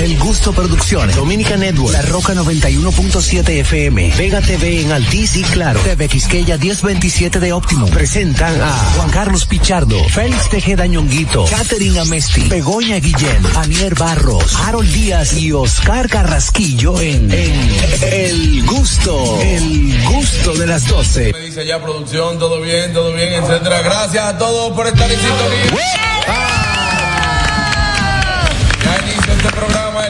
El Gusto Producciones, Dominica Network, La Roca 91.7 FM, Vega TV en Altiz y Claro, TV Quisqueya 1027 de Óptimo. Presentan a Juan Carlos Pichardo, Félix Tejeda Ñonguito, Catherine Amesti, Begoña Guillén, Anier Barros, Harold Díaz y Oscar Carrasquillo en, en El Gusto, El Gusto de las 12. Me dice ya producción, todo bien, todo bien, etcétera. Gracias a todos por estar en sintonía.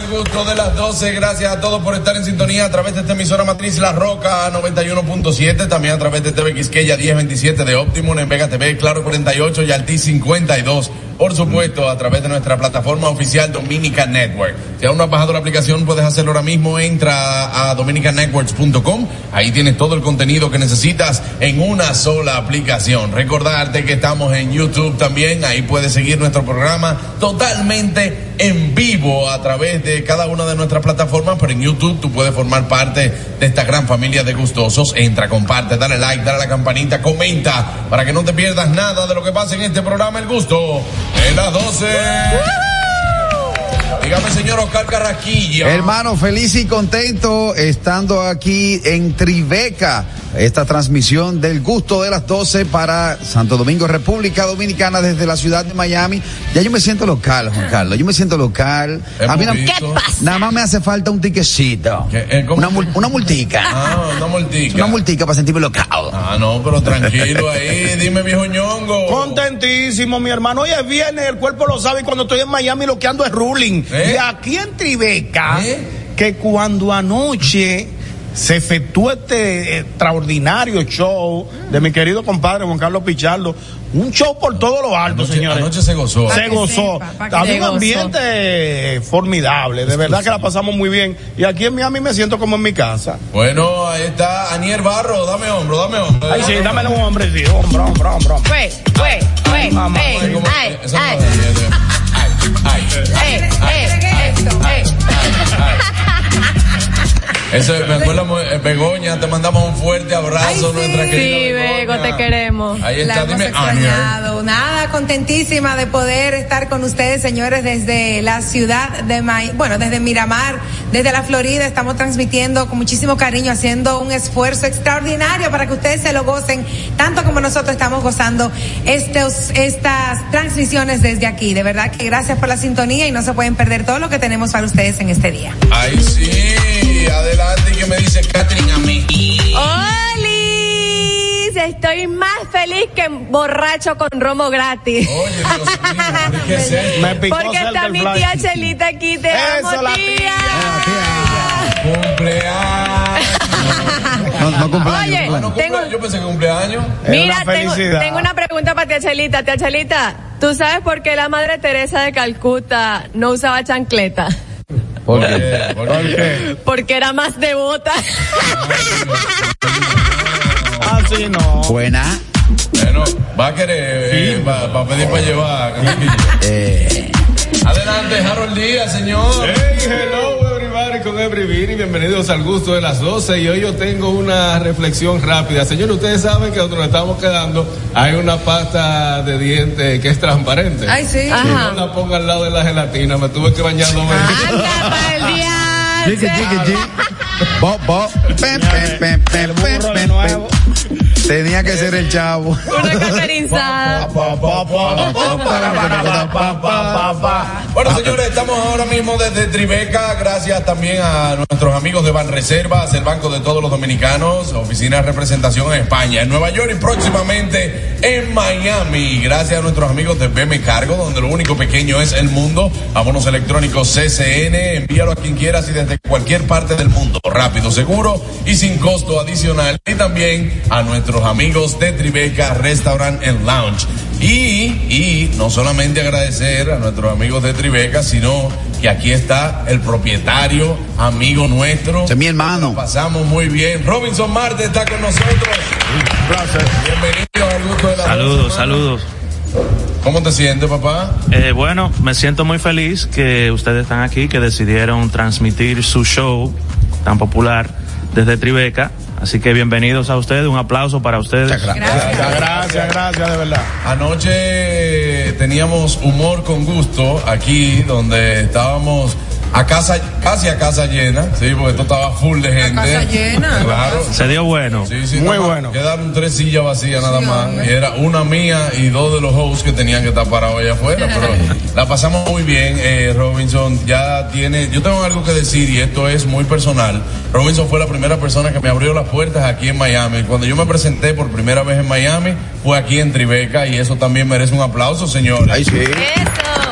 El Gusto de las 12. Gracias a todos por estar en sintonía a través de esta emisora matriz La Roca 91.7, también a través de TV Quisqueya 1027 de Optimum en Vega TV, Claro 48 y Alti 52. Por supuesto, a través de nuestra plataforma oficial Dominica Network. Si aún no has bajado la aplicación, puedes hacerlo ahora mismo. Entra a dominicanetworks.com. Ahí tienes todo el contenido que necesitas en una sola aplicación. Recordarte que estamos en YouTube también. Ahí puedes seguir nuestro programa totalmente en vivo a través de cada una de nuestras plataformas. Pero en YouTube tú puedes formar parte de esta gran familia de gustosos. Entra, comparte, dale like, dale a la campanita, comenta para que no te pierdas nada de lo que pasa en este programa El Gusto de las 12. Dígame, señor Oscar Carraquilla. Hermano, feliz y contento estando aquí en Tribeca. Esta transmisión del gusto de las 12 para Santo Domingo, República Dominicana, desde la ciudad de Miami. Ya yo me siento local, Juan Carlos. Yo me siento local. A mí ¿Qué pasa? nada más me hace falta un tiquecito. Una, mul- una multica. Ah, una multica. Una multica para sentirme local. Ah, no, pero tranquilo ahí. Dime, viejo ñongo. Contentísimo, mi hermano. Hoy es viernes, el cuerpo lo sabe. Y cuando estoy en Miami, lo que ando es ruling. ¿Eh? Y aquí en Tribeca, que cuando anoche se efectuó este extraordinario show de mi querido compadre Juan Carlos Pichardo, un show por todos los altos, Anoche- señores. anoche se gozó. Se Pa' gozó. Había un ambiente formidable. De verdad que la pasamos muy bien. Y aquí en Miami me siento como en mi casa. Bueno, ahí está Anier Barro. Dame hombro, dame hombro. Ay, sí, dámele un hombre, sí. Hombro, hombro, hombro. hombro. Güey, güey, güey, mamá, ¿cómo- ay, Ay, Ay, ey, ey. Eso, me acuerdo, eh, Begoña, te mandamos un fuerte abrazo, nuestra Sí, querida Bego, Begoña. te queremos. Ahí La está, hemos dime. Nada, contentísima de poder estar con ustedes, señores, desde la ciudad de Miami, bueno, desde Miramar, desde la Florida, estamos transmitiendo con muchísimo cariño, haciendo un esfuerzo extraordinario para que ustedes se lo gocen, tanto como nosotros estamos gozando estos, estas transmisiones desde aquí. De verdad que gracias por la sintonía y no se pueden perder todo lo que tenemos para ustedes en este día. Ay, sí, adelante, que me dice Catherine a mí. ¡Olis! Estoy más feliz que borracho con romo gratis. ¿Qué es esto? Me picó Porque está mi tía Chelita aquí, te Eso, amo, la tía. Cumpleaños. No, no cumpleaños. Oye, no tengo, Yo pensé que cumpleaños. mira, una tengo, tengo una pregunta para tía Chelita. Tía Chelita, ¿tú sabes por qué la madre Teresa de Calcuta no usaba chancleta? ¿Por qué? ¿por qué? Porque era más devota. Así no. Buena. Bueno, va a querer, eh, va, va a pedir para llevar. Eh, Adelante, Harold Díaz, señor. Hey, hello con Every y bienvenidos al gusto de las 12 y hoy yo tengo una reflexión rápida. Señores, ustedes saben que donde nos estamos quedando hay una pasta de dientes que es transparente. Ay, sí. Si Ajá. no la pongo al lado de la gelatina, me tuve que bañar dos veces. Tenía que ser el chavo. Una caterizada. Bueno, señores, estamos ahora mismo desde Tribeca, gracias también a nuestros amigos de Banreservas, el banco de todos los dominicanos, oficina de representación en España, en Nueva York y próximamente en Miami. Gracias a nuestros amigos de BM Cargo, donde lo único pequeño es el mundo. Abonos electrónicos CCN, envíalo a quien quieras y desde cualquier parte del mundo. Rápido, seguro y sin costo adicional. Y también a nuestros amigos de Tribeca Restaurant and Lounge. Y, y no solamente agradecer a nuestros amigos de Tribeca, sino que aquí está el propietario, amigo nuestro. Es mi hermano. Pasamos muy bien. Robinson Marte está con nosotros. Bienvenido al gusto de la Saludos, saludos. ¿Cómo te sientes, papá? Eh, bueno, me siento muy feliz que ustedes están aquí, que decidieron transmitir su show tan popular desde Tribeca. Así que bienvenidos a ustedes, un aplauso para ustedes. Gracias, gracias, gracias, de verdad. Anoche teníamos humor con gusto aquí donde estábamos a casa, casi a casa llena, sí, porque esto estaba full de gente. casa llena. Claro. Se dio bueno. Sí, sí, Muy bueno. Quedaron tres sillas vacías nada Sí, más. hombre. Y era una mía y dos de los hosts que tenían que estar parados allá afuera. Pero la pasamos muy bien, eh, Robinson. Ya tiene. Yo tengo algo que decir y esto es muy personal. Robinson fue la primera persona que me abrió las puertas aquí en Miami. Cuando yo me presenté por primera vez en Miami, fue aquí en Tribeca y eso también merece un aplauso, señores. Ahí sí. Eso.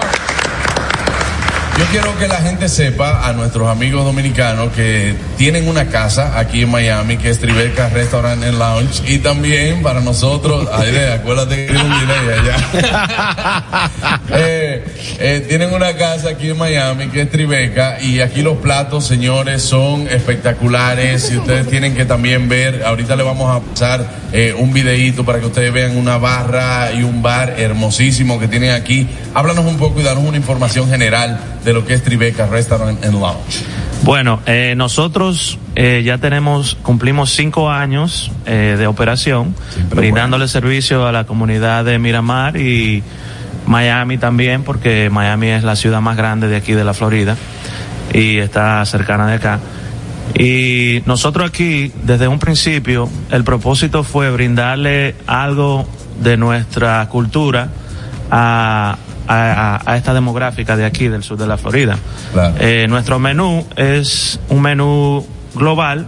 Quiero que la gente sepa, a nuestros amigos dominicanos, que tienen una casa aquí en Miami, que es Tribeca Restaurant and Lounge, y también para nosotros, Aide, acuérdate que un delay allá. Eh, eh, tienen una casa aquí en Miami, que es Tribeca, y aquí los platos, señores, son espectaculares, y ustedes tienen que también ver, ahorita le vamos a pasar eh, un videíto para que ustedes vean una barra y un bar hermosísimo que tienen aquí. Háblanos un poco y danos una información general de lo que es Tribeca Restaurant and Lounge. Bueno, eh, nosotros eh, ya tenemos, cumplimos cinco años eh, de operación, brindándole servicio a la comunidad de Miramar y Miami también, porque Miami es la ciudad más grande de aquí de la Florida y está cercana de acá. Y nosotros aquí, desde un principio, el propósito fue brindarle algo de nuestra cultura a, a- a esta demográfica de aquí, del sur de la Florida. Claro. Eh, nuestro menú es un menú global,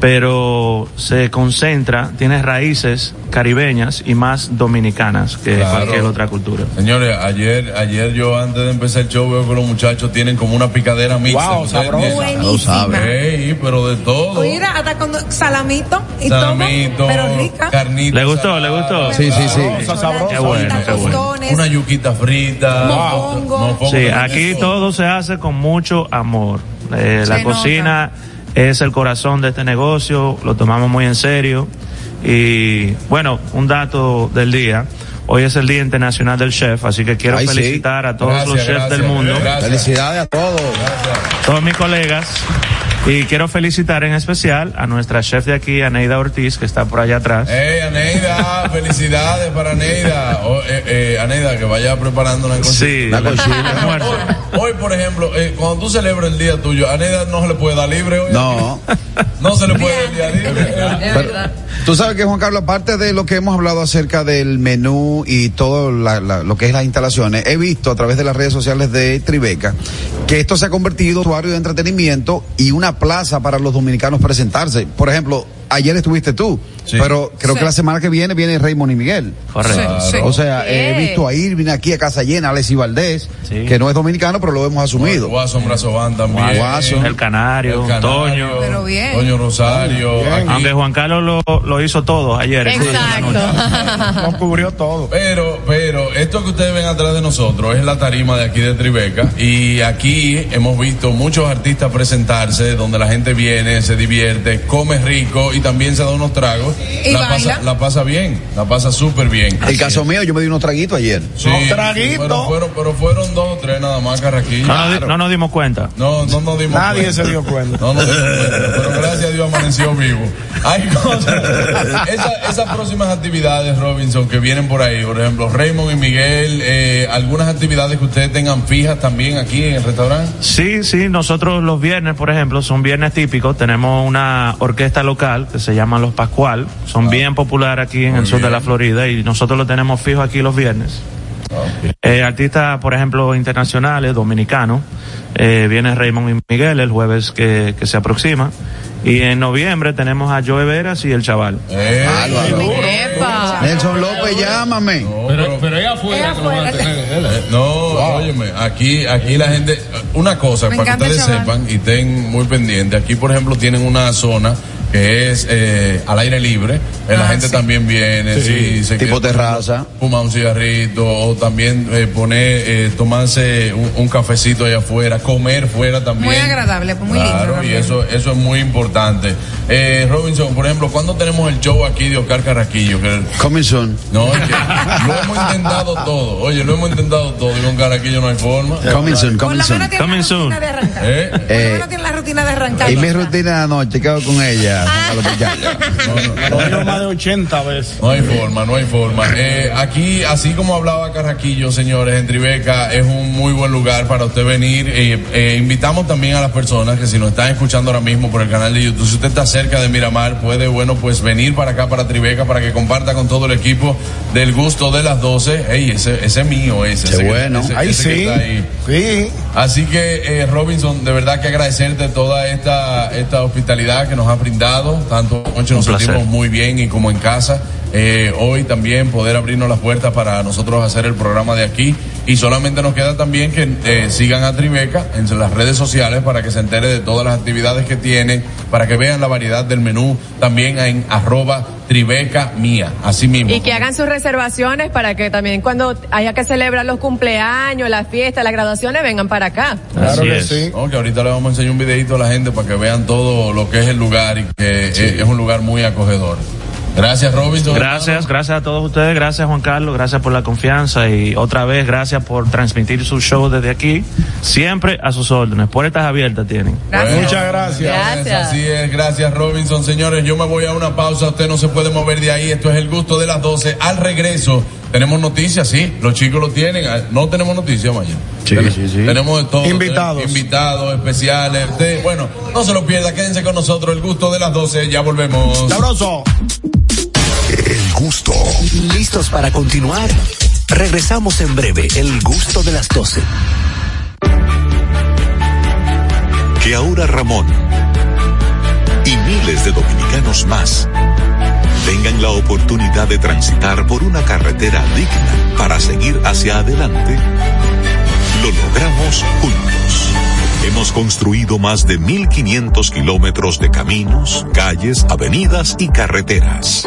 pero se concentra, tiene raíces caribeñas y más dominicanas que Claro. cualquier otra cultura. Señores, ayer, ayer yo antes de empezar el show veo que los muchachos tienen como una picadera mixta. Wow, ¿ustedes sabroso. entienden? Buenísima. Ey, pero de todo. Mira, hasta con salamito y Salamito, todo, pero rica. carnita. ¿Le gustó? salada, ¿Le gustó? Sí, sí, sí. Sabrosa, sabrosa. Qué bueno, qué bueno. Una yuquita frita. Mofongo. Mofongo Sí, aquí todo se hace con mucho amor. Eh, la nota. Es el corazón de este negocio, lo tomamos muy en serio. Y bueno, un dato del día. Hoy es el Día Internacional del Chef, así que quiero Ay, sí. felicitar a todos Gracias, los chefs gracias, del mundo, gracias. Felicidades a todos. todos mis colegas. Y quiero felicitar en especial a nuestra chef de aquí, Aneida Ortiz, que está por allá atrás. Ey, Aneida, felicidades para Aneida. O, eh, eh, Aneida, que vaya preparando una cosita. Sí, La cocina. almuerzo. Hoy, hoy, por ejemplo, eh, cuando tú celebras el día tuyo, a Aneida no se le puede dar libre hoy. No. No se le puede dar el día libre. Es Pero, verdad. Tú sabes que Juan Carlos, aparte de lo que hemos hablado acerca del menú y todo la- la- lo que es las instalaciones, he visto a través de las redes sociales de Tribeca que esto se ha convertido en un usuario de entretenimiento y una plaza para los dominicanos presentarse. Por ejemplo, ayer estuviste tú, Sí. pero creo Sí. que la semana que viene viene Raymond y Miguel. Correcto. Sí. O sea, he visto a Irving aquí a Casa Llena, Alexis Valdés, Sí. que no es dominicano, pero lo hemos asumido. Guaso, Brazo Van también. Guaso. El Canario, El Canario, Toño. Pero bien. Toño Rosario. Aunque Juan Carlos lo, lo hizo todo ayer. Exacto. Nos cubrió todo. Pero, pero, esto que ustedes ven atrás de nosotros es la tarima de aquí de Tribeca. Y aquí hemos visto muchos artistas presentarse, donde la gente viene, se divierte, come rico y también se da unos tragos. Y la pasa, la pasa bien, la pasa súper bien. El caso mío, yo me di unos traguitos ayer. Sí, No, traguito. Pero fueron, pero fueron dos o tres nada más, Carraquillo. No, nos di- no nos dimos cuenta. No, no nos dimos Nadie cuenta. se dio cuenta. No nos dimos cuenta, pero gracias a Dios amaneció vivo. Hay cosas. Esa- esas próximas actividades, Robinson, que vienen por ahí, por ejemplo, Raymond y Miguel, eh, algunas actividades que ustedes tengan fijas también aquí en el restaurante. Sí, sí, nosotros los viernes, por ejemplo, son viernes típicos. Tenemos una orquesta local que se llama Los Pascual. Son bien populares aquí en Muy el sur de la Florida y nosotros lo tenemos fijo aquí los viernes. Eh, artistas, por ejemplo, internacionales, dominicanos. Eh, viene Raymond y Miguel el jueves que, que se aproxima. Y en noviembre tenemos a Joe Veras y el chaval. Eh, Epa. Nelson López, llámame. no, Pero, pero- ella afuera Ella que lo van a afuera. tener. él. Eh, No, óyeme, aquí, aquí la gente, una cosa, Me para que ustedes sepan y estén muy pendientes, aquí por ejemplo tienen una zona que es eh, al aire libre, eh, la Ah, gente sí. también viene, si se Tipo quiere terraza. fumar un cigarrito o también eh, poner, eh, tomarse un, un cafecito allá afuera, comer fuera también. Muy agradable, muy lindo Claro, y eso, eso es muy importante. Eh, Robinson, por ejemplo, ¿cuándo tenemos el show aquí de Oscar Carraquillo? Soon. no, es que lo hemos intentado todo. Oye, lo hemos intentado todo y con Caraquillo no hay forma. Coming soon, Por coming lo soon. menos tiene Coming la soon. rutina de arrancar. ¿Eh? Por lo Eh, menos tiene la rutina de arrancar. Y mi rutina de anoche, quedo con ella. Digo más de 80 veces. No hay forma, no hay forma. Eh, aquí, así como hablaba Carraquillo, señores, en Tribeca es un muy buen lugar para usted venir. Eh, eh, invitamos también a las personas que si nos están escuchando ahora mismo por el canal de YouTube, si usted está cerca de Miramar, puede, bueno, pues venir para acá, para Tribeca, para que comparta con todo el equipo del gusto de las 12. Ey, ese, ese es mío, ese. Qué ese bueno. ese- Ahí ese que sí. está ahí. Sí. Así que, eh, Robinson, de verdad que agradecerte toda esta, esta hospitalidad que nos has brindado. Tanto anoche nos sentimos muy bien y como en casa. Eh, hoy también poder abrirnos las puertas para nosotros hacer el programa de aquí. Y solamente nos queda también que eh, sigan a Tribeca en las redes sociales para que se entere de todas las actividades que tiene, para que vean la variedad del menú. También en arroba Tribeca Mía. Así mismo. Y que hagan sus reservaciones para que también cuando haya que celebrar los cumpleaños, las fiestas, las graduaciones, vengan para acá. Claro Así que es. sí. No, que ahorita le vamos a enseñar un videito a la gente para que vean todo lo que es el lugar y que es, es un lugar muy acogedor. Gracias, Robinson. Gracias, gracias a todos ustedes, gracias Juan Carlos, gracias por la confianza y otra vez gracias por transmitir su show desde aquí, siempre a sus órdenes, puertas abiertas tienen. Gracias. Muchas gracias. Gracias. Así es, gracias Robinson. Señores, yo me voy a una pausa, usted no se puede mover de ahí, esto es el gusto de las 12. Al regreso, tenemos noticias, sí, los chicos lo tienen, Ah, no tenemos noticias, Maya. Sí, Ten- sí, sí. Tenemos de todo. Invitados. invitados especiales. Usted, bueno, no se lo pierda, quédense con nosotros, el gusto de las 12, ya volvemos. Sabroso. Gusto. ¿Listos para continuar? Regresamos en breve. El gusto de las 12. que ahora Ramón y miles de dominicanos más tengan la oportunidad de transitar por una carretera digna para seguir hacia adelante, lo logramos juntos. Hemos construido más de 1.500 kilómetros de caminos, calles, avenidas y carreteras.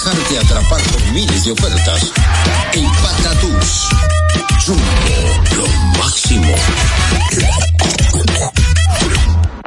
dejarte atrapar por miles de ofertas. El Patatús. Jumbo, lo máximo.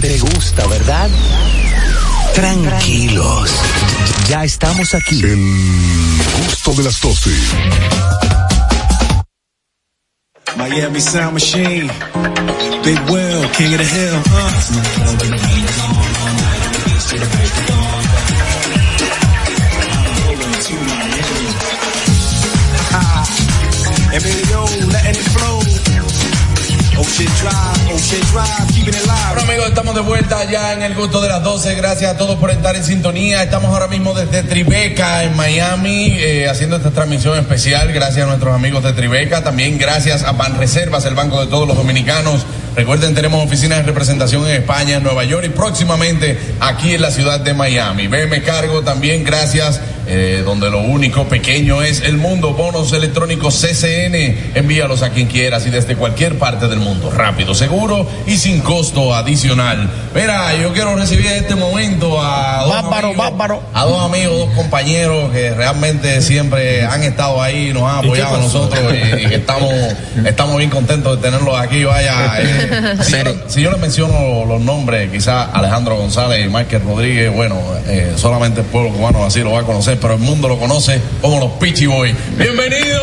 Te, gusta, ¿verdad? Tranquilos. Ya estamos aquí. El gusto de las 12. Miami Sound Machine. Big Will, King of the Hill. Uh. Ah, Emilio, letting it flow. Bueno amigos, estamos de vuelta ya en el gusto de las 12. Gracias a todos por estar en sintonía. Estamos ahora mismo desde Tribeca, en Miami, eh, haciendo esta transmisión especial. Gracias a nuestros amigos de Tribeca. También gracias a Banreservas, el banco de todos los dominicanos. Recuerden, tenemos oficinas de representación en España, en Nueva York y próximamente aquí en la ciudad de Miami. BM Cargo también, gracias. Eh, donde lo único pequeño es el mundo. Bonos electrónicos CCN. Envíalos a quien quieras y desde cualquier parte del mundo. Rápido, seguro y sin costo adicional. Mira, yo quiero recibir en este momento a dos, Bárbaro, amigos, bárbaro. a dos amigos, dos compañeros que realmente siempre han estado ahí, nos han ¿Y qué apoyado a nosotros y, y estamos, estamos bien contentos de tenerlos aquí. Vaya, eh, si, yo, si yo les menciono los nombres, quizás Alejandro González y Michael Rodríguez, bueno, eh, solamente el pueblo cubano así lo va a conocer, pero el mundo lo conoce como los Pichi Boys. ¡Bienvenidos!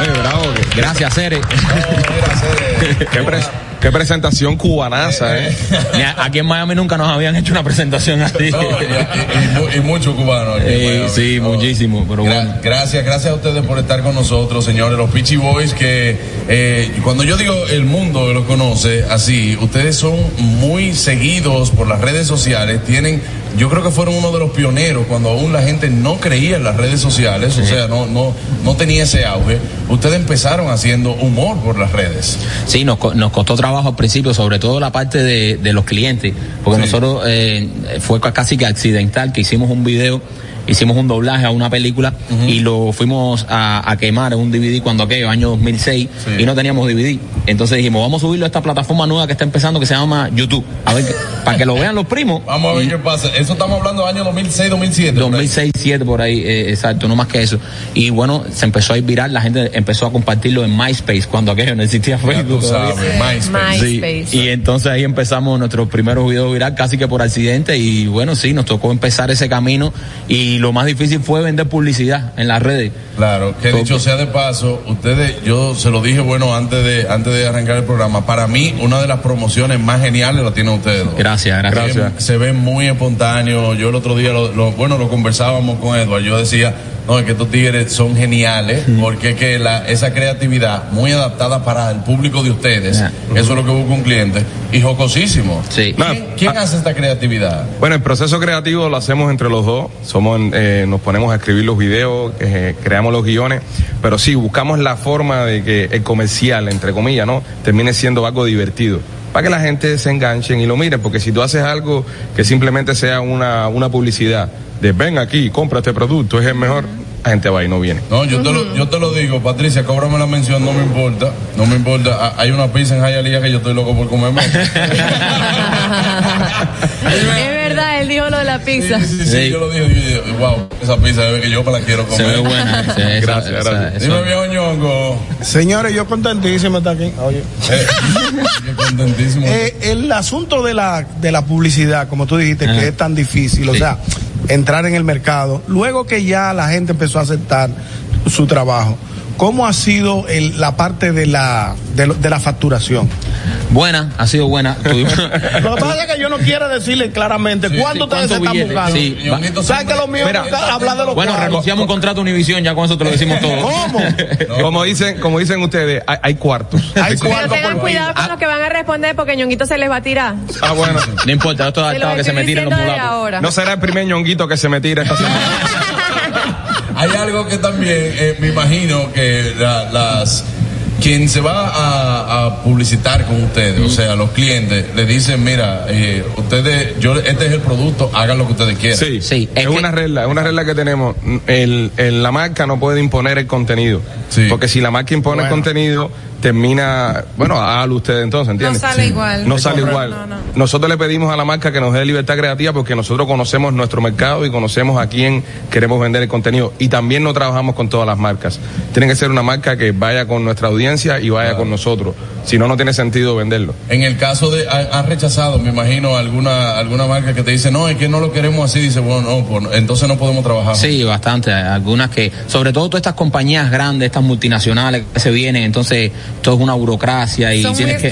Oye, bravo. Gracias, Cere. ¿Qué, pres- qué presentación cubanaza, ¿eh? Mira, Aquí en Miami nunca nos habían hecho una presentación así. No, y, y- y mu- y muchos cubanos. aquí en Eh, Miami. sí, muchísimo, pero Gra- bueno. Gracias, gracias a ustedes por estar con nosotros, señores, los Pichi Boys, que eh, cuando yo digo el mundo lo conoce así, ustedes son muy seguidos por las redes sociales, tienen, yo creo que fueron uno de los pioneros cuando aún la gente no creía en las redes sociales, o sea, no, no, no tenía ese auge, ustedes empezaron haciendo humor por las redes. Sí, nos, nos costó trabajo al principio, sobre todo la parte de, de los clientes, porque nosotros eh, fue ca- casi que accidental que hicimos un video, hicimos un doblaje a una película y lo fuimos a, a quemar en un DVD cuando aquello, año 2006, y no teníamos DVD. Entonces dijimos, vamos a subirlo a esta plataforma nueva que está empezando que se llama YouTube, a ver, que- para que lo vean los primos. Vamos a ver qué pasa. Eso estamos hablando del año 2006, 2007. 2006, 2007 por ahí, eh, exacto, no más que eso. Y bueno, se empezó a ir viral, la gente empezó a compartirlo en MySpace cuando aquello no existía Facebook. sabes, MySpace. Sí, MySpace. Y entonces ahí empezamos nuestros primeros videos viral casi que por accidente y bueno, sí, nos tocó empezar ese camino y lo más difícil fue vender publicidad en las redes. Claro, que dicho sea de paso, ustedes, yo se lo dije, bueno, antes de antes de arrancar el programa, para mí una de las promociones más geniales lo tienen ustedes. Gracias, gracias. Se ven- Se ven muy espontáneos. Yo el otro día, lo, lo- bueno, lo conversábamos con Edward. Yo decía, no, es que estos tigres son geniales, porque es que la, esa creatividad muy adaptada para el público de ustedes, eso es lo que busca un cliente, y jocosísimo. Sí. ¿Quién, quién hace esta creatividad? Bueno, el proceso creativo lo hacemos entre los dos. Somos, eh, nos ponemos a escribir los videos, eh, creamos los guiones, pero sí buscamos la forma de que el comercial, entre comillas, ¿no? Termine siendo algo divertido. Para que la gente se enganchen y lo miren, porque si tú haces algo que simplemente sea una, una publicidad de ven aquí, compra este producto, es el mejor, la gente va y no viene. No, yo te, lo, yo te lo digo, Patricia, cóbrame la mención, no me importa, no me importa. Ah, Hay una pizza en Hialeah que yo estoy loco por comerme. Ah, él dijo lo de la pizza. Sí, sí, sí, yo lo dije. yo dije, wow, esa pizza debe que yo me la quiero comer. Se ve buena. gracias, esa- gracias. esa- Dime, viejo ñongo. Señores, yo contentísimo estar aquí. Oye. Yo contentísimo. Eh, el asunto de la, de la publicidad, como tú dijiste, que es tan difícil, o sea, entrar en el mercado, luego que ya la gente empezó a aceptar su trabajo, ¿cómo ha sido el- la parte de la, de, lo- de la facturación? Buena, ha sido buena. Lo que pasa es que yo no quiero decirle claramente cuánto ustedes se están buscando. Sí, ¿Sabes que lo mío Mira, es hablar de los Bueno, cuadros? renunciamos un contrato a Univisión, ya con eso te lo decimos todo. ¿Cómo? Como dicen, como dicen ustedes, hay, hay cuartos. Hay Pero cuarto tengan por cuidado con los que van a responder porque ñonguito se les va a tirar. Ah, bueno. No importa, esto estaba que se me tiren los mulatos. No será el primer ñonguito que se me tira esta semana. Hay algo que también eh, me imagino que la- las quien se va a, a publicitar con ustedes, o sea, los clientes le dicen, mira, eh, ustedes, yo este es el producto, hagan lo que ustedes quieran. Sí, Sí, es, es una regla, es una regla que tenemos. El, el- la marca no puede imponer el contenido. Sí. Porque si la marca impone el contenido, termina, bueno, hágalo usted entonces, ¿entiendes? No sale igual. No sale igual. No, no. Nosotros le pedimos a la marca que nos dé libertad creativa porque nosotros conocemos nuestro mercado y conocemos a quién queremos vender el contenido. Y también no trabajamos con todas las marcas. Tiene que ser una marca que vaya con nuestra audiencia y vaya con nosotros. Si no, no tiene sentido venderlo. En el caso de, ha- han rechazado, me imagino, alguna alguna marca que te dice, no, es que no lo queremos así, dice, bueno, no, pues, entonces no podemos trabajar. Sí, bastante. Algunas que, sobre todo todas estas compañías grandes, estas multinacionales que se vienen, entonces todo es una burocracia y Son muy tienes que,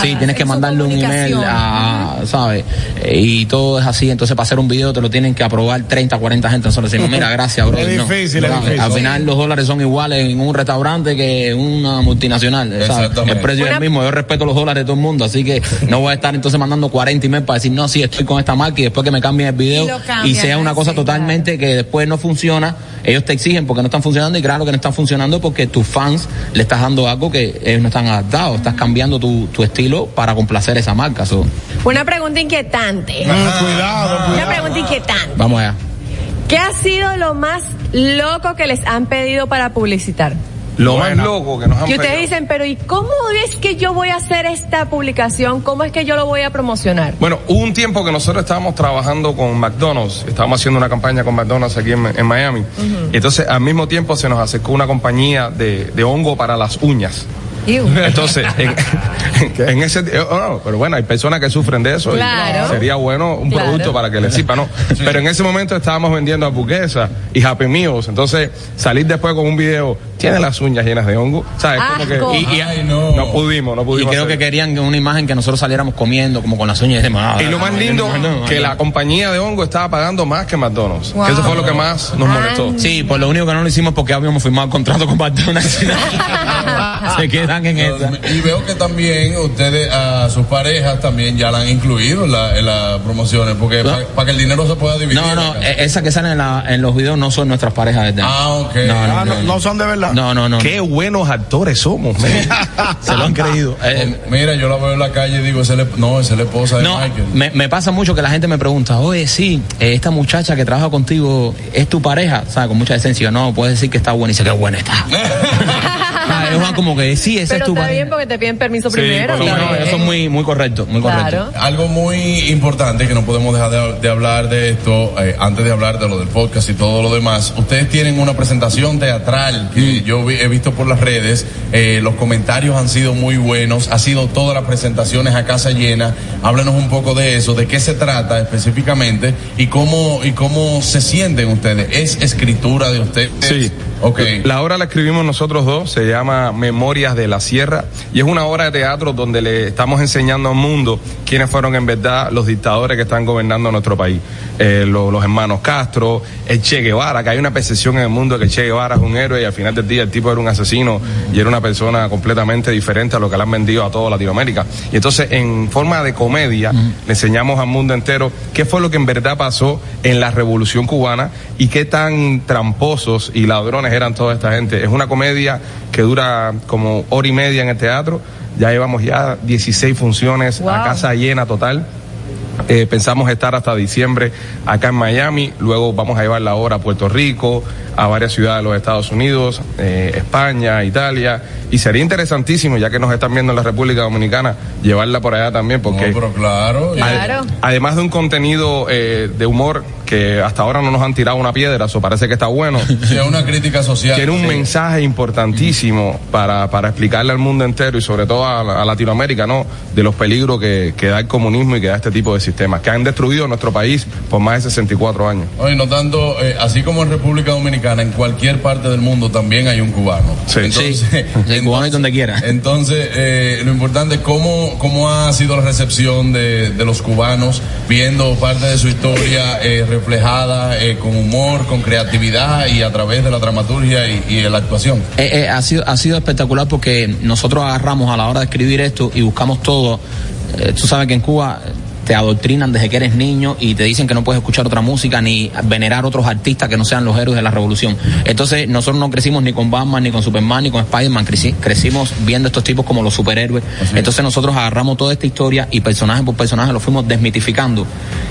sí, tienes que mandarle un email a, ¿sabes? Eh, Y todo es así. Entonces para hacer un video te lo tienen que aprobar 30, 40 gente. Nosotros decimos, mira, gracias, bro. Es No, difícil, es difícil. Al final los dólares son iguales en un restaurante que en una multinacional. El precio es el mismo. Yo respeto los dólares de todo el mundo, así que no voy a estar entonces mandando 40 emails para decir, no, sí, estoy con esta marca y después que me cambien el video Y sea una cosa sí, totalmente que después no funciona, ellos te exigen porque no están funcionando y claro que no están funcionando porque tus fans le estás dando algo que ellos no están adaptados, estás cambiando tu, tu estilo para complacer esa marca. so, Una pregunta inquietante. Ah, cuidado, Una pregunta inquietante. vamos allá. ¿Qué ha sido lo más loco que les han pedido para publicitar? Lo Buena. más loco que nos han Que ustedes pedido. dicen, pero ¿y cómo es que yo voy a hacer esta publicación? ¿Cómo es que yo lo voy a promocionar? Bueno, hubo un tiempo que nosotros estábamos trabajando con McDonald's, estábamos haciendo una campaña con McDonald's aquí en, en Miami. Y entonces, al mismo tiempo, se nos acercó una compañía de, de hongo para las uñas. Iu. Entonces, en, en ese oh, pero bueno, hay personas que sufren de eso. y Claro. sería bueno un Claro. producto para que les sirva, ¿no? Pero en ese momento estábamos vendiendo hamburguesas y Happy Meals. Entonces, salir después con un video, tiene las uñas llenas de hongo. ¿Sabes? Como que, Asco. Y, y- Ay, no. no pudimos, no y pudimos. creo que querían una imagen que nosotros saliéramos comiendo como con las uñas de demás. Y lo más lindo, que la compañía de hongo estaba pagando más que McDonald's. Wow. Que eso fue lo que más nos molestó. Sí, por lo único que no lo hicimos es porque habíamos firmado contrato con McDonald's. Se quedan en esa. Y veo que también ustedes a sus parejas también ya la han incluido en, la- en las promociones, porque No. para que el dinero se pueda dividir. No, no, eh, esas que salen en, la- en los videos no son nuestras parejas de. Ah, ok. No, no, Ah, no, no. no son de verdad. No, no, no. Qué buenos actores somos. Se lo han creído. Eh, Mira, yo la veo en la calle y digo, ese le- no, esa es la esposa de no, Michael. me, me pasa mucho que la gente me pregunta, oye, sí, eh, esta muchacha que trabaja contigo es tu pareja, ¿sabes? Con mucha decencia. No, puedes decir que está buena y dice que buena está. Ah, es como que sí, esa Pero es tu está bien porque te piden permiso Sí, primero. no, eso es muy, muy correcto, muy correcto. Claro. Algo muy importante que no podemos dejar de, de hablar de esto, eh, antes de hablar de lo del podcast y todo lo demás. Ustedes tienen una presentación teatral que yo vi- he visto por las redes. eh, los comentarios han sido muy buenos. Ha sido todas las presentaciones a casa llena. Háblenos un poco de eso, de qué se trata específicamente y cómo y cómo se sienten ustedes. ¿Es escritura de ustedes? Sí. Ok. La obra la escribimos nosotros dos, se llama Memorias de la Sierra y es una obra de teatro donde le estamos enseñando al mundo quiénes fueron en verdad los dictadores que están gobernando nuestro país. Eh, lo- los hermanos Castro, el Che Guevara, que hay una percepción en el mundo que el Che Guevara es un héroe y al final del día el tipo era un asesino y era una persona completamente diferente a lo que le han vendido a toda Latinoamérica. Y entonces en forma de comedia le enseñamos al mundo entero qué fue lo que en verdad pasó en la revolución cubana y qué tan tramposos y ladrones eran toda esta gente. Es una comedia que dura como hora y media en el teatro. Ya llevamos ya 16 funciones Wow. a casa llena total. Eh, pensamos estar hasta diciembre acá en Miami, luego vamos a llevar la obra a Puerto Rico, a varias ciudades de los Estados Unidos, eh, España, Italia, y sería interesantísimo, ya que nos están viendo en la República Dominicana, llevarla por allá también, porque pero claro. Claro. además de un contenido eh, de humor que hasta ahora no nos han tirado una piedra, eso parece que está bueno. Sí, es una crítica social. Tiene un Sí. mensaje importantísimo para, para explicarle al mundo entero y sobre todo a, a Latinoamérica, ¿no? De los peligros que, que da el comunismo y que da este tipo de sistemas, que han destruido nuestro país por más de 64 años. Oye, no tanto, eh, así como en República Dominicana, en cualquier parte del mundo también hay un cubano. Sí. entonces, Sí, cubano y donde quiera. Entonces, eh, lo importante es cómo, cómo ha sido la recepción de, de los cubanos viendo parte de su historia eh, reflejada eh, con humor, con creatividad y a través de la dramaturgia y, de la actuación. Eh, eh, ha, sido, ha sido espectacular porque nosotros agarramos a la hora de escribir esto y buscamos todo. Tú sabes que en Cuba te adoctrinan desde que eres niño y te dicen que no puedes escuchar otra música ni venerar otros artistas que no sean los héroes de la revolución. Entonces nosotros no crecimos ni con Batman, ni con Superman, ni con Spider-Man, creci- crecimos viendo estos tipos como los superhéroes. Entonces nosotros agarramos toda esta historia y personaje por personaje lo fuimos desmitificando.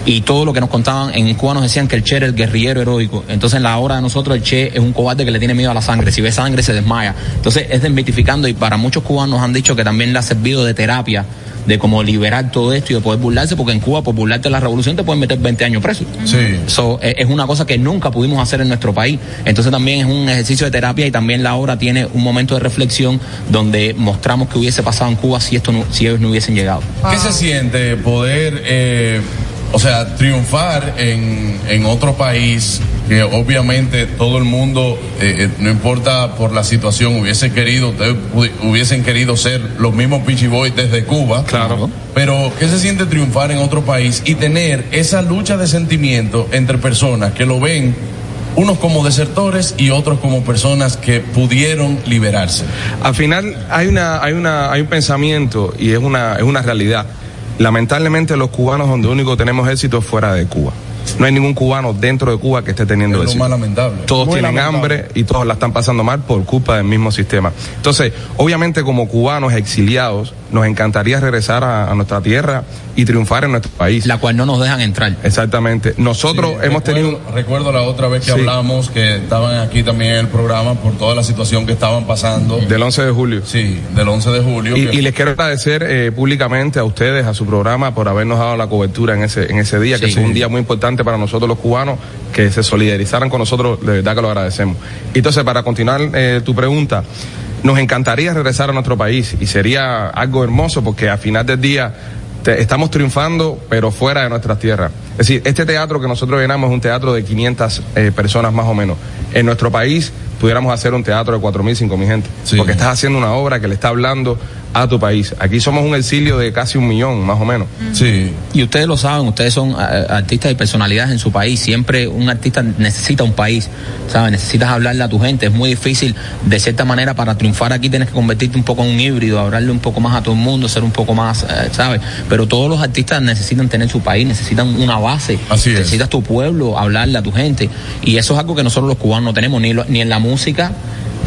Y todo lo que nos contaban en Cuba nos decían que el Che era el guerrillero heroico. Entonces en la hora de nosotros el Che es un cobarde que le tiene miedo a la sangre. Si ve sangre se desmaya. Entonces es desmitificando y para muchos cubanos han dicho que también le ha servido de terapia de como liberar todo esto y de poder burlarse, porque en Cuba por burlarte de la revolución te pueden meter 20 años preso. Sí. So, eh, es una cosa que nunca pudimos hacer en nuestro país. Entonces también es un ejercicio de terapia y también la obra tiene un momento de reflexión donde mostramos que hubiese pasado en Cuba si esto no- si ellos no hubiesen llegado. ¿Qué se siente poder, eh, o sea, triunfar en, en otro país que obviamente todo el mundo, eh, eh, no importa por la situación, hubiese querido, ustedes hubiesen querido ser los mismos Peachy Boys desde Cuba? Claro. Pero ¿qué se siente triunfar en otro país y tener esa lucha de sentimientos entre personas que lo ven unos como desertores y otros como personas que pudieron liberarse? Al final hay una, hay una, hay un pensamiento y es una, es una realidad. Lamentablemente los cubanos donde único tenemos éxito es fuera de Cuba. No hay ningún cubano dentro de Cuba que esté teniendo Es lo más lamentable. Todos Muy tienen lamentable. hambre y todos la están pasando mal por culpa del mismo sistema. Entonces, obviamente como cubanos exiliados, nos encantaría regresar a, a nuestra tierra y triunfar en nuestro país. La cual no nos dejan entrar. Exactamente. Nosotros Sí, hemos recuerdo, tenido... Recuerdo la otra vez que Sí. hablamos que estaban aquí también en el programa por toda la situación que estaban pasando. Del 11 de julio. Sí, del 11 de julio. Y, que- y les quiero agradecer eh, públicamente a ustedes, a su programa, por habernos dado la cobertura en ese, en ese día, que fue un día muy importante para nosotros los cubanos, que se solidarizaran con nosotros, de verdad que lo agradecemos. Entonces, para continuar eh, tu pregunta, nos encantaría regresar a nuestro país y sería algo hermoso porque al final del día estamos triunfando, pero fuera de nuestras tierras. Es decir, este teatro que nosotros llenamos es un teatro de 500 eh, personas más o menos. En nuestro país pudiéramos hacer un teatro de 4.000, 5.000 gente, porque estás haciendo una obra que le está hablando a tu país. Aquí somos un exilio de casi un millón, más o menos. Sí. Y ustedes lo saben, ustedes son eh, artistas y personalidades en su país. Siempre un artista necesita un país, ¿sabes? Necesitas hablarle a tu gente. Es muy difícil, de cierta manera, para triunfar aquí tienes que convertirte un poco en un híbrido, hablarle un poco más a todo el mundo, ser un poco más, eh, ¿sabes? Pero todos los artistas necesitan tener su país, necesitan una base. Así es. necesitas tu pueblo, hablarle a tu gente. Y eso es algo que nosotros los cubanos no tenemos, ni, lo- ni en la música.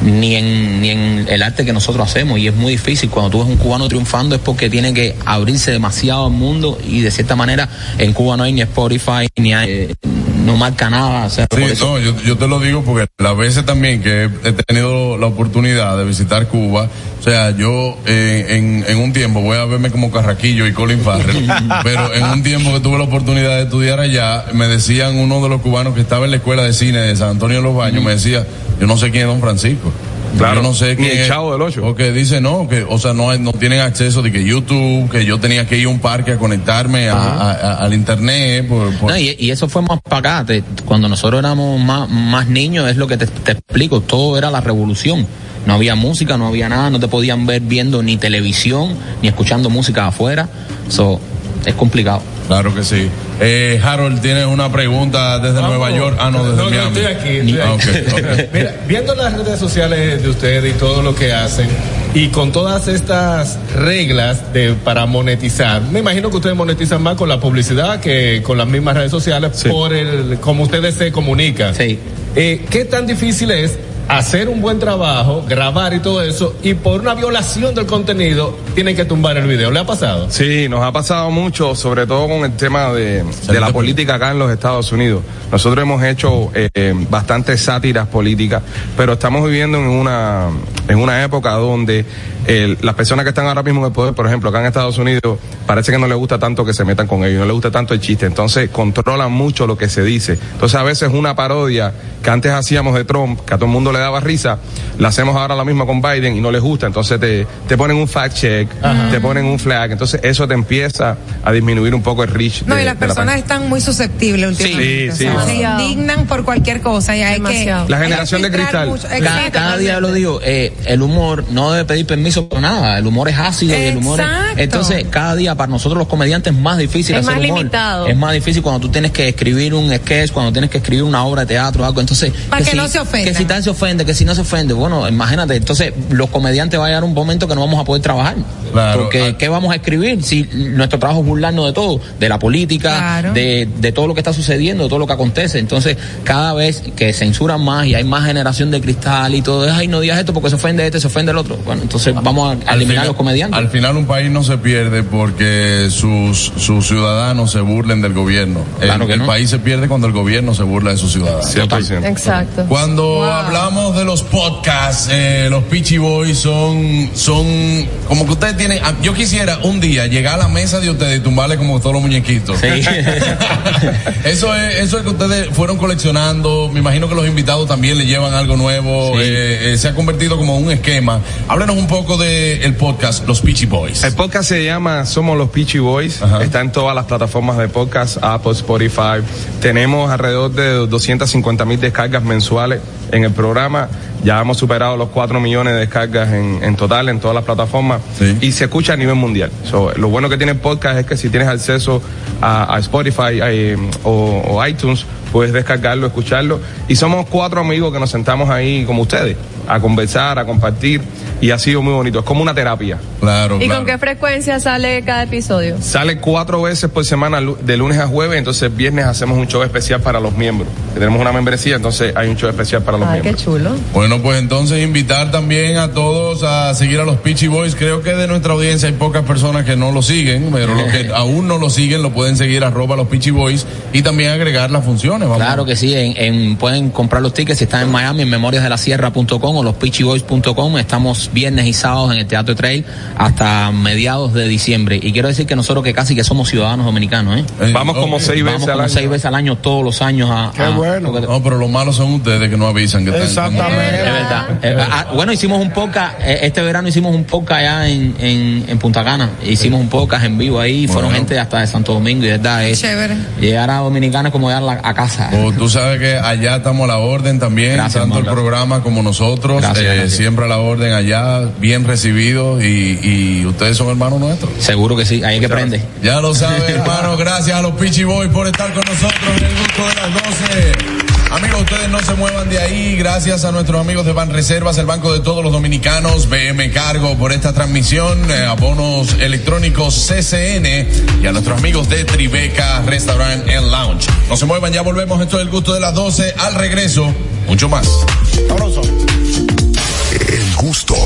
Ni en, ni en el arte que nosotros hacemos. Y es muy difícil. Cuando tú ves un cubano triunfando es porque tiene que abrirse demasiado al mundo y de cierta manera en Cuba no hay ni Spotify ni hay, eh, no marca nada o sea, Sí, no, yo, yo te lo digo porque las veces también que he tenido la oportunidad de visitar Cuba, o sea, yo eh, en, en un tiempo voy a verme como Carraquillo y Colin Farrell, pero en un tiempo que tuve la oportunidad de estudiar allá, me decían uno de los cubanos que estaba en la escuela de cine de San Antonio de los Baños, me decía, yo no sé quién es Don Francisco. Claro, yo no sé ni quién el. Chavo del Ocho. Porque dice no, que, o sea, no, hay- no tienen acceso de que YouTube, que yo tenía que ir a un parque a conectarme a- a- a- al internet. Por, por- No, y, y eso fue más para acá. te- cuando nosotros éramos más, más niños, es lo que te, te explico, todo era la revolución. No había música, no había nada, no te podían ver viendo ni televisión, ni escuchando música afuera. So, es complicado. Claro que sí. Eh, Harold, tienes una pregunta desde Nueva York. Ah, no, desde No, no, Miami. estoy aquí, estoy Ah, aquí. ok, ok. Mira, viendo las redes sociales de ustedes y todo lo que hacen, y con todas estas reglas de para monetizar, me imagino que ustedes monetizan más con la publicidad que con las mismas redes sociales por el cómo ustedes se comunican. Sí. Eh, ¿Qué tan difícil es hacer un buen trabajo, grabar y todo eso, y por una violación del contenido tienen que tumbar el video. ¿Le ha pasado? Sí, nos ha pasado mucho, sobre todo con el tema de, de la política acá en los Estados Unidos. Nosotros hemos hecho eh, eh, bastantes sátiras políticas, pero estamos viviendo en una, en una época donde el- las personas que están ahora mismo en el poder, por ejemplo, acá en Estados Unidos, parece que no les gusta tanto que se metan con ellos, no les gusta tanto el chiste, entonces controlan mucho lo que se dice. Entonces a veces una parodia que antes hacíamos de Trump, que a todo el mundo le daba risa, la hacemos ahora la misma con Biden y no les gusta, entonces te, te ponen un fact check, te ponen un flag, entonces eso te empieza a disminuir un poco el reach. No, de- y las la personas están muy susceptibles últimamente. Sí, o sea, sí. Se indignan por cualquier cosa y hay que. La hay generación que de cristal. mucho. Cada, Exacto, cada día lo digo, eh, el humor no debe pedir permiso por nada, el humor es ácido y el humor es- Exacto. entonces cada día para nosotros los comediantes es más difícil Es hacer más humor. limitado. Es más difícil cuando tú tienes que escribir un sketch, cuando tienes que escribir una obra de teatro o algo, entonces Para que si, no se ofendan. que si tal se ofende, que si no se ofende, bueno, imagínate, entonces los comediantes va a llegar un momento que no vamos a poder trabajar. Claro. Porque ¿qué vamos a escribir si nuestro trabajo es burlarnos de todo, de la política, Claro. de, de todo lo que está sucediendo, de todo lo que acontece. Entonces, cada vez que censuran más y hay más generación de cristal y todo, es, ay, no digas esto porque se ofende este, se ofende el otro. Bueno, entonces vamos a, a Al eliminar final- los comediantes. Al final un país no se pierde porque sus, sus ciudadanos se burlen del gobierno. Claro el que el no. país se pierde cuando el gobierno se burla de sus ciudadanos. 100%. Exacto. Cuando hablamos de los podcasts, eh, los Peachy Boys son, son como que ustedes tienen. ah, Yo quisiera un día llegar a la mesa de ustedes y tumbarle como todos los muñequitos. Sí. eso es, eso es que ustedes fueron coleccionando. Me imagino que los invitados también le llevan algo nuevo. Sí. eh, eh, se ha convertido como un esquema. Háblenos un poco del el podcast Los Peachy Boys. El podcast se llama Somos los Peachy Boys. Ajá. Está en todas las plataformas de podcast, Apple, Spotify. Tenemos alrededor de 250 mil descargas mensuales en el programa. Ya hemos superado los 4 millones de descargas en, en total en todas las plataformas. Sí. Y se escucha a nivel mundial. So, lo bueno que tiene el podcast es que si tienes acceso a, a Spotify eh, o, o iTunes, puedes descargarlo, escucharlo. Y somos cuatro amigos que nos sentamos ahí como ustedes, a conversar, a compartir. Y ha sido muy bonito. Es como una terapia. Claro, ¿Y claro. con qué frecuencia sale cada episodio? Sale cuatro veces por semana, de lunes a jueves, entonces viernes hacemos un show especial para los miembros. Tenemos una membresía, entonces hay un show especial para los Ay, qué chulo. Bueno, pues entonces invitar también a todos a seguir a los Peachy Boys. Creo que de nuestra audiencia hay pocas personas que no lo siguen, pero los que aún no lo siguen lo pueden seguir arroba los Peachy Boys y también agregar las funciones. Vamos. Claro que sí, en, en- pueden comprar los tickets si están en Miami, en memoriasdelasierra.com o los pitchyboys.com. Estamos viernes y sábados en el Teatro Trail hasta mediados de diciembre. Y quiero decir que nosotros que casi que somos ciudadanos dominicanos, ¿eh? Eh, Vamos como seis Vamos veces al como año. seis veces al año, todos los años a... Qué a- bueno. porque- No, pero lo malo son ustedes que no avisan que están. Exactamente. Es verdad. Ah, bueno, hicimos un podcast, eh, este verano hicimos un podcast allá en, en, en Punta Cana. Hicimos un podcast en vivo ahí, fueron gente hasta de Santo Domingo y de verdad es Chévere. llegar a Dominicana es como llegar a, la- a casa. O tú sabes que allá estamos a la orden también, Gracias, tanto hermano. el programa como nosotros, Gracias, eh, gracias. siempre a la orden allá, bien recibidos y, y ustedes son hermanos nuestros. Seguro que sí, ahí es que prende. Ya lo saben, hermano. Gracias a los Peachy Boys por estar con nosotros en el gusto de las 12. Amigos, ustedes no se muevan de ahí. Gracias a nuestros amigos de Ban Reservas, el banco de todos los dominicanos. BM Cargo por esta transmisión. eh, abonos electrónicos CCN. Y a nuestros amigos de Tribeca Restaurant and Lounge. No se muevan, ya volvemos. Esto es el gusto de las 12. Al regreso, mucho más. Sabroso. El gusto.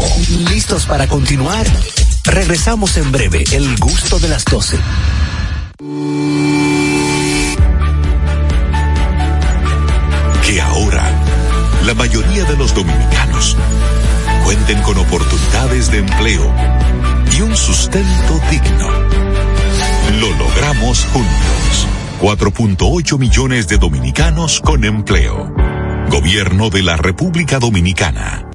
¿Listos para continuar? Regresamos en breve, el gusto de las 12. Con oportunidades de empleo y un sustento digno. Lo logramos juntos. 4.8 millones de dominicanos con empleo. Gobierno de la República Dominicana.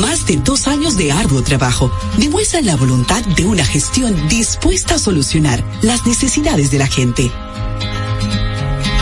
Más de dos años de arduo trabajo demuestran la voluntad de una gestión dispuesta a solucionar las necesidades de la gente.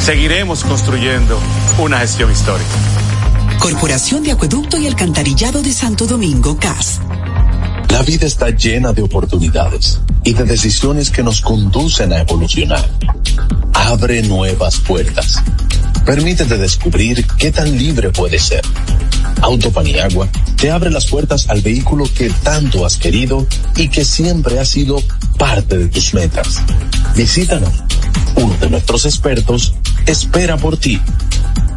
Seguiremos construyendo una gestión histórica. Corporación de Acueducto y Alcantarillado de Santo Domingo, CAS. La vida está llena de oportunidades y de decisiones que nos conducen a evolucionar. Abre nuevas puertas. Permítete descubrir qué tan libre puedes ser. Autopaniagua te abre las puertas al vehículo que tanto has querido y que siempre ha sido parte de tus metas. Visítanos. Uno de nuestros expertos espera por ti.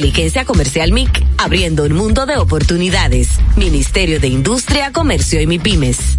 Inteligencia Comercial MIC, abriendo un mundo de oportunidades. Ministerio de Industria, Comercio y MIPIMES.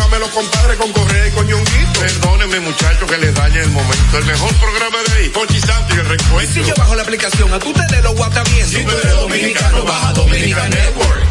de los compadres con Correa y. Perdónenme, muchachos, que les dañe el momento. El mejor programa de ahí, Santo y el recuento. Si yo bajo la aplicación, a tu tele lo guata bien. Si tú eres dominicano, baja Dominica Network.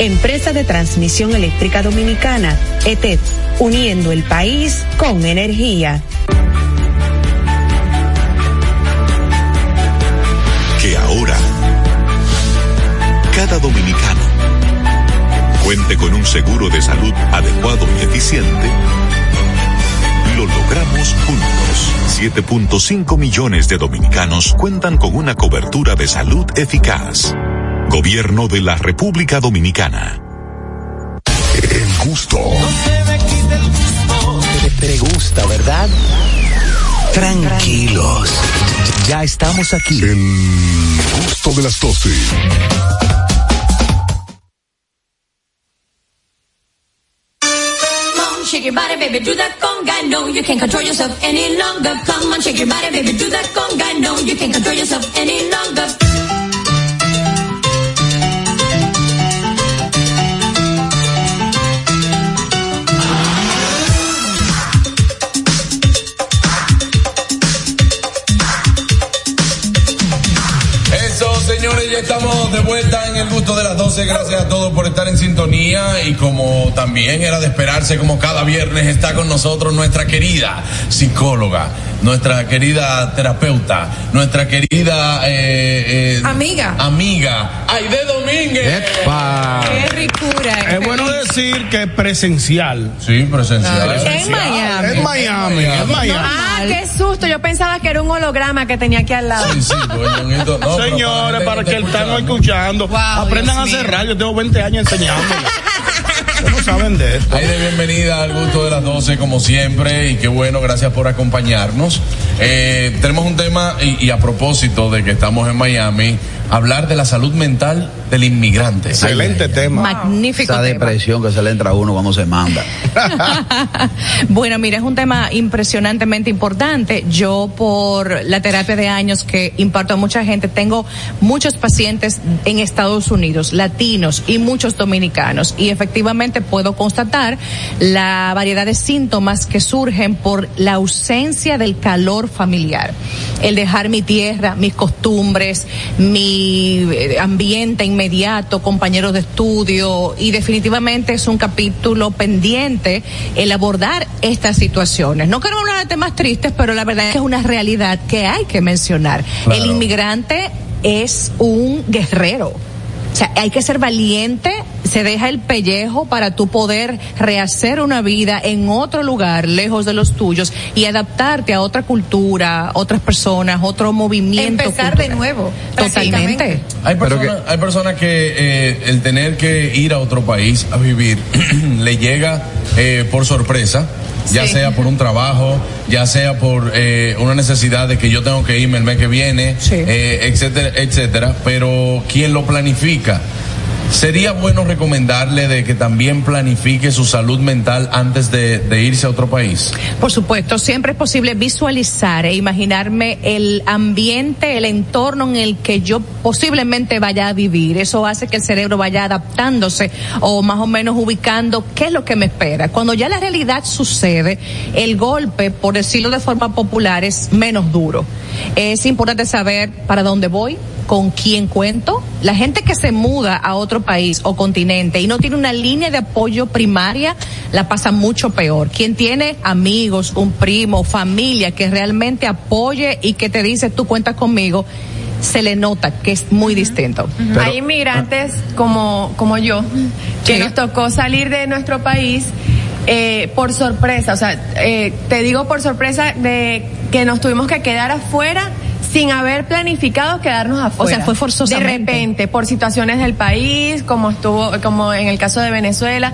Empresa de Transmisión Eléctrica Dominicana, ETED, uniendo el país con energía. Que ahora cada dominicano cuente con un seguro de salud adecuado y eficiente, lo logramos juntos. 7.5 millones de dominicanos cuentan con una cobertura de salud eficaz. Gobierno de la República Dominicana. El gusto. Te, te gusta, ¿verdad? Tranquilos. Ya estamos aquí. El gusto de las 12. Come on, shake your body, baby, do that conga. No, you can't control yourself any longer. Come on, shake your body, baby, do that conga. No, you can't control yourself any longer. Ya estamos de vuelta en el gusto de las 12. Gracias a todos por estar en sintonía. Y como también era de esperarse, como cada viernes está con nosotros nuestra querida psicóloga, nuestra querida terapeuta, nuestra querida eh, eh, Amiga. amiga, Aide Domínguez. Qué ricura. Es bueno decir que es presencial. Sí, presencial. En Miami. Es Miami, es Miami. Ah, qué susto. Yo pensaba que era un holograma que tenía aquí al lado. Señores, para que están escuchando, aprendan a hacer radio. Tengo 20 años enseñando. no saben de esto. Aide, bienvenida al gusto de las 12, como siempre, y qué bueno, gracias por acompañarnos. Eh, tenemos un tema, y, y a propósito de que estamos en Miami, hablar de la salud mental del inmigrante. Excelente tema. Magnífico Esa tema. depresión que se le entra a uno cuando se manda. Bueno, mira, es un tema impresionantemente importante. Yo, por la terapia de años que imparto a mucha gente, tengo muchos pacientes en Estados Unidos, latinos y muchos dominicanos. Y efectivamente puedo puedo constatar la variedad de síntomas que surgen por la ausencia del calor familiar. El dejar mi tierra, mis costumbres, mi eh, ambiente inmediato, compañeros de estudio y definitivamente es un capítulo pendiente el abordar estas situaciones. No queremos hablar de temas tristes, pero la verdad es que es una realidad que hay que mencionar. Claro. El inmigrante es un guerrero. O sea, hay que ser valiente, se deja el pellejo para tú poder rehacer una vida en otro lugar, lejos de los tuyos, y adaptarte a otra cultura, otras personas, otro movimiento. Empezar de nuevo. Totalmente. Hay personas, hay personas que eh, el tener que ir a otro país a vivir le llega eh, por sorpresa, ya Sí. sea por un trabajo, ya sea por eh, una necesidad de que yo tengo que irme el mes que viene, eh, etcétera, etcétera. Pero quien lo planifica, sería bueno recomendarle de que también planifique su salud mental antes de, de irse a otro país. Por supuesto, siempre es posible visualizar e imaginarme el ambiente, el entorno en el que yo posiblemente vaya a vivir. Eso hace que el cerebro vaya adaptándose o más o menos ubicando qué es lo que me espera. Cuando ya la realidad sucede, el golpe, por decirlo de forma popular, es menos duro. Es importante saber para dónde voy, con quién cuento. La gente que se muda a otro país o continente y no tiene una línea de apoyo primaria, la pasa mucho peor. Quien tiene amigos, un primo, familia que realmente apoye y que te dice tú cuentas conmigo, se le nota que es muy distinto. Hay inmigrantes como, como yo que nos tocó salir de nuestro país eh, por sorpresa, o sea, eh, te digo por sorpresa de que nos tuvimos que quedar afuera sin haber planificado quedarnos afuera. sea, fue forzosamente. De repente, por situaciones del país, como estuvo, como en el caso de Venezuela.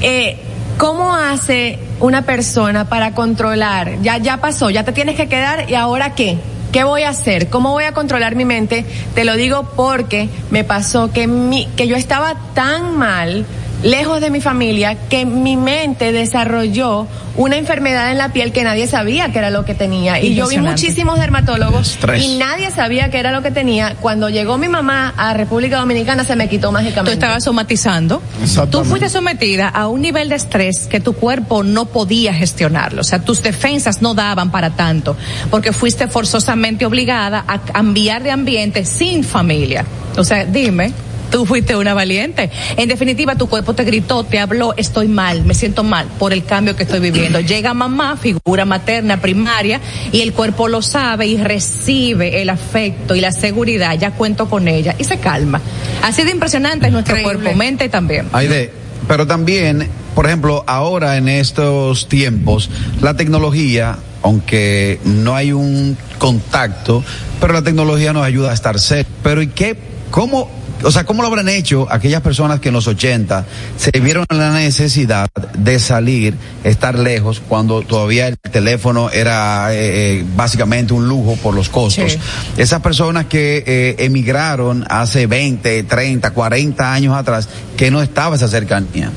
Eh, ¿Cómo hace una persona para controlar? Ya, ya pasó, ya te tienes que quedar y ahora qué? ¿Qué voy a hacer? ¿Cómo voy a controlar mi mente? Te lo digo porque me pasó que mi, que yo estaba tan mal, lejos de mi familia, que mi mente desarrolló una enfermedad en la piel que nadie sabía que era lo que tenía. Y yo vi muchísimos dermatólogos Estrés. y nadie sabía que era lo que tenía. Cuando llegó mi mamá a República Dominicana se me quitó mágicamente. Tú estabas somatizando. Tú fuiste sometida a un nivel de estrés que tu cuerpo no podía gestionarlo. O sea, tus defensas no daban para tanto. Porque fuiste forzosamente obligada a cambiar de ambiente sin familia. O sea, dime. Tú fuiste una valiente. En definitiva, tu cuerpo te gritó, te habló, estoy mal, me siento mal por el cambio que estoy viviendo. Llega mamá, figura materna primaria, y el cuerpo lo sabe y recibe el afecto y la seguridad, ya cuento con ella, y se calma. Así de impresionante es nuestro cuerpo, mente también. Aide, pero también, por ejemplo, ahora en estos tiempos, la tecnología, aunque no hay un contacto, pero la tecnología nos ayuda a estar cerca. Pero ¿y qué? ¿Cómo? O sea, ¿cómo lo habrán hecho aquellas personas que en los 80 se vieron en la necesidad de salir, estar lejos, cuando todavía el teléfono era eh, eh, básicamente un lujo por los costos? Sí. Esas personas que eh, emigraron hace 20, 30, 40 años atrás, que no estaba esa cercanía.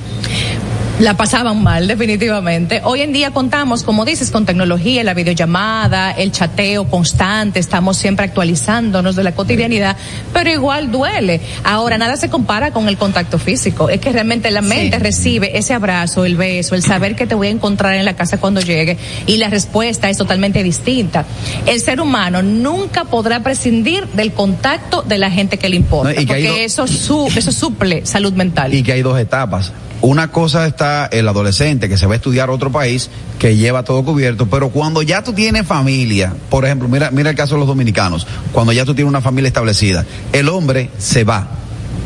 La pasaban mal, definitivamente. Hoy en día contamos, como dices, con tecnología, la videollamada, el chateo constante, estamos siempre actualizándonos de la cotidianidad, pero igual duele. Ahora, nada se compara con el contacto físico. Es que realmente la mente recibe ese abrazo, el beso, el saber que te voy a encontrar en la casa cuando llegue, y la respuesta es totalmente distinta. El ser humano nunca podrá prescindir del contacto de la gente que le importa, No, y que porque eso, su, eso suple salud mental. Y que hay dos etapas. Una cosa está el adolescente que se va a estudiar a otro país, que lleva todo cubierto, pero cuando ya tú tienes familia, por ejemplo, mira, mira el caso de los dominicanos, cuando ya tú tienes una familia establecida, el hombre se va,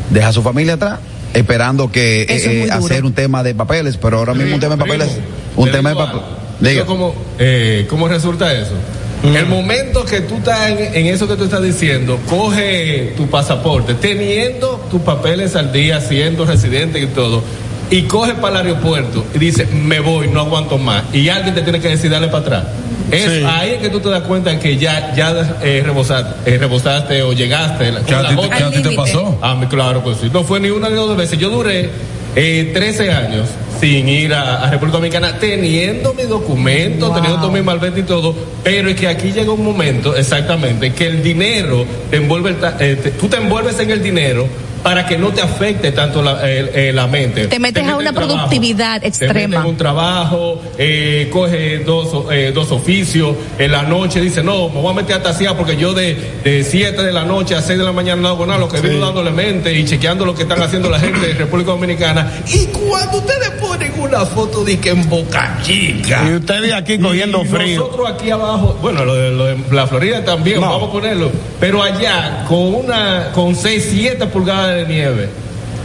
deja a su familia atrás, esperando que es eh, duro. hacer un tema de papeles, pero ahora mismo un tema de papeles, un Te tema de papeles. ¿Cómo, eh, ¿Cómo resulta eso? El momento que tú estás en, en eso que tú estás diciendo, coge tu pasaporte, teniendo tus papeles al día, siendo residente y todo, y coge para el aeropuerto y dice, me voy, no aguanto más, y alguien te tiene que decir, dale para atrás. Es Sí. ahí que tú te das cuenta que ya, ya eh, rebosaste, eh, rebosaste o llegaste. ¿Qué a ti te- qué a ti te pasó? Ah, mi- claro que sí. No fue ni una ni dos veces. Yo duré eh, 13 años sin ir a, a República Dominicana, teniendo mi documento, teniendo todo mi malvete y todo, pero es que aquí llega un momento, exactamente, que el dinero te envuelve, el ta- eh, te- tú te envuelves en el dinero para que no te afecte tanto la, eh, eh, la mente. Te metes a en una trabajo, productividad Te metes extrema. en un trabajo, eh, coge dos, eh, dos oficios, en la noche dice, no, me voy a meter a tasear porque yo de 7 de la noche a 6 de la mañana no hago nada, lo que vivo dándole mente y chequeando lo que están haciendo la gente de República Dominicana. Y cuando ustedes ponen una foto de que en Boca Chica. Y ustedes aquí cogiendo y frío. Nosotros aquí abajo, bueno, lo de, lo de la Florida también, No. vamos a ponerlo. Pero allá, con una, con 6, 7 pulgadas de nieve,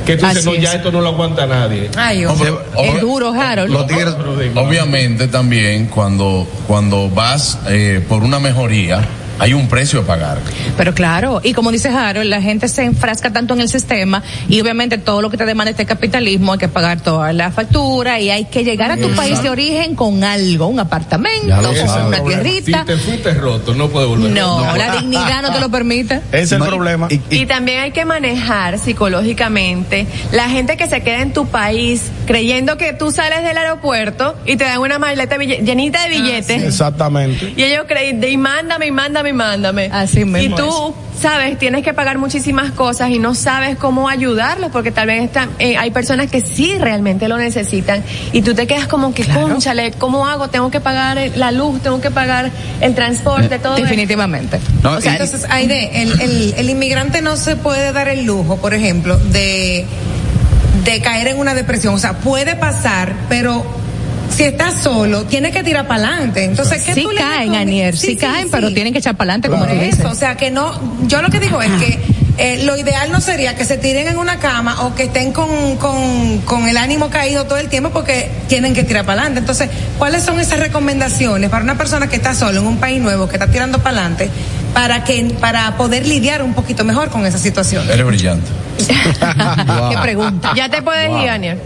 que tú dices, no, ya es. esto no lo aguanta nadie. Ay, es duro, Harold. Los tigres, obviamente también cuando, cuando vas eh, por una mejoría, hay un precio a pagar. Pero claro, y como dice Harold, la gente se enfrasca tanto en el sistema y obviamente todo lo que te demanda este capitalismo hay que pagar toda la factura y hay que llegar a tu Exacto. país de origen con algo, un apartamento, con una Si tierrita. te fuiste roto, no puedes volver. No, la dignidad no te lo permite. Es el problema. Y también hay que manejar psicológicamente la gente que se queda en tu país creyendo que tú sales del aeropuerto y te dan una maleta llenita de billetes. Exactamente. Y ellos creen, de y mándame, y mándame, y mándame. Así Y mismo tú, sabes, tienes que pagar muchísimas cosas y no sabes cómo ayudarlos porque tal vez están, eh, hay personas que sí realmente lo necesitan y tú te quedas como que, conchale, ¿cómo hago? Tengo que pagar la luz, tengo que pagar el transporte, todo. eso. Definitivamente. No, O sea, y- entonces, Aide, el, el, el inmigrante no se puede dar el lujo, por ejemplo, de, de caer en una depresión. O sea, puede pasar, pero si estás solo, tienes que tirar para adelante. Entonces, ¿qué Sí tú le caen, recomiendas? Anier, sí, caen, pero tienen que echar para adelante, como Por tú dices. eso, o sea, que no, yo lo que digo es que eh, lo ideal no sería que se tiren en una cama o que estén con, con, con el ánimo caído todo el tiempo porque tienen que tirar para adelante. Entonces, ¿cuáles son esas recomendaciones para una persona que está solo en un país nuevo, que está tirando para adelante, para que, para poder lidiar un poquito mejor con esa situación? Eres brillante. Qué pregunta. Ya te puedes ir, Aniel.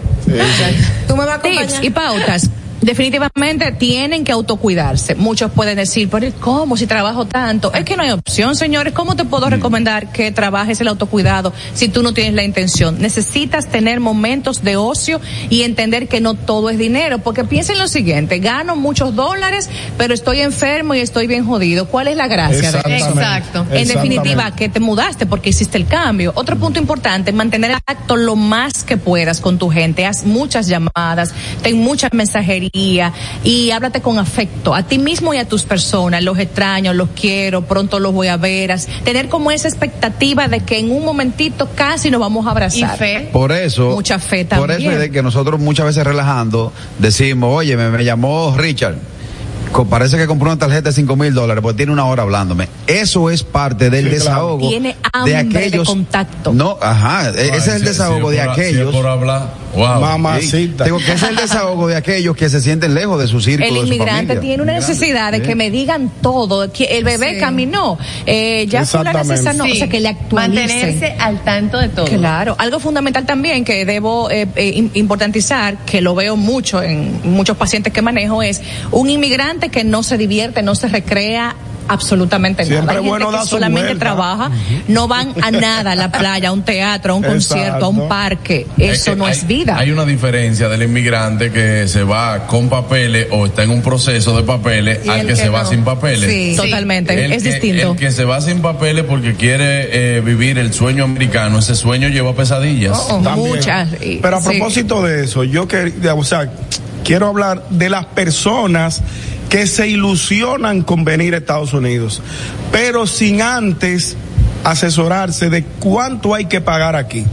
Tú me vas a Tips y pautas. Definitivamente tienen que autocuidarse. Muchos pueden decir, pero ¿cómo si trabajo tanto? Es que no hay opción, señores. ¿Cómo te puedo recomendar que trabajes el autocuidado si tú no tienes la intención? Necesitas tener momentos de ocio y entender que no todo es dinero. Porque piensen lo siguiente, gano muchos dólares, pero estoy enfermo y estoy bien jodido. ¿Cuál es la gracia de eso? Exacto. En definitiva, que te mudaste porque hiciste el cambio. Otro punto importante, mantener el acto lo más que puedas con tu gente. Haz muchas llamadas, ten mucha y háblate con afecto a ti mismo y a tus personas. Los extraño, los quiero, pronto los voy a ver. Tener como esa expectativa de que en un momentito casi nos vamos a abrazar. Y fe. Por eso. Mucha fe Por eso también. es de que nosotros muchas veces relajando decimos, oye, me, me llamó Richard. Parece que compró una tarjeta de cinco mil dólares, porque tiene una hora hablándome. Eso es parte del Sí, claro. desahogo Tiene de hambre de aquellos. contacto. No, ajá, e- ese es el Si- desahogo si de por- si aquellos. por hablar, wow. Mamacita. Digo que es el desahogo de aquellos que se sienten lejos de su círculo. El de su inmigrante tiene una necesidad de Sí. que me digan todo, que el bebé Sí. caminó, eh, ya fulana se sanó, o sea, que le actualicen. Mantenerse al tanto de todo. Claro, algo fundamental también que debo eh, eh, im- importantizar, que lo veo mucho en muchos pacientes que manejo, es un inmigrante que no se divierte, no se recrea absolutamente Siempre nada. Hay bueno que solamente vuelta. trabaja, no van a nada, a la playa, a un teatro, a un concierto, a un parque. Es Eso que no hay- es vida. Hay una diferencia del inmigrante que se va con papeles o está en un proceso de papeles al que, que se va sin papeles. Sí. Totalmente, El es que, distinto. El que se va sin papeles porque quiere eh, vivir el sueño americano, ese sueño lleva pesadillas. Oh, oh, muchas. Pero a sí. propósito de eso, yo quería, o sea, quiero hablar de las personas que se ilusionan con venir a Estados Unidos, pero sin antes asesorarse de cuánto hay que pagar aquí.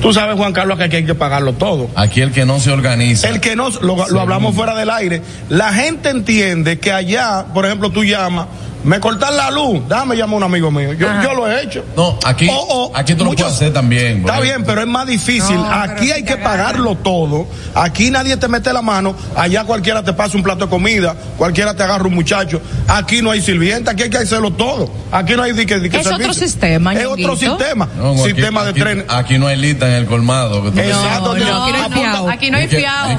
Tú sabes, Juan Carlos, que aquí hay que pagarlo todo. Aquí el que no se organiza. El que no, lo, lo hablamos fuera del aire, la gente entiende que allá, por ejemplo, tú llamas, me cortan la luz, déjame llamar a un amigo mío. Yo, yo lo he hecho. No, aquí, O- o aquí tú lo muchos- puedes hacer también. Está bien, pero es más difícil. No, Aquí hay que pagarlo todo. Aquí nadie te mete la mano. Allá cualquiera te pasa un plato de comida. Cualquiera te agarra un muchacho. Aquí no hay sirvienta. Aquí hay que hacerlo todo. Aquí no hay di que, di que Es otro sistema, Es otro sistema. No, aquí- sistema de aquí- tren. Aquí no hay lista en el colmado. que tú- Exacto. no, aquí no hay fiao. Aquí no hay fiado.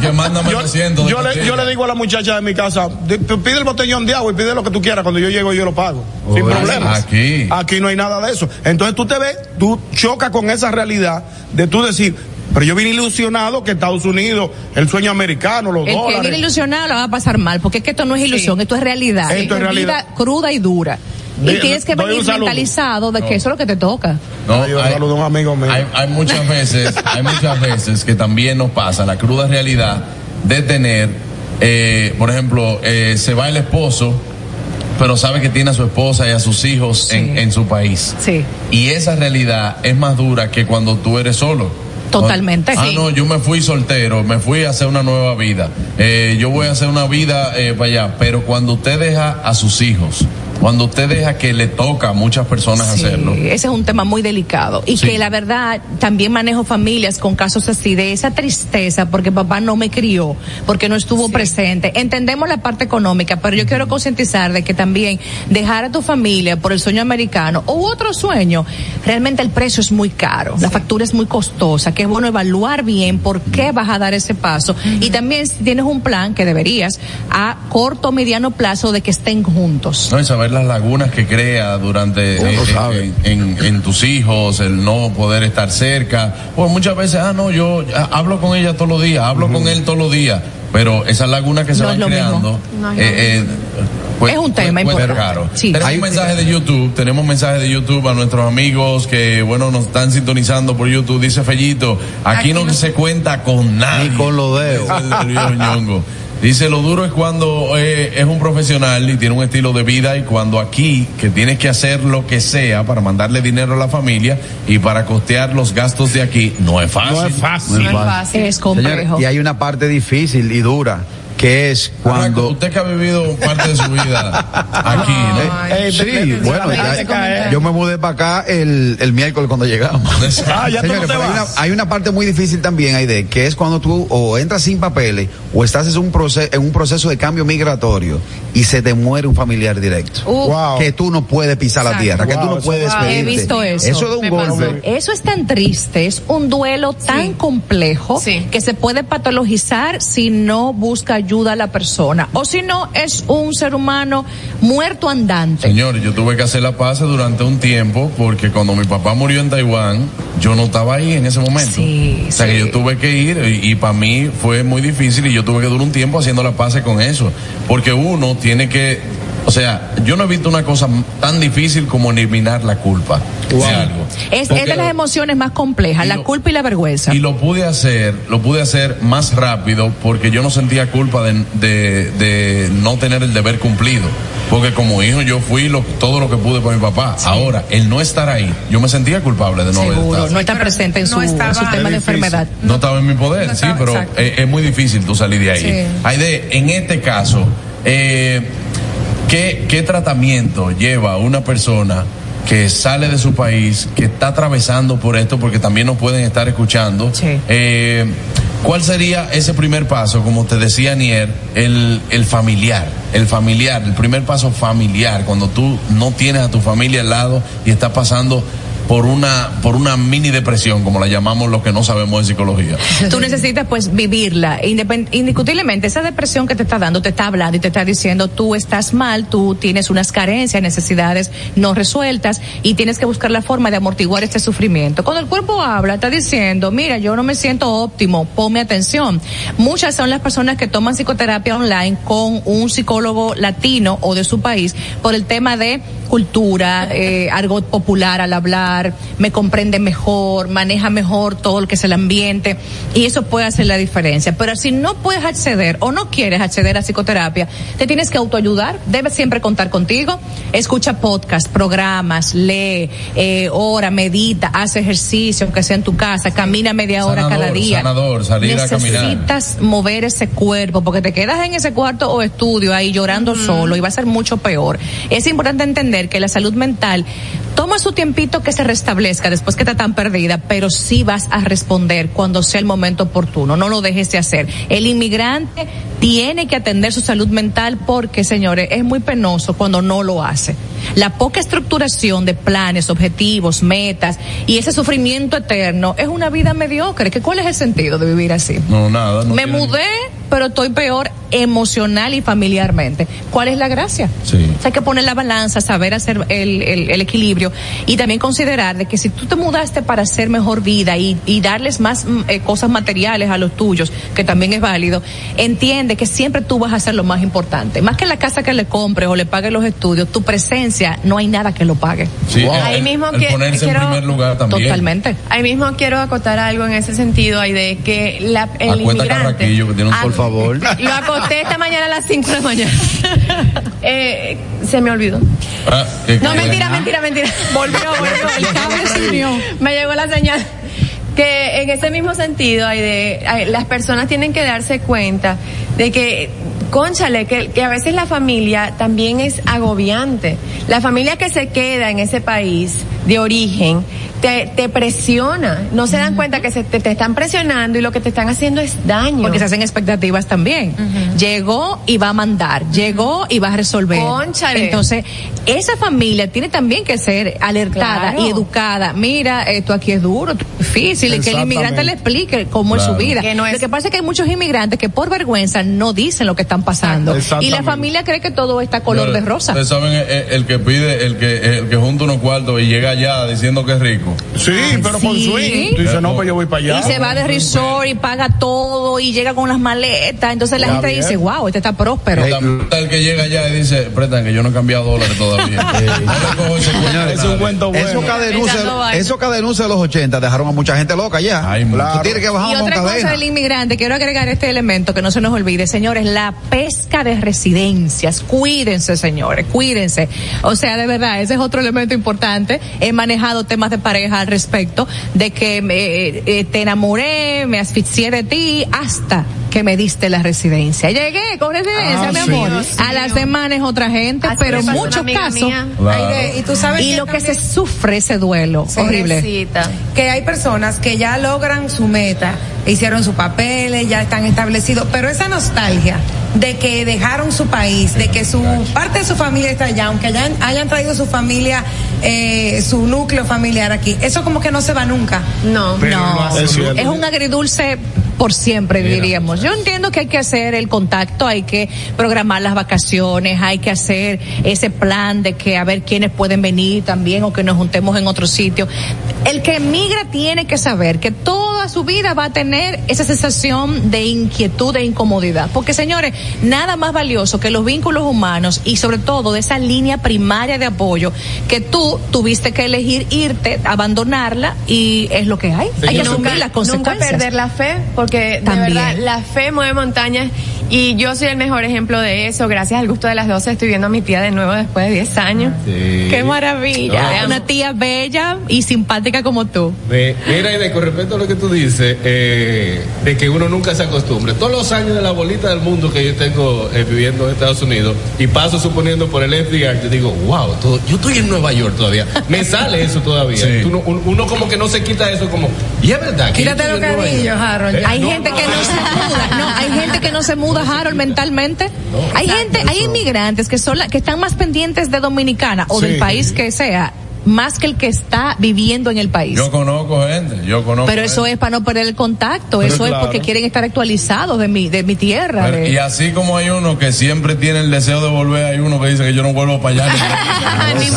yo, 300 de yo le, yo le digo a la muchacha de mi casa, "Di- pide el botellón de agua y pide lo que tú quieras. Cuando yo llego yo lo pago. sin Oye, problemas. aquí. Aquí no hay nada de eso. Entonces tú te ves, tú chocas con esa realidad de tú decir, pero yo vine ilusionado que Estados Unidos, el sueño americano, los El que dólares. viene ilusionado la va a pasar mal, porque es que esto no es ilusión, esto es realidad. Esto es realidad. cruda y dura. Y tienes que venir mentalizado de que eso es lo que te toca. No, Yo hay, saludo a un amigo mío. hay, hay muchas veces, hay muchas veces que también nos pasa la cruda realidad de tener, eh, por ejemplo, eh, se va el esposo, pero sabe que tiene a su esposa y a sus hijos en, en su país. Sí. Y esa realidad es más dura que cuando tú eres solo. Totalmente. Ah, Sí. no, yo me fui soltero, me fui a hacer una nueva vida. Eh, yo voy a hacer una vida eh, para allá. Pero cuando usted deja a sus hijos, cuando usted deja que le toca a muchas personas Sí, hacerlo. ese es un tema muy delicado y Sí. que la verdad también manejo familias con casos así de esa tristeza porque papá no me crió, porque no estuvo presente. Entendemos la parte económica, pero yo quiero concientizar de que también dejar a tu familia por el sueño americano u otro sueño, realmente el precio es muy caro, la factura es muy costosa, que es bueno evaluar bien por qué vas a dar ese paso y también si tienes un plan que deberías a corto o mediano plazo de que estén juntos. No, las lagunas que crea durante eh, sabe. en, en- en tus hijos, el no poder estar cerca. Pues muchas veces, ah, no, yo ah, hablo con ella todos los días, hablo con él todos los días, pero esas lagunas que se No van creando. No es eh, eh, pues- Es un tema pues- pues importante. claro. Sí. Tenemos Hay- mensajes de YouTube, tenemos mensajes de YouTube a nuestros amigos que, bueno, nos están sintonizando por YouTube. Dice Fellito, aquí, no, se cuenta con nadie. Ni con los dedos. Dice lo duro es cuando eh, es un profesional y tiene un estilo de vida y cuando aquí, que tienes que hacer lo que sea para mandarle dinero a la familia y para costear los gastos de aquí, no es fácil. No es fácil. No es fácil. Es complejo. y hay una parte difícil y dura, que es Cuando usted que ha vivido parte de su vida aquí, ¿no? Sí, bueno, ya- yo me mudé para acá el, el miércoles cuando llegamos. Ah, ya tú no te hay, una, vas. hay una parte muy difícil también, Aide, que es cuando tú o entras sin papeles o estás en un, proceso, en un proceso de cambio migratorio y se te muere un familiar directo. Uh, Wow. Que tú no puedes pisar la tierra, que tú Wow, no eso- puedes wow. He visto eso. Eso de un Me pasó. golpe. Eso es tan triste, es un duelo tan complejo Sí. que se puede patologizar si no busca ayuda a la persona o si no es un ser humano muerto andante. Señor, yo tuve que hacer la paz durante un tiempo porque cuando mi papá murió en Taiwán, yo no estaba ahí en ese momento. Sí, o sea que yo tuve que ir y, para mí fue muy difícil y yo tuve que durar un tiempo haciendo la paz con eso. Porque uno tiene que, o sea, yo no he visto una cosa tan difícil como eliminar la culpa de algo. Es, es de las emociones más complejas, la lo- culpa y la vergüenza. y lo pude hacer, lo pude hacer más rápido porque yo no sentía culpa de, de, de no tener el deber cumplido. Porque como hijo yo fui lo, todo lo que pude para mi papá. Ahora, el no estar ahí, yo me sentía culpable de no haber Seguro, estado. no está presente en su, no en su estaba- tema Es de enfermedad. No estaba en mi poder, No sí, estaba- pero es, es muy difícil tú salir de ahí. Sí. Aide, en este caso, eh, ¿qué, ¿qué tratamiento lleva una persona que sale de su país, que está atravesando por esto, porque también nos pueden estar escuchando? Sí. Eh, ¿Cuál sería ese primer paso, como te decía Nier, el, el familiar? El familiar, el primer paso familiar, cuando tú no tienes a tu familia al lado y estás pasando por una, por una mini depresión, como la llamamos los que no sabemos de psicología. Tú necesitas pues vivirla. Independ- indiscutiblemente, esa depresión que te está dando, te está hablando y te está diciendo tú estás mal, tú tienes unas carencias, necesidades no resueltas y tienes que buscar la forma de amortiguar este sufrimiento. Cuando el cuerpo habla, está diciendo, mira, yo no me siento óptimo, ponme atención. Muchas son las personas que toman psicoterapia online con un psicólogo latino o de su país por el tema de cultura, eh, algo popular al hablar, me comprende mejor, maneja mejor todo lo que es el ambiente y eso puede hacer la diferencia. Pero si no puedes acceder o no quieres acceder a psicoterapia, te tienes que autoayudar, debes siempre contar contigo, escucha podcast, programas, lee, eh, ora, medita, haz ejercicio, aunque sea en tu casa, camina media hora Sanador, cada día. sanador, salir a caminar. Necesitas mover ese cuerpo porque te quedas en ese cuarto o estudio ahí llorando solo y va a ser mucho peor. Es importante entender que la salud mental toma su tiempito que se restablezca después que está tan perdida, pero sí vas a responder cuando sea el momento oportuno. No lo dejes de hacer. El inmigrante tiene que atender su salud mental porque, señores, es muy penoso cuando no lo hace. La poca estructuración de planes, objetivos, metas y ese sufrimiento eterno es una vida mediocre. ¿Que ¿Cuál es el sentido de vivir así? No, nada. No Me tiene- mudé, pero estoy peor emocional y familiarmente. ¿Cuál es la gracia? Sí. O sea, hay que poner la balanza, saber hacer el, el- el equilibrio y también considerar de que si tú te mudaste para hacer mejor vida y, y darles más mm, eh, cosas materiales a los tuyos, que también es válido, entiende de que siempre tú vas a ser lo más importante. Más que la casa que le compres o le pagues los estudios, tu presencia, no hay nada que lo pague. Sí, Ahí el- mismo el que- ponerse quiero- en primer lugar también. Totalmente. Ahí mismo quiero acotar algo en ese sentido, ahí de que la, el inmigrante. Que tiene un Ah, por favor. Lo acosté esta mañana a las 5 de la mañana. Eh, se me olvidó. Ah, ¿qué- No, mentira, mentira, mentira. Volvió, volvió. El cable se unió. Me llegó la señal. Que en ese mismo sentido, hay de, hay- las personas tienen que darse cuenta de que, conchale, que, que a veces la familia también es agobiante. La familia que se queda en ese país de origen te, te presiona. No se dan cuenta que se te, te están presionando y lo que te están haciendo es daño. Porque se hacen expectativas también. Llegó y va a mandar, llegó y va a resolver. Cónchale. Entonces, esa familia tiene también que ser alertada Claro. y educada. Mira, esto aquí es duro, esto es difícil, y que el inmigrante le explique cómo es su vida. Que no es- Lo que pasa es que hay muchos inmigrantes que por vergüenza no dicen lo que están pasando. Y la familia cree que todo está color de rosa. Ustedes saben, el, el que pide, el que, el que junta unos cuartos y llega allá diciendo que es rico. Sí, pero con sí. swing. Tú dices, no, pues yo voy para allá. Y se va de resort y paga todo y llega con las maletas. Entonces la Ya gente bien. dice, wow, este está próspero. El que llega allá y dice, prestan que yo no he cambiado dólares todavía. Es un cuento bueno. Eso cadenuncia, Echando vaina. eso cadenuncia de los 80 dejaron a mucha gente loca ya. Tú tienes que bajar Y otra cosa cadena. del inmigrante, quiero agregar este elemento que no se nos olvide, señores, la pesca de residencias. Cuídense, señores, cuídense. O sea, de verdad, ese es otro elemento importante. He manejado temas de pareja al respecto, de que me, eh, te enamoré, me asfixié de ti, hasta que me diste la residencia. Llegué con residencia, Ah, mi sí. amor. Dios A la semana es otra gente, Así pero en muchos casos. y tú sabes y que lo que se sufre ese duelo, horrible. Que hay personas que ya logran su meta, hicieron sus papeles, ya están establecidos, pero esa nostalgia de que dejaron su país, de que su parte de su familia está allá, aunque hayan, hayan traído su familia, eh, su núcleo familiar aquí, eso como que no se va nunca. No, Pero No, es, bien. un agridulce por siempre, diríamos. Yo entiendo que hay que hacer el contacto, hay que programar las vacaciones, hay que hacer ese plan de que a ver quiénes pueden venir también o que nos juntemos en otro sitio. El que emigra tiene que saber que toda su vida va a tener esa sensación de inquietud e incomodidad. Porque señores, nada más valioso que los vínculos humanos y sobre todo de esa línea primaria de apoyo que tú tuviste que elegir irte, abandonarla y es lo que hay. hay que nunca, asumir las nunca consecuencias. perder la fe, porque de verdad la fe mueve montañas y yo soy el mejor ejemplo de eso. Gracias al gusto de las 12 estoy viendo a mi tía de nuevo después de 10 años. Qué maravilla. No. Una tía bella y simpática como tú. De- mira, y de con respecto a lo que tú dices, eh, de que uno nunca se acostumbre. Todos los años de la bolita del mundo que yo tengo eh, viviendo en Estados Unidos y paso suponiendo por el FBI, yo digo, wow, todo- yo estoy en Nueva York todavía. Me sale eso todavía. Sí. Uno, como que no se quita eso como, y es verdad. que Quítate los cabellos, York". Harold. Eh, Hay no, gente que no se muda, no, hay gente que no se muda, Harold, mentalmente. hay gente, hay inmigrantes que son la- que están más pendientes de Dominicana o Sí. del país que sea, más que el que está viviendo en el país. Yo conozco gente, yo conozco Pero eso gente. es para no perder el contacto, Pero eso es claro. porque quieren estar actualizados de mi, de mi tierra. Pero- de- y así como hay uno que siempre tiene el deseo de volver, hay uno que dice que yo no vuelvo para allá. Ni sí.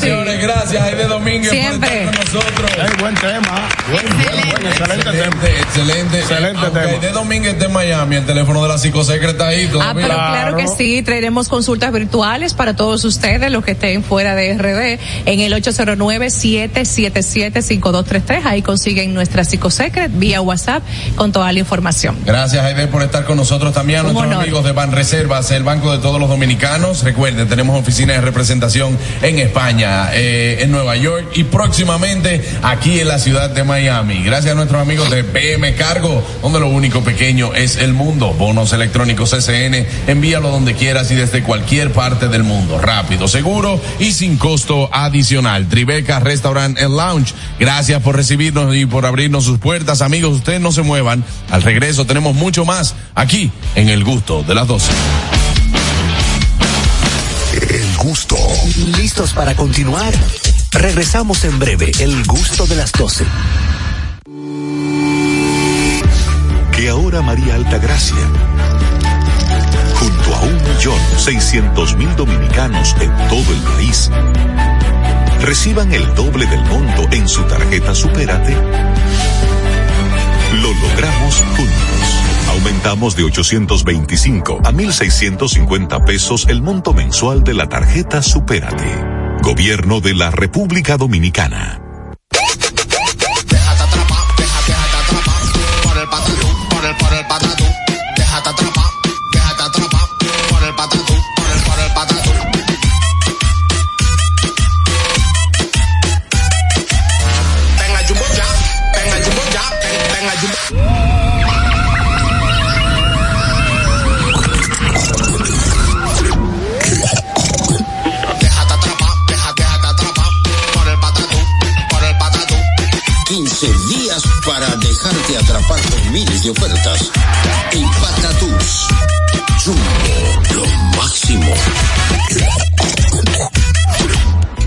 Señores, gracias, Aide Domínguez, Siempre. por estar con nosotros. Eh, buen tema. Buen, buen, buen, excelente tema. Excelente, excelente. Excelente Aunque tema. Aide Domínguez está en Miami, el teléfono de la psicosecre está ahí Ah, pero claro que sí, traeremos consultas virtuales para todos ustedes, los que estén fuera de RD, en el 809-777-5233. Ahí consiguen nuestra psicosecret vía WhatsApp con toda la información. Gracias, Aide, por estar con nosotros también. A nuestros honor. amigos de Banreservas, el banco de todos los dominicanos. Recuerden, tenemos oficinas de representación en España, eh, en Nueva York y próximamente aquí en la ciudad de Miami. Gracias a nuestros amigos de PM Cargo, donde lo único pequeño es el mundo. Bonos electrónicos SN, envíalo donde quieras y desde cualquier parte del mundo. Rápido, seguro y sin costo adicional. Tribeca Restaurant and Lounge. Gracias por recibirnos y por abrirnos sus puertas. Amigos, ustedes no se muevan. Al regreso tenemos mucho más aquí en El Gusto de las 12. El gusto. ¿Listos para continuar? Regresamos en breve, el gusto de las 12. que ahora María Altagracia, junto a un millón seiscientos mil dominicanos en todo el país, reciban el doble del monto en su tarjeta Supérate, lo logramos juntos. Aumentamos de 825 a 1.650 pesos el monto mensual de la tarjeta Supérate. Gobierno de la República Dominicana. Atrapar por miles de ofertas. En Patatús. Jumbo, lo máximo.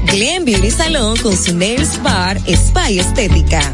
Glen Beauty Salon con su Nails Bar Spa y Estética.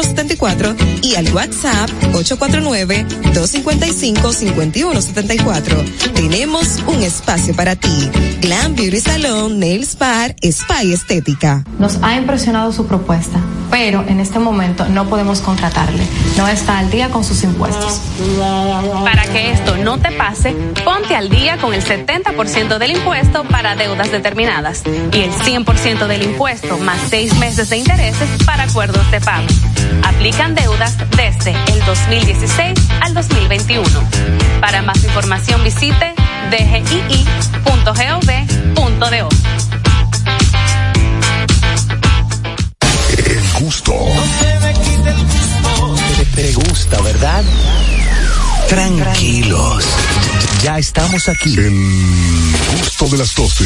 809-333-5174 y al WhatsApp 849-255-5174. Tenemos un espacio para ti. Glam Beauty Salon, Nails Bar, Spa y Estética. Nos ha impresionado su propuesta, pero en este momento no podemos contratarle. No está al día con sus impuestos. Para que esto no te pase, ponte al día con el 70% del impuesto para deudas determinadas y el 100% del impuesto más seis meses de intereses para acuerdos de pago. Aplican deudas desde el 2016 al 2021. Para más información visite dgii.gov.do. El gusto. Te, te gusta, ¿verdad? Tranquilos. Ya estamos aquí. El gusto de las 12.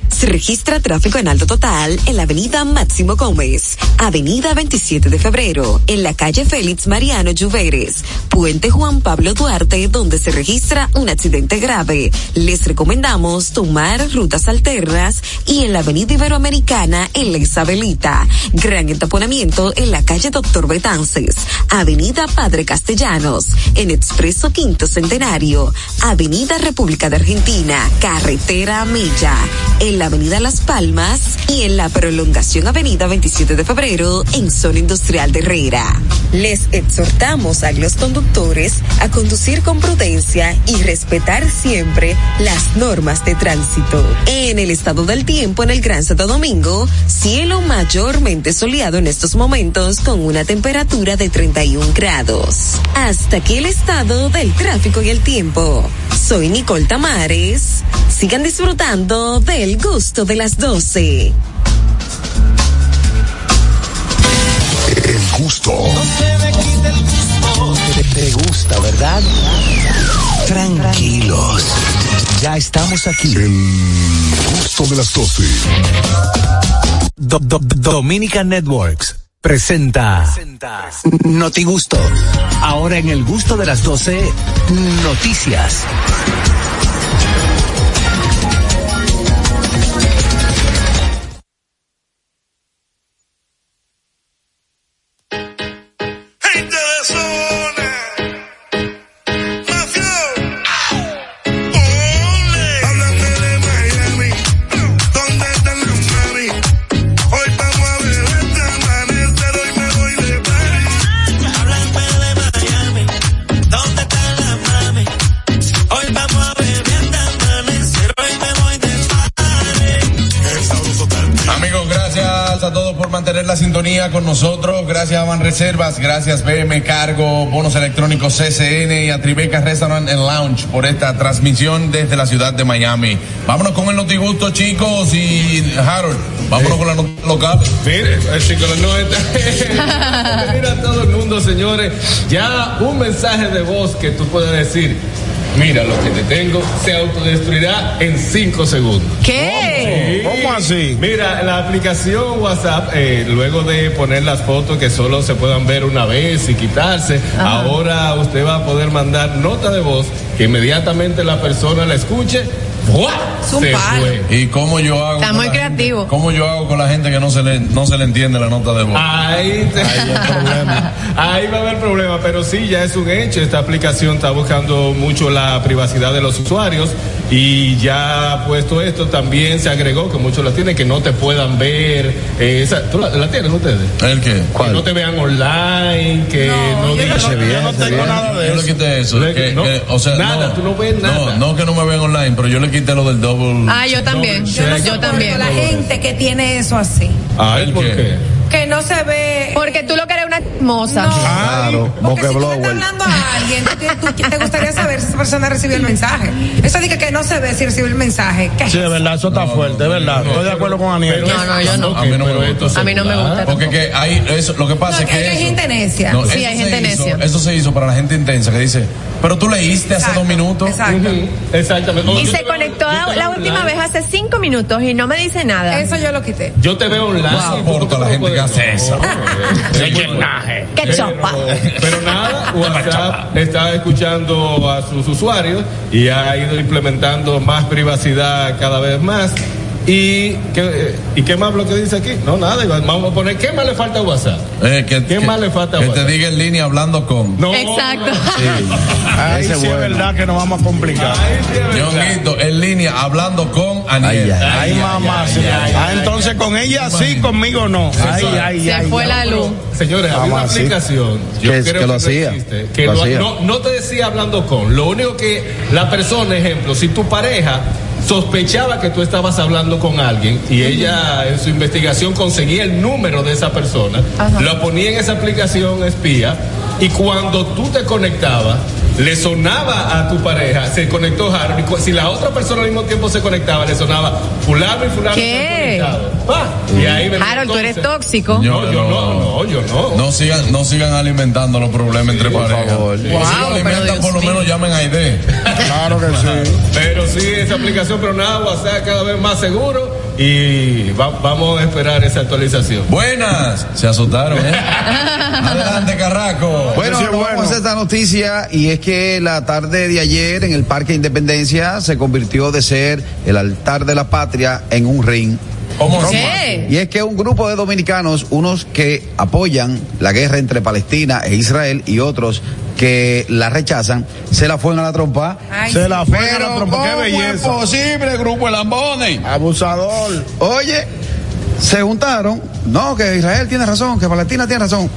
Se registra tráfico en alto total en la avenida Máximo Gómez, avenida 27 de febrero, en la calle Félix Mariano Lluveres, puente Juan Pablo Duarte, donde se registra un accidente grave. Les recomendamos tomar rutas alternas y en la avenida Iberoamericana en la Isabelita. Gran entaponamiento en la calle Doctor Betances, avenida Padre Castellanos, en Expreso Quinto Centenario, avenida República de Argentina, carretera Milla, en la avenida Las Palmas y en la prolongación avenida 27 de febrero en zona industrial de Herrera. Les exhortamos a los conductores a conducir con prudencia y respetar siempre las normas de tránsito. En el estado del tiempo en el Gran Santo Domingo, cielo mayormente soleado en estos momentos con una temperatura de 31 grados. Hasta aquí el estado del tráfico y el tiempo. Soy Nicole Tamares. Sigan disfrutando del gusto de las 12. El gusto. Te, te gusta, ¿verdad? Tranquilos. Ya estamos aquí. El gusto de las 12. Do- Do- Dominica Networks presenta Noti Gusto. Ahora en el gusto de las 12, noticias. Gracias a Van Reservas, gracias BM Cargo, Bonos Electrónicos CCN y a Tribeca Restaurant and Lounge por esta transmisión desde la ciudad de Miami. Vámonos con el notigusto, chicos, y Harold, vámonos con la nota local. Mire, el chico no está. Mira a todo el mundo, señores. Ya un mensaje de voz que tú puedes decir. Mira lo que te tengo, se autodestruirá en cinco segundos. ¿Qué? ¿Cómo así? Mira, la aplicación WhatsApp, eh, luego de poner las fotos que solo se puedan ver una vez y quitarse, Ajá. ahora usted va a poder mandar nota de voz que inmediatamente la persona la escuche. ¿Y cómo yo hago? Está con muy la gente- creativo. ¿Cómo yo hago con la gente que no se le, no se le entiende la nota de voz? Ahí, te- Ahí va a haber problema, pero sí, ya es un hecho. Esta aplicación está buscando mucho la privacidad de los usuarios y ya puesto esto también se agregó que muchos la tienen que no te puedan ver. eh, esa- ¿Tú la, la tienen ustedes? ¿El qué? Que no te vean online, que no, digan yo no- yo no tengo nada de Yo le eso. quité eso. Le- que- no, que, o sea, nada, no, tú no ves nada. No, no que no me vean online, pero yo le quité lo del double. Ah, yo también. Yo no Yo también. la gente que tiene eso así. ¿El ¿por qué? Que no se ve. Porque tú lo que eres una moza. No. Claro, Porque si tú le estás hablando a alguien, tú, te gustaría saber si esa persona recibió el mensaje. Eso dice que no se ve si recibió el mensaje. ¿Qué? Sí, de verdad, eso está fuerte, de verdad. Estoy de acuerdo con Aniel. No, no, yo no. A mí no me pero gusta. esto A mí no me gusta. Porque que hay, eso, lo que pasa No, es que hay eso- gente necia. No, Sí, hay gente necia. Eso se hizo para la gente intensa que dice, pero tú leíste hace dos minutos. Exacto. Exactamente. Y se conectó la última vez hace cinco minutos y no me dice nada. Eso yo lo quité. Yo te veo online. No soporto a la gente que hace eso. Qué chopa. Pero nada, WhatsApp está escuchando a sus usuarios y ha ido implementando más privacidad cada vez más. ¿Y qué, eh, ¿y qué más lo que dice aquí? No, nada, vamos a poner, ¿qué más le falta a WhatsApp? Eh, que, ¿Qué que- más le falta a Que te WhatsApp? diga en línea hablando con. No, Exacto. Ahí sí es verdad que nos vamos a complicar. Ahí sí. Ñonguito, en línea hablando con Aniel. Ay, Ay, mamá. sí. Ah, entonces con ella sí, conmigo no. Ay, ay, Se ay. fue ay. la luz. Señores, había una aplicación. Yo Que- creo que lo hacía. existe, que Lo lo- hacía. no, no te decía hablando con. Lo único que la persona, ejemplo, si tu pareja sospechaba que tú estabas hablando con alguien y ella en su investigación conseguía el número de esa persona, lo ponía en esa aplicación espía y cuando tú te conectabas, le sonaba a tu pareja, se conectó Harold, y si la otra persona al mismo tiempo se conectaba, le sonaba fulano y fulano ¿Qué? Pa, Y ahí Harold, tú eres tóxico. No, yo no, no, yo no. No sigan, no sigan alimentando los problemas entre parejas. favor. Si Wow, lo alimentan, Dios por lo mío. menos llamen a Aide. Claro que sí. Pero sí, esa aplicación, pero nada, WhatsApp cada vez más seguro y va- vamos a esperar esa actualización. Buenas. Se asustaron, ¿eh? Adelante, Carraco. Bueno, Sí, bueno. vamos a esta noticia y es que la tarde de ayer en el Parque Independencia se convirtió de ser el altar de la patria en un ring. ¿Cómo? ¿Qué? Y es que un grupo de dominicanos, unos que apoyan la guerra entre Palestina e Israel y otros que la rechazan, se la fueron a la trompa. Ay, Se la fue a la trompa. Qué belleza. posible, grupo de lambones? Abusador. Oye, se juntaron, no, que Israel tiene razón, que Palestina tiene razón.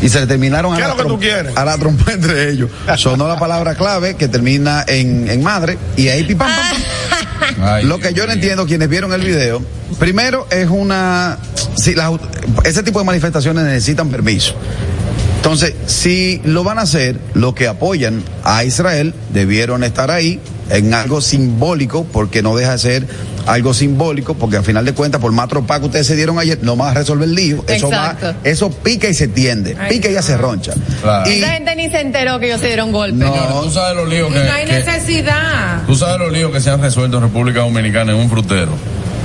Y se le terminaron a ¿Qué la, es lo que tú trom- quieres? a la trompa entre ellos. Sonó la palabra clave que termina en, en madre y ahí pim, pam, pam, pam. Ay, Lo que yo no entiendo, quienes vieron el video, primero es una. Si las, ese tipo de manifestaciones necesitan permiso. Entonces, si lo van a hacer, los que apoyan a Israel debieron estar ahí en algo simbólico, porque no deja de ser algo simbólico, porque al final de cuentas, por más tropa que ustedes se dieron ayer, no van a resolver el lío. Eso, va, eso pica y se tiende, Ay, pica y ya se roncha. Claro. Y, Esa gente ni se enteró que ellos se dieron golpe. No. Señores, tú sabes los líos que, no hay que- necesidad. tú sabes los líos que se han resuelto en República Dominicana en un frutero.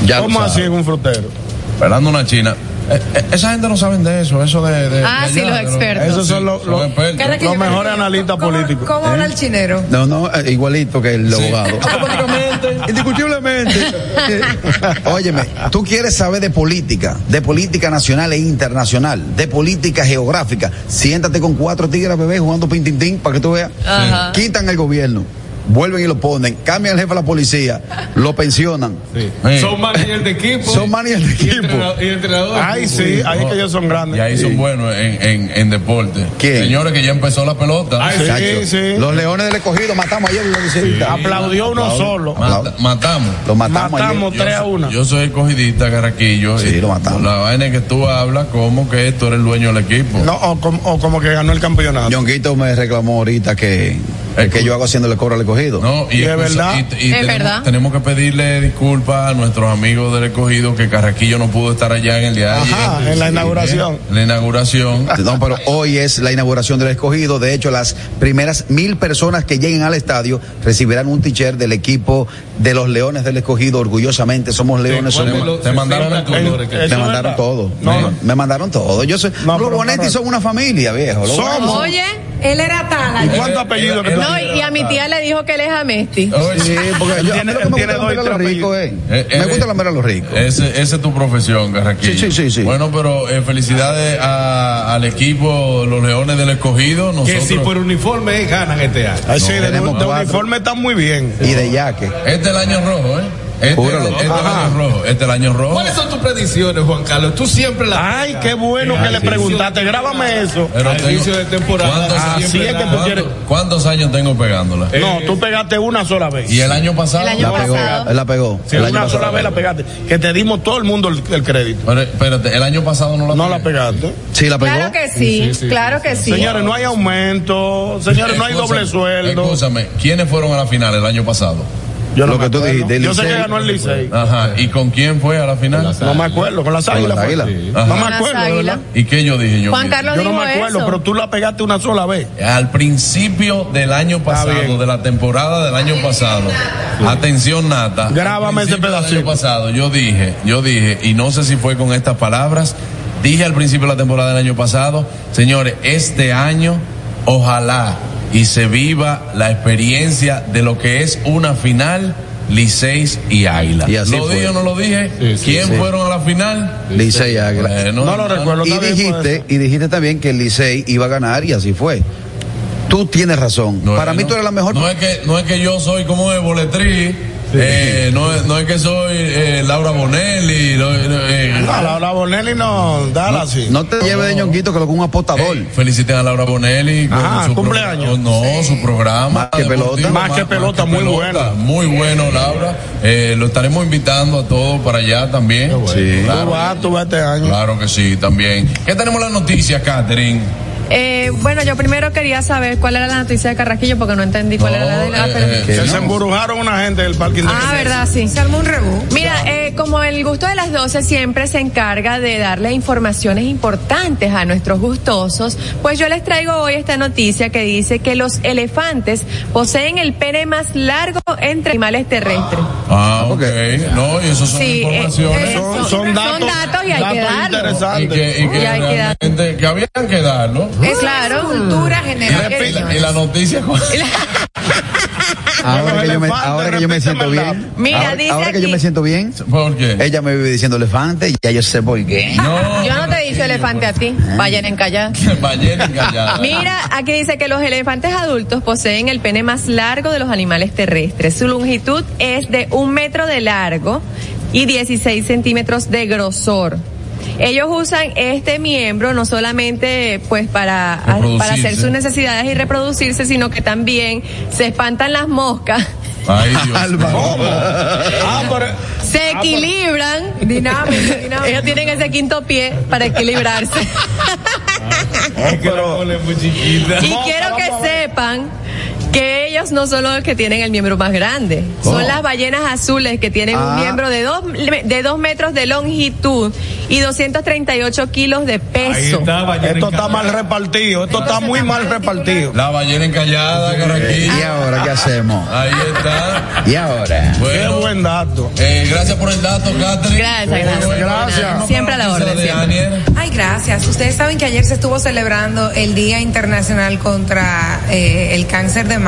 ya ¿Cómo así en un frutero? Esperando una china. Eh, esa gente no sabe de eso, eso de. de- Ah, de sí, los expertos. Esos son los- mejores analistas ¿cómo- políticos. ¿Cómo habla ¿Eh? el chinero? No, no, eh, igualito que el abogado. Automáticamente. Indiscutiblemente. Óyeme, tú quieres saber de política, de política nacional e internacional, de política geográfica. Siéntate con cuatro tigres bebés jugando pintintín para que tú veas. Ajá. Quitan el gobierno. Vuelven y lo ponen, cambian el jefe de la policía, lo pensionan. Sí. Son managers de equipo. Son managers de equipo. Y entrenador. Ay, sí, ahí que ellos son grandes. Y ahí son buenos en, en, en deporte. ¿Quién? Señores, que ya empezó la pelota. Ay, sí, Chacho, sí. Los leones del escogido matamos ayer en la visita. Aplaudió uno solo. Mata- matamos. Lo matamos, Matamos ayer. tres a uno. Yo soy escogidista, Carraquillo. Sí, lo matamos. La vaina es que tú hablas como que tú eres el dueño del equipo. No, o, como, o como que ganó el campeonato. Ñonguito me reclamó ahorita que, el que yo hago haciéndole cobro al escogido. No, y, Y es verdad. y- y Es tenemos, verdad. tenemos que pedirle disculpas a nuestros amigos del escogido que Carraquillo no pudo estar allá en el día de Ajá, ayer. en la Sí, inauguración. En la inauguración. No, pero hoy es la inauguración del escogido. De hecho, las primeras mil personas que lleguen al estadio recibirán un t-shirt del equipo de los Leones del escogido. Orgullosamente somos Leones. ¿cuál somos- lo- Te mandaron el color. El- me mandaron todo. No, no. Me mandaron todo. Yo soy. No, los Bonetti no, no. son una familia, viejo. Somos. Oye, Él era tal. ¿Y cuántos apellidos que no, y, a mi tía le dijo que él es Amesti. Oye, Sí, porque a tiene- mí lo que me gusta a los ricos, eh. Eh, Me eh, gusta la a los ricos. Ese, esa es tu profesión, Carraquillo. Sí, sí, sí, sí. Bueno, pero eh, felicidades a- al equipo, los Leones del Escogido. Que si por uniforme ganan este año. Ay, sí, de, uniforme están muy bien. Y de yaque. Este es el año rojo, ¿eh? Este, Júralo. este es el Ajá. año rojo. Este es el año rojo. ¿Cuáles son tus predicciones, Juan Carlos? Tú siempre las. Ay, qué bueno que le preguntaste. Grábame eso. Pero Al inicio de temporada. ¿Cuántos, Así siempre es que da- tú quieres. ¿Cuántos años tengo pegándola? No, tú pegaste una sola vez. Y el año pasado. El año La pegó. pasado. Él la pegó. Sí, el una sola vez la pegaste. Que te dimos todo el mundo el, el crédito. Pero, espérate, el año pasado no la No la pegaste. Sí, la pegó. Claro que sí, claro que sí. Señores, no hay aumento. Señores, no hay doble sueldo. Escúchame, ¿quiénes fueron a la final el año pasado? Yo Lo que tú dijiste, Yo sé que ganó el Licey. Ajá. ¿Y con quién fue a la final? No me acuerdo, con las Con águilas. las. No me acuerdo. ¿Y qué yo dije yo? Juan mismo? Carlos Yo no dijo me acuerdo, eso. pero tú la pegaste una sola vez. Al principio del año pasado, de la temporada del año pasado, atención Nata. Grábame ese principio del pedacito. año pasado, yo dije, yo dije, y no sé si fue con estas palabras, dije al principio de la temporada del año pasado, señores, este año, ojalá y se viva la experiencia de lo que es una final. Liceis y Águila. Y así ¿Lo fue. dije o no lo dije? Sí, sí, ¿Quién sí. fueron a la final? Licey y Águila. Bueno, No lo recuerdo. Y dijiste, y dijiste también que el Licey iba a ganar y así fue. Tú tienes razón. No, Para mí no. tú eres la mejor. No es que, no es que yo soy como de boletrí, eh, no, es- no es que soy eh, Laura Bonelli, no, eh, No, la, la Bonelli no, dala así. No te lleves de ñonguito que lo que un apostador. eh, feliciten a Laura Bonelli con Ajá, su cumpleaños. No, su programa. Más que pelota. Más que pelota, muy bueno. Muy bueno, Laura. Eh, lo estaremos invitando a todos para allá también. Sí, Tú claro, vas, tú vas este año. claro que sí, también. ¿Qué tenemos las noticias, Catherine? Eh, bueno, yo primero quería saber cuál era la noticia de Carraquillo porque no entendí cuál era la de la eh, pero- eh, no. se embrujaron una gente del parque Ah, independencia. verdad, sí. Se armó un rebú. Mira, eh, como el gusto de las 12 siempre se encarga de darle informaciones importantes a nuestros gustosos, pues yo les traigo hoy esta noticia que dice que los elefantes poseen el pene más largo entre animales terrestres. Ah, ok. No, y eso son Sí, eh, informaciones. eh, Son, son datos, datos y hay que datos darlo. y que, y que Y hay que dar- que habían que darlo. Es Claro. cultura general. Y la, y la noticia. Ahora que, yo me, ahora que yo me siento bien. Mira, ahora, dice ahora que yo me siento bien. ¿Por qué? Ella me vive diciendo elefante, ya yo sé por qué. No. Yo no te he dicho elefante a ti, vayan encallada. Ballena encallada. Mira, aquí dice que los elefantes adultos poseen el pene más largo de los animales terrestres. Su longitud es de un metro de largo y 16 centímetros de grosor. Ellos usan este miembro no solamente pues para, para hacer sus necesidades y reproducirse, sino que también se espantan las moscas, Ay, Dios. mío. Ah, pero- se ah, pero- equilibran. Dinámico, dinámico. Ellos tienen ese quinto pie para equilibrarse. Muy chiquita. Y quiero que sepan que ellos no son los que tienen el miembro más grande, son Oh. las ballenas azules que tienen Ah. un miembro de dos, de dos metros de longitud y 238 kilos de Ahí peso. está, ballena Esto está mal repartido, esto está muy mal repartido. La ballena encallada, ¿Y Carraquillo. ahora qué hacemos? Ahí está. ¿Y ahora? Qué buen dato. eh, gracias por el dato, Catherine. Gracias, gracias. Gracias. Siempre a la orden, siempre. Ay, gracias. Ustedes saben que ayer se estuvo celebrando el Día Internacional contra eh, el Cáncer de mama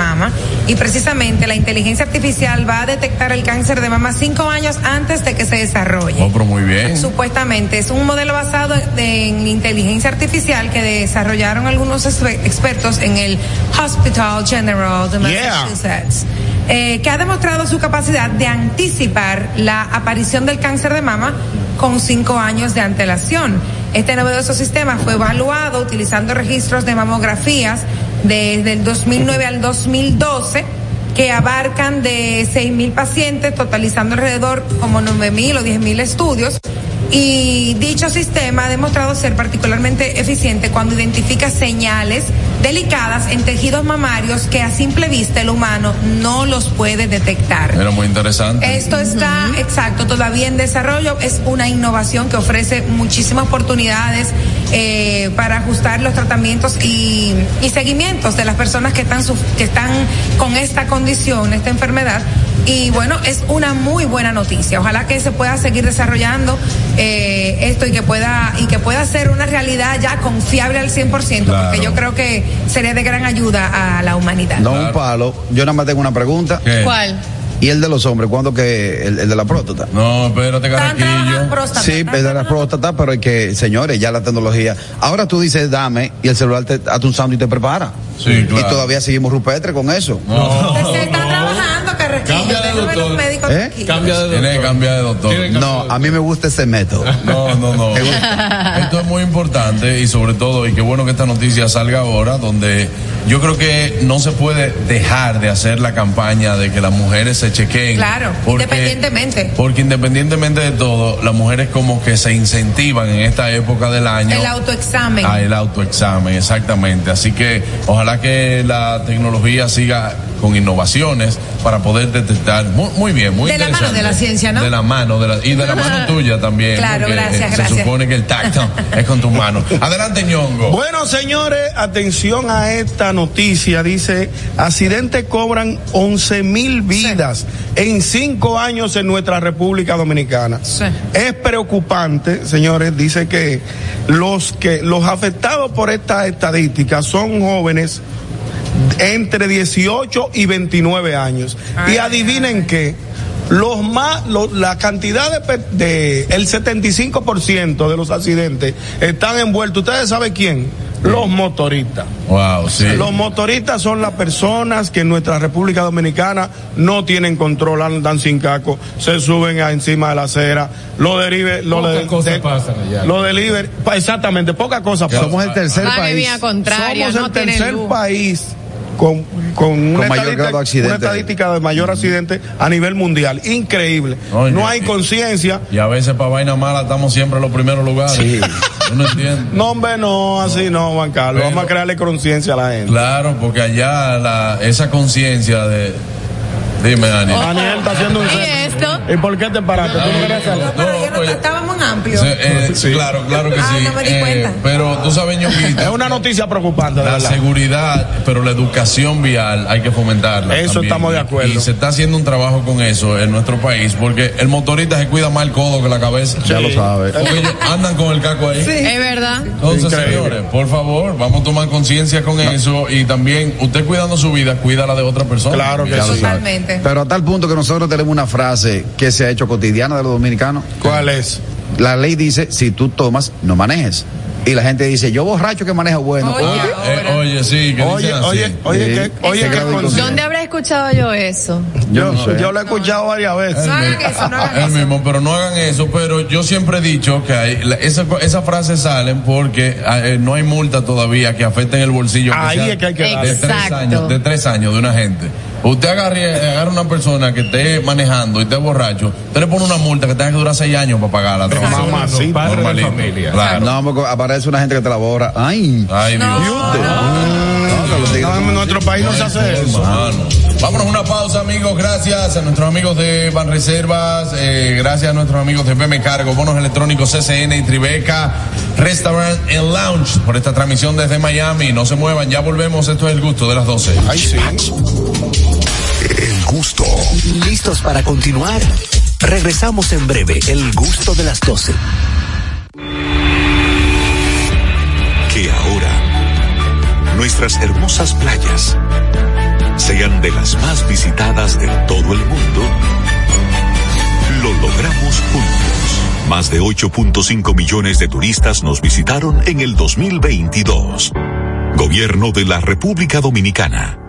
y precisamente la inteligencia artificial va a detectar el cáncer de mama cinco años antes de que se desarrolle. Oh, pero muy bien. Supuestamente es un modelo basado en inteligencia artificial que desarrollaron algunos exper- expertos en el Hospital General de Yeah. Massachusetts, eh, que ha demostrado su capacidad de anticipar la aparición del cáncer de mama con cinco años de antelación. Este novedoso sistema fue evaluado utilizando registros de mamografías desde el 2009 al 2012 que abarcan de 6.000 pacientes, totalizando alrededor como 9.000 o 10.000 estudios. Y dicho sistema ha demostrado ser particularmente eficiente cuando identifica señales delicadas en tejidos mamarios que a simple vista el humano no los puede detectar. Era muy interesante. Esto está, exacto, todavía en desarrollo. Es una innovación que ofrece muchísimas oportunidades eh, para ajustar los tratamientos y, y seguimientos de las personas que están, suf- que están con esta condición, esta enfermedad. Y bueno, es una muy buena noticia. Ojalá que se pueda seguir desarrollando eh, esto y que pueda y que pueda ser una realidad ya confiable al 100%, Claro. porque yo creo que sería de gran ayuda a la humanidad. No un palo. Yo nada más tengo una pregunta. ¿Cuál? ¿Y el de los hombres? ¿Cuándo que el, el de la próstata? No, espérate, Carraquillo. próstata. Sí, el de la próstata, pero hay que, señores, ya la tecnología. Ahora tú dices dame y el celular te hace un sound y te prepara. Sí, claro. Y todavía seguimos rupetre con eso. Carraquillo. Cambia de doctor. ¿Eh? Cambia de doctor. Tiene que cambiar de doctor. No, a mí me gusta ese método. No, no, no. Esto es muy importante y sobre todo, y qué bueno que esta noticia salga ahora, donde yo creo que no se puede dejar de hacer la campaña de que las mujeres se chequeen. Claro, porque- independientemente. Porque independientemente de todo, las mujeres como que se incentivan en esta época del año. El autoexamen. a el autoexamen, exactamente. Así que ojalá que la tecnología siga con innovaciones para poder detectar muy, muy bien, muy De la mano de la ciencia, ¿no? De la mano, de la, y de la mano tuya también. Claro, porque, gracias, eh, gracias. Se supone que el tacto es con tus manos. Adelante, ñongo. Bueno, señores, atención a esta noticia. Dice, accidentes cobran 11 mil vidas en cinco años en nuestra República Dominicana. Es preocupante, señores. Dice que los que los afectados por esta estadística son jóvenes entre 18 y 29 años. y adivinen qué. Los más, lo- la cantidad de, pe- de el 75% de los accidentes están envueltos. ¿Ustedes saben quién? Los motoristas. Wow, sí. Los motoristas son las personas que en nuestra República Dominicana no tienen control, andan sin caco, se suben a encima de la acera, lo derive, lo Pocas de- cosas de- pasan allá. Lo deliver, pa- exactamente, pocas cosas pasan. Somos el tercer país. Somos no el tercer luz. país con, con, una, mayor estadística, grado de una estadística de mayor accidente a nivel mundial. Increíble. Oye, no hay conciencia. Y a veces para vaina mala estamos siempre en los primeros lugares. Sí. Yo no entiendo. No, hombre, no, así no, Juan Carlos. Pero- Vamos a crearle conciencia a la gente. Claro, porque allá la, esa conciencia de. Dime, Dani. Daniel está haciendo un ¿Y por qué te paraste? ¿Tú no querías? No, pero yo no estábamos en amplio. Sí, eh, Claro, claro que Ah, sí. no me di Eh, cuenta. pero tú sabes, ñonguito, Es una noticia preocupante, de La verdad. seguridad, pero la educación vial hay que fomentarla. Eso también. estamos de acuerdo. Y se está haciendo un trabajo con eso en nuestro país, porque el motorista se cuida más el codo que la cabeza. Ya lo sabe. Porque ellos andan con el caco ahí. Es verdad. Entonces, Increíble. señores, por favor, vamos a tomar conciencia con eso y también usted cuidando su vida, cuida la de otra persona. Claro que Ya lo sí. sabe. Totalmente. Pero a tal punto que nosotros tenemos una frase que se ha hecho cotidiana de los dominicanos. ¿Cuál es? La ley dice, si tú tomas, no manejes. Y la gente dice, yo borracho que manejo bueno. Oye, Oye, Eh, oye, sí, que Oye, oye, oye, Sí. que, oye, que ¿Dónde habré escuchado yo eso? yo no sé. yo lo he escuchado varias veces. No hagan eso, no hagan El eso. mismo, pero no hagan eso. Pero yo siempre he dicho que hay, la- esa, esa frase salen porque eh, no hay multa todavía que afecten el bolsillo. aunque Ahí sea es que hay que de tres años, de tres años de una gente. Usted agarre, agarra una persona que esté manejando y esté borracho, usted le pone una multa que tenga que durar seis años para pagarla. trabajando. Mamacita. Padre de Normalito. familia. Claro. No, porque aparece una gente que te la borra. Ay. Ay, Dios. No, en nuestro país no se hace eso. Hermano. Vámonos a una pausa, amigos. Gracias a nuestros amigos de Banreservas, eh, gracias a nuestros amigos de BM Cargo, bonos electrónicos CCN y Tribeca, Restaurant and Lounge por esta transmisión desde Miami. No se muevan, ya volvemos. Esto es el gusto de las 12. Ay, sí. El gusto. ¿Listos para continuar? Regresamos en breve, el gusto de las 12. que ahora nuestras hermosas playas, sean de las más visitadas de todo el mundo, lo logramos juntos. Más de 8.5 millones de turistas nos visitaron en el 2022. Gobierno de la República Dominicana.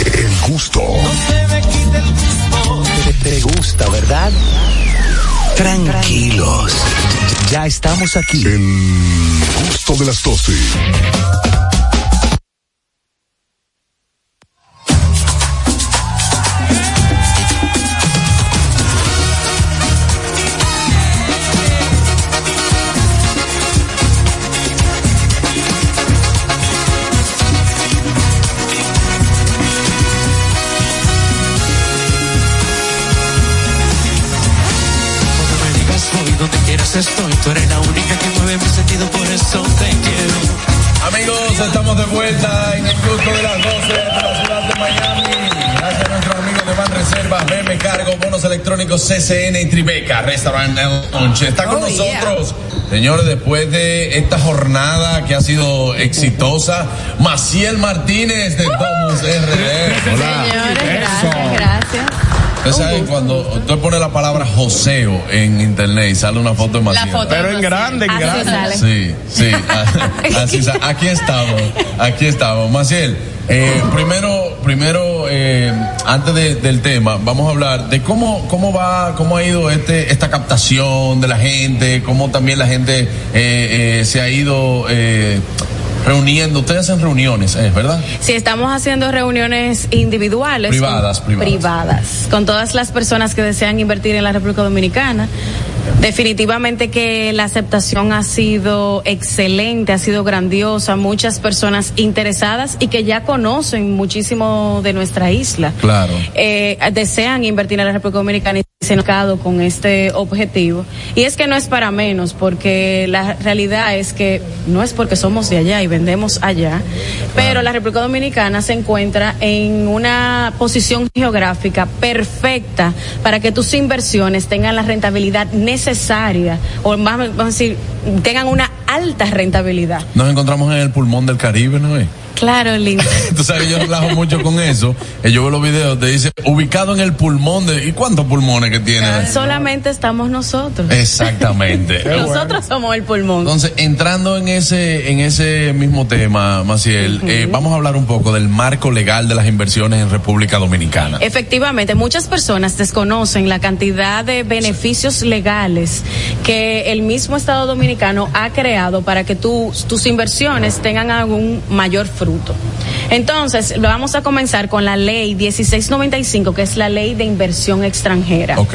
El gusto. Te, te gusta, ¿verdad? Tranquilos. Ya estamos aquí. El gusto de las 12. Quieras estoy, tú eres la única que mueve mi sentido, por eso te quiero. Amigos, estamos de vuelta en el gusto de las 12 de la ciudad de Miami. Gracias a nuestros amigos de Van Reservas, BM Cargo, Bonos Electrónicos, CCN y Tribeca, Restaurant Lunch. Está con Oh, yeah. nosotros, señores, después de esta jornada que ha sido exitosa, Maciel Martínez de Domus RD. Hola. Señores, gracias, gracias. Ustedes saben cuando usted pone la palabra joseo en internet y sale una foto de foto de Pero en grande, en Así grande. sale. Sí, sí. así sa- aquí estamos, aquí estamos. Maciel, eh, primero, primero, eh, antes de- del tema, vamos a hablar de cómo, cómo va, cómo ha ido este, esta captación de la gente, cómo también la gente eh, eh, se ha ido eh, reuniendo. Ustedes hacen reuniones, ¿eh? ¿verdad? Sí, estamos haciendo reuniones individuales. Privadas, con, privadas. con todas las personas que desean invertir en la República Dominicana. Definitivamente que la aceptación ha sido excelente, ha sido grandiosa, muchas personas interesadas y que ya conocen muchísimo de nuestra isla. Claro. eh, desean invertir en la República Dominicana se han quedado con este objetivo. Y es que no es para menos, porque la realidad es que no es porque somos de allá y vendemos allá, pero la República Dominicana se encuentra en una posición geográfica perfecta para que tus inversiones tengan la rentabilidad necesaria, o más, vamos a decir, tengan una alta rentabilidad. Nos encontramos en el pulmón del Caribe, ¿no es? Claro, lindo. Tú sabes, yo relajo mucho con eso. Eh, Yo veo los videos, te dice, ubicado en el pulmón de... ¿Y cuántos pulmones que tiene? Solamente estamos nosotros. Exactamente. Nosotros somos el pulmón. Entonces, entrando en ese, en ese mismo tema, Maciel, eh, vamos a hablar un poco del marco legal de las inversiones en República Dominicana. Efectivamente, muchas personas desconocen la cantidad de beneficios legales que el mismo Estado Dominicano ha creado para que tu- tus inversiones tengan algún mayor fruto. Entonces, vamos a comenzar con la ley 1695, que es la ley de inversión extranjera. Ok.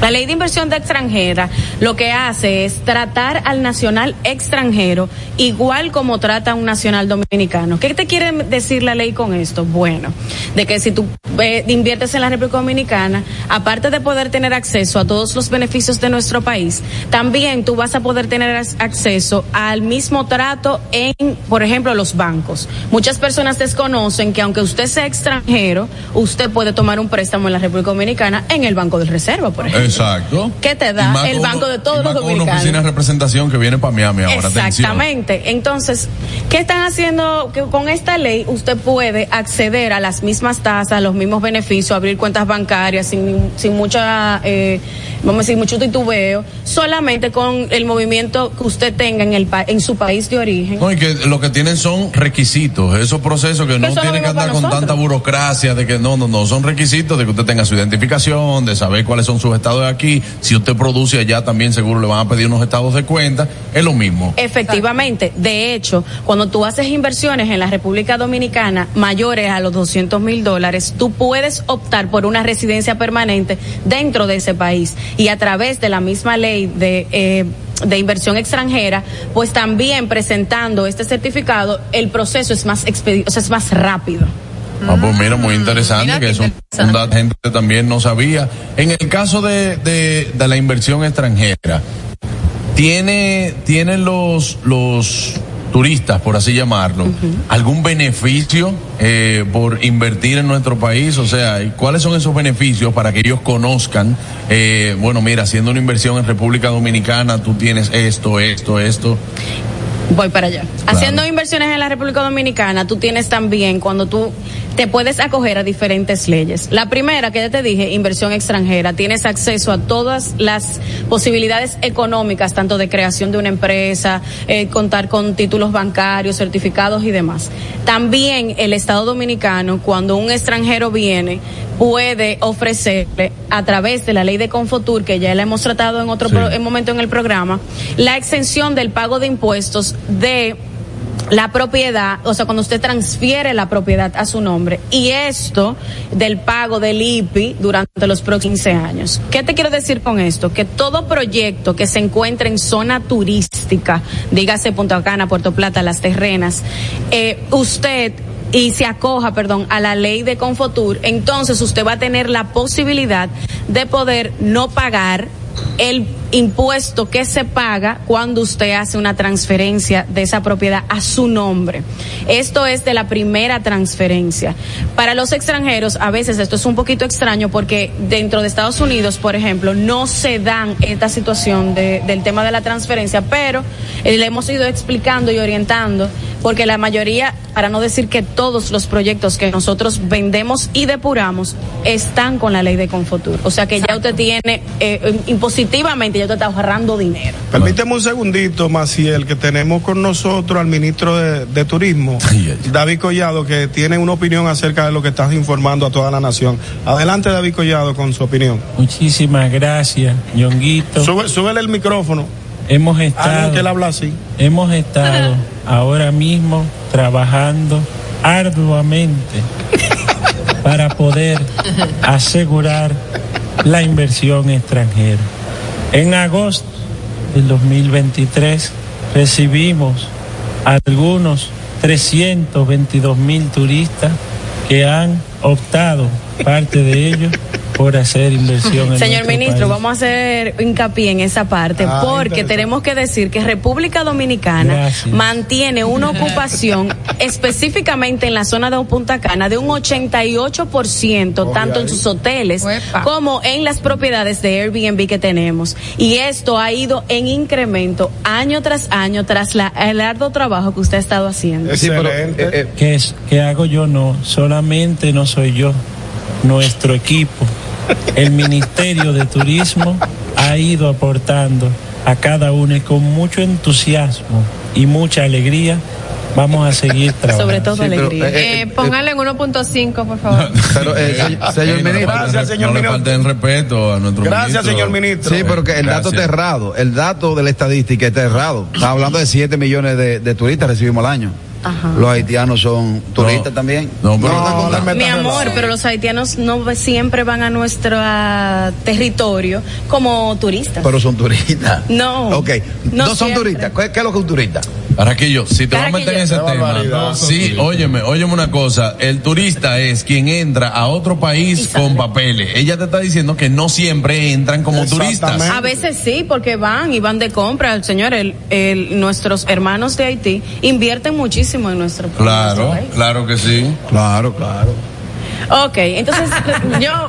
La ley de inversión de extranjera lo que hace es tratar al nacional extranjero igual como trata a un nacional dominicano. ¿Qué te quiere decir la ley con esto? Bueno, de que si tú eh, inviertes en la República Dominicana, aparte de poder tener acceso a todos los beneficios de nuestro país, también tú vas a poder tener acceso al mismo trato en, por ejemplo, los bancos. Muchas personas desconocen que aunque usted sea extranjero, usted puede tomar un préstamo en la República Dominicana en el Banco de Reserva, por ejemplo. Exacto. ¿Qué te da el banco uno- de todos y más los con una oficina dominicanos? de representación que viene para Miami ahora. atención. Exactamente. Entonces, ¿qué están haciendo? Que con esta ley usted puede acceder a las mismas tasas, a los mismos beneficios, abrir cuentas bancarias sin, sin mucha, eh, vamos a decir, mucho titubeo, solamente con el movimiento que usted tenga en el pa- en su país de origen. No, y que lo que tienen son requisitos, esos procesos que no tienen que andar con nosotros. tanta burocracia, de que no, no, no, son requisitos de que usted tenga su identificación, de saber cuáles son sus estados de aquí, si usted produce allá también seguro le van a pedir unos estados de cuenta, es lo mismo. Efectivamente, de hecho, cuando tú haces inversiones en la República Dominicana mayores a los 200 mil dólares, tú puedes optar por una residencia permanente dentro de ese país y a través de la misma ley de... eh, de inversión extranjera, pues también presentando este certificado, el proceso es más expedi o sea, es más rápido. Ah, pues mira, muy interesante, mira que es un, un dato que gente también no sabía. En el caso de, de, de la inversión extranjera, ¿tiene, tienen los, los turistas, por así llamarlo, algún beneficio eh, por invertir en nuestro país? O sea, ¿y ¿cuáles son esos beneficios para que ellos conozcan? eh, bueno, mira, haciendo una inversión en República Dominicana, tú tienes esto, esto, esto. Voy para allá. Haciendo inversiones en la República Dominicana, tú tienes también cuando tú te puedes acoger a diferentes leyes. La primera, que ya te dije, inversión extranjera. Tienes acceso a todas las posibilidades económicas, tanto de creación de una empresa, eh, contar con títulos bancarios, certificados y demás. También el Estado Dominicano, cuando un extranjero viene, puede ofrecerle a través de la ley de Confotur, que ya la hemos tratado en otro Sí. pro- en momento en el programa, la exención del pago de impuestos de la propiedad, o sea, cuando usted transfiere la propiedad a su nombre, y esto del pago del IPI durante los próximos 15 años. ¿Qué te quiero decir con esto? Que todo proyecto que se encuentre en zona turística, dígase Punta Cana, Puerto Plata, Las Terrenas, eh, usted y se acoja, perdón, a la ley de Confotur, entonces usted va a tener la posibilidad de poder no pagar el impuesto que se paga cuando usted hace una transferencia de esa propiedad a su nombre. Esto es de la primera transferencia. Para los extranjeros, a veces esto es un poquito extraño porque dentro de Estados Unidos, por ejemplo, no se dan esta situación de- del tema de la transferencia, pero le hemos ido explicando y orientando porque la mayoría, para no decir que todos los proyectos que nosotros vendemos y depuramos están con la ley de Confotur. O sea que ya usted tiene, eh, impositivamente, ya usted está ahorrando dinero. Permíteme un segundito, Maciel, que tenemos con nosotros al ministro de, de Turismo, David Collado, que tiene una opinión acerca de lo que estás informando a toda la nación. Adelante, David Collado, con su opinión. Muchísimas gracias, Ñonguito. Sube, súbele el micrófono. Hemos estado, que él habla así. hemos estado ahora mismo trabajando arduamente para poder asegurar la inversión extranjera. En agosto del 2023 recibimos algunos 322 mil turistas que han optado, parte de ellos, por hacer inversión en Señor ministro, país. vamos a hacer hincapié en esa parte Ah, porque tenemos que decir que República Dominicana Gracias. mantiene una ocupación específicamente en la zona de Punta Cana de un 88% tanto en sus hoteles como en las propiedades de Airbnb que tenemos y esto ha ido en incremento año tras año tras la, el arduo trabajo que usted ha estado haciendo. eh, ¿Qué, es, ¿Qué hago yo? No, solamente no soy yo, nuestro equipo. El Ministerio de Turismo ha ido aportando a cada uno y con mucho entusiasmo y mucha alegría vamos a seguir trabajando. Sobre todo alegría. Eh, póngale en 1.5, por favor. Pero, eh, señor Sí, no le ministro. no le falten respeto a nuestro ministro. Sí, porque el dato Gracias. está errado. El dato de la estadística está errado. Está hablando de 7 millones de, de turistas recibimos al año. Los haitianos son turistas también. No, pero Mi amor, pero los haitianos no siempre van a nuestro territorio como turistas. Pero son turistas. No. Ok. No No, son siempre. turistas. ¿Qué, qué es lo que es un turista? Carraquillo, si te vas a meter en ese tema, barbaridad. sí, óyeme, óyeme una cosa, el turista es quien entra a otro país con papeles. Ella te está diciendo que no siempre entran como turistas. A veces sí, porque van y van de compra. Señor, el, el- nuestros hermanos de Haití invierten muchísimo en nuestro, en nuestro Claro, país. claro que sí. Claro, claro. Ok, entonces yo,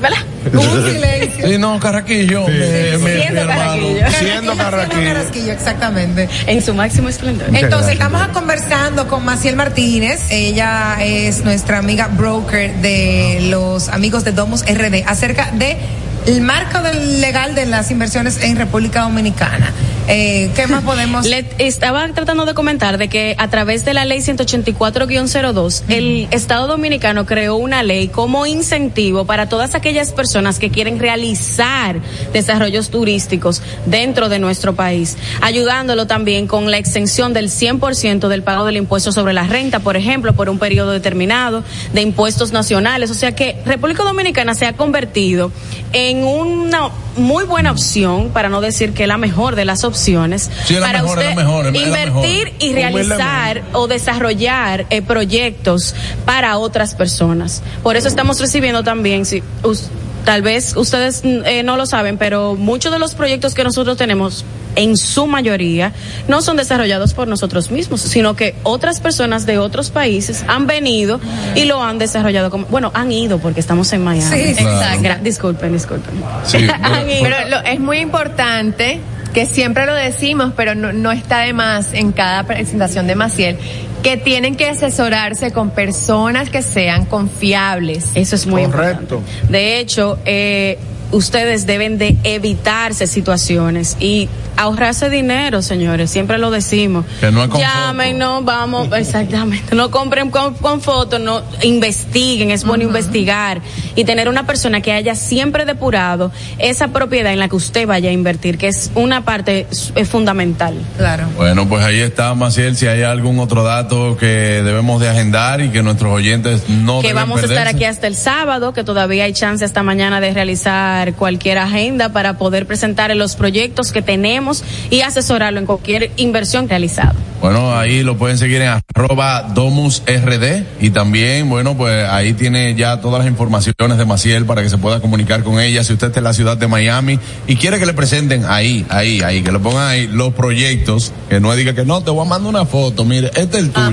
¿verdad? Un silencio. Sí, no, Carraquillo. me- me- Siendo carraquillo. Siendo carraquillo. Carrasquillo, exactamente. En su máximo esplendor. Entonces, estamos conversando con Maciel Martínez. Ella es nuestra amiga broker de los amigos de Domus RD acerca de el marco del legal de las inversiones en República Dominicana. Eh, ¿Qué más podemos? Le estaba tratando de comentar de que a través de la ley 184-02, el Estado Dominicano creó una ley como incentivo para todas aquellas personas que quieren realizar desarrollos turísticos dentro de nuestro país, ayudándolo también con la exención del 100% del pago del impuesto sobre la renta, por ejemplo, por un periodo determinado, de impuestos nacionales. O sea que República Dominicana se ha convertido en una muy buena opción, para no decir que la mejor de las opciones, Sí, es la para mejor, usted mejor, invertir y realizar o desarrollar eh, proyectos para otras personas. Por eso estamos recibiendo también, si us- tal vez ustedes mm, eh, no lo saben, pero muchos de los proyectos que nosotros tenemos en su mayoría no son desarrollados por nosotros mismos, sino que otras personas de otros países han venido y lo han desarrollado como, bueno, han ido porque estamos en Miami. Sí, Claro. exacto. Disculpen, disculpen. Han ido. Pero lo- es muy importante que siempre lo decimos, pero no, no está de más en cada presentación de Maciel, que tienen que asesorarse con personas que sean confiables. Eso es muy importante. De hecho, eh, ustedes deben de evitarse situaciones y ahorrarse dinero, señores. Siempre lo decimos. Que no es con Llamen, no, vamos, exactamente. No compren con, con fotos, no investiguen. Es bueno investigar y tener una persona que haya siempre depurado esa propiedad en la que usted vaya a invertir, que es una parte eh, fundamental. Claro. Bueno, pues ahí está, Maciel, si hay algún otro dato que debemos de agendar y que nuestros oyentes no que deben vamos a estar perderse. aquí hasta el sábado, que todavía hay chance hasta mañana de realizar cualquier agenda para poder presentar los proyectos que tenemos y asesorarlo en cualquier inversión realizada. Bueno, ahí lo pueden seguir en arroba domusrd y también, bueno, pues ahí tiene ya todas las informaciones de Maciel para que se pueda comunicar con ella. Si usted está en la ciudad de Miami y quiere que le presenten ahí, ahí, ahí, que le pongan ahí los proyectos, que no diga que no, te voy a mandar una foto, mire, este es el tuyo.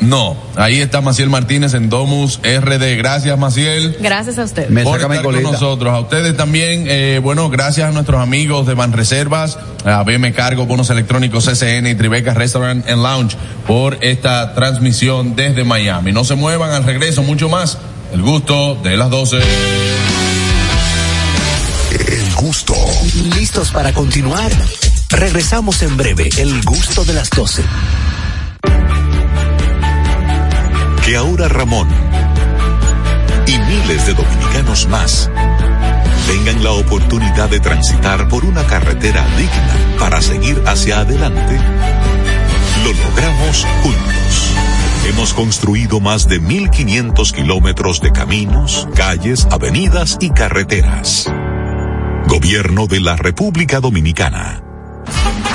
No, ahí está Maciel Martínez en Domus RD. Gracias, Maciel. Gracias a usted. por estar con nosotros. A ustedes también, eh, bueno, gracias a nuestros amigos de Banreservas, a BM Cargo, Bonos Electrónicos CCN y Tribeca Restaurant and Lounge por esta transmisión desde Miami. No se muevan al regreso, mucho más. El gusto de las 12. El gusto. ¿Listos para continuar? Regresamos en breve. El gusto de las 12. Que ahora Ramón y miles de dominicanos más tengan la oportunidad de transitar por una carretera digna para seguir hacia adelante, lo logramos juntos. Hemos construido más de 1.500 kilómetros de caminos, calles, avenidas y carreteras. Gobierno de la República Dominicana.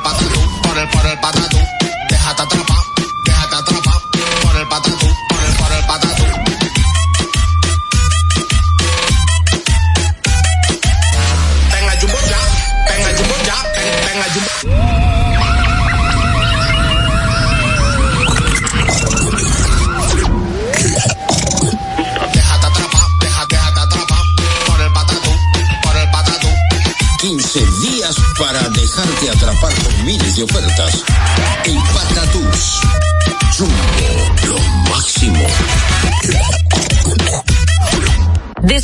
El patatú, por el, por el patatú. Déjate atrapar, déjate atrapar por el patatú, por el, por el patatú. Venga Jumbo ya, venga Jumbo ya, ven- venga Jumbo. Déjate atrapar, déjate, déjate atrapar por el patatú, por el patatú. 15 días para dejarte atrapar por miles de ofertas.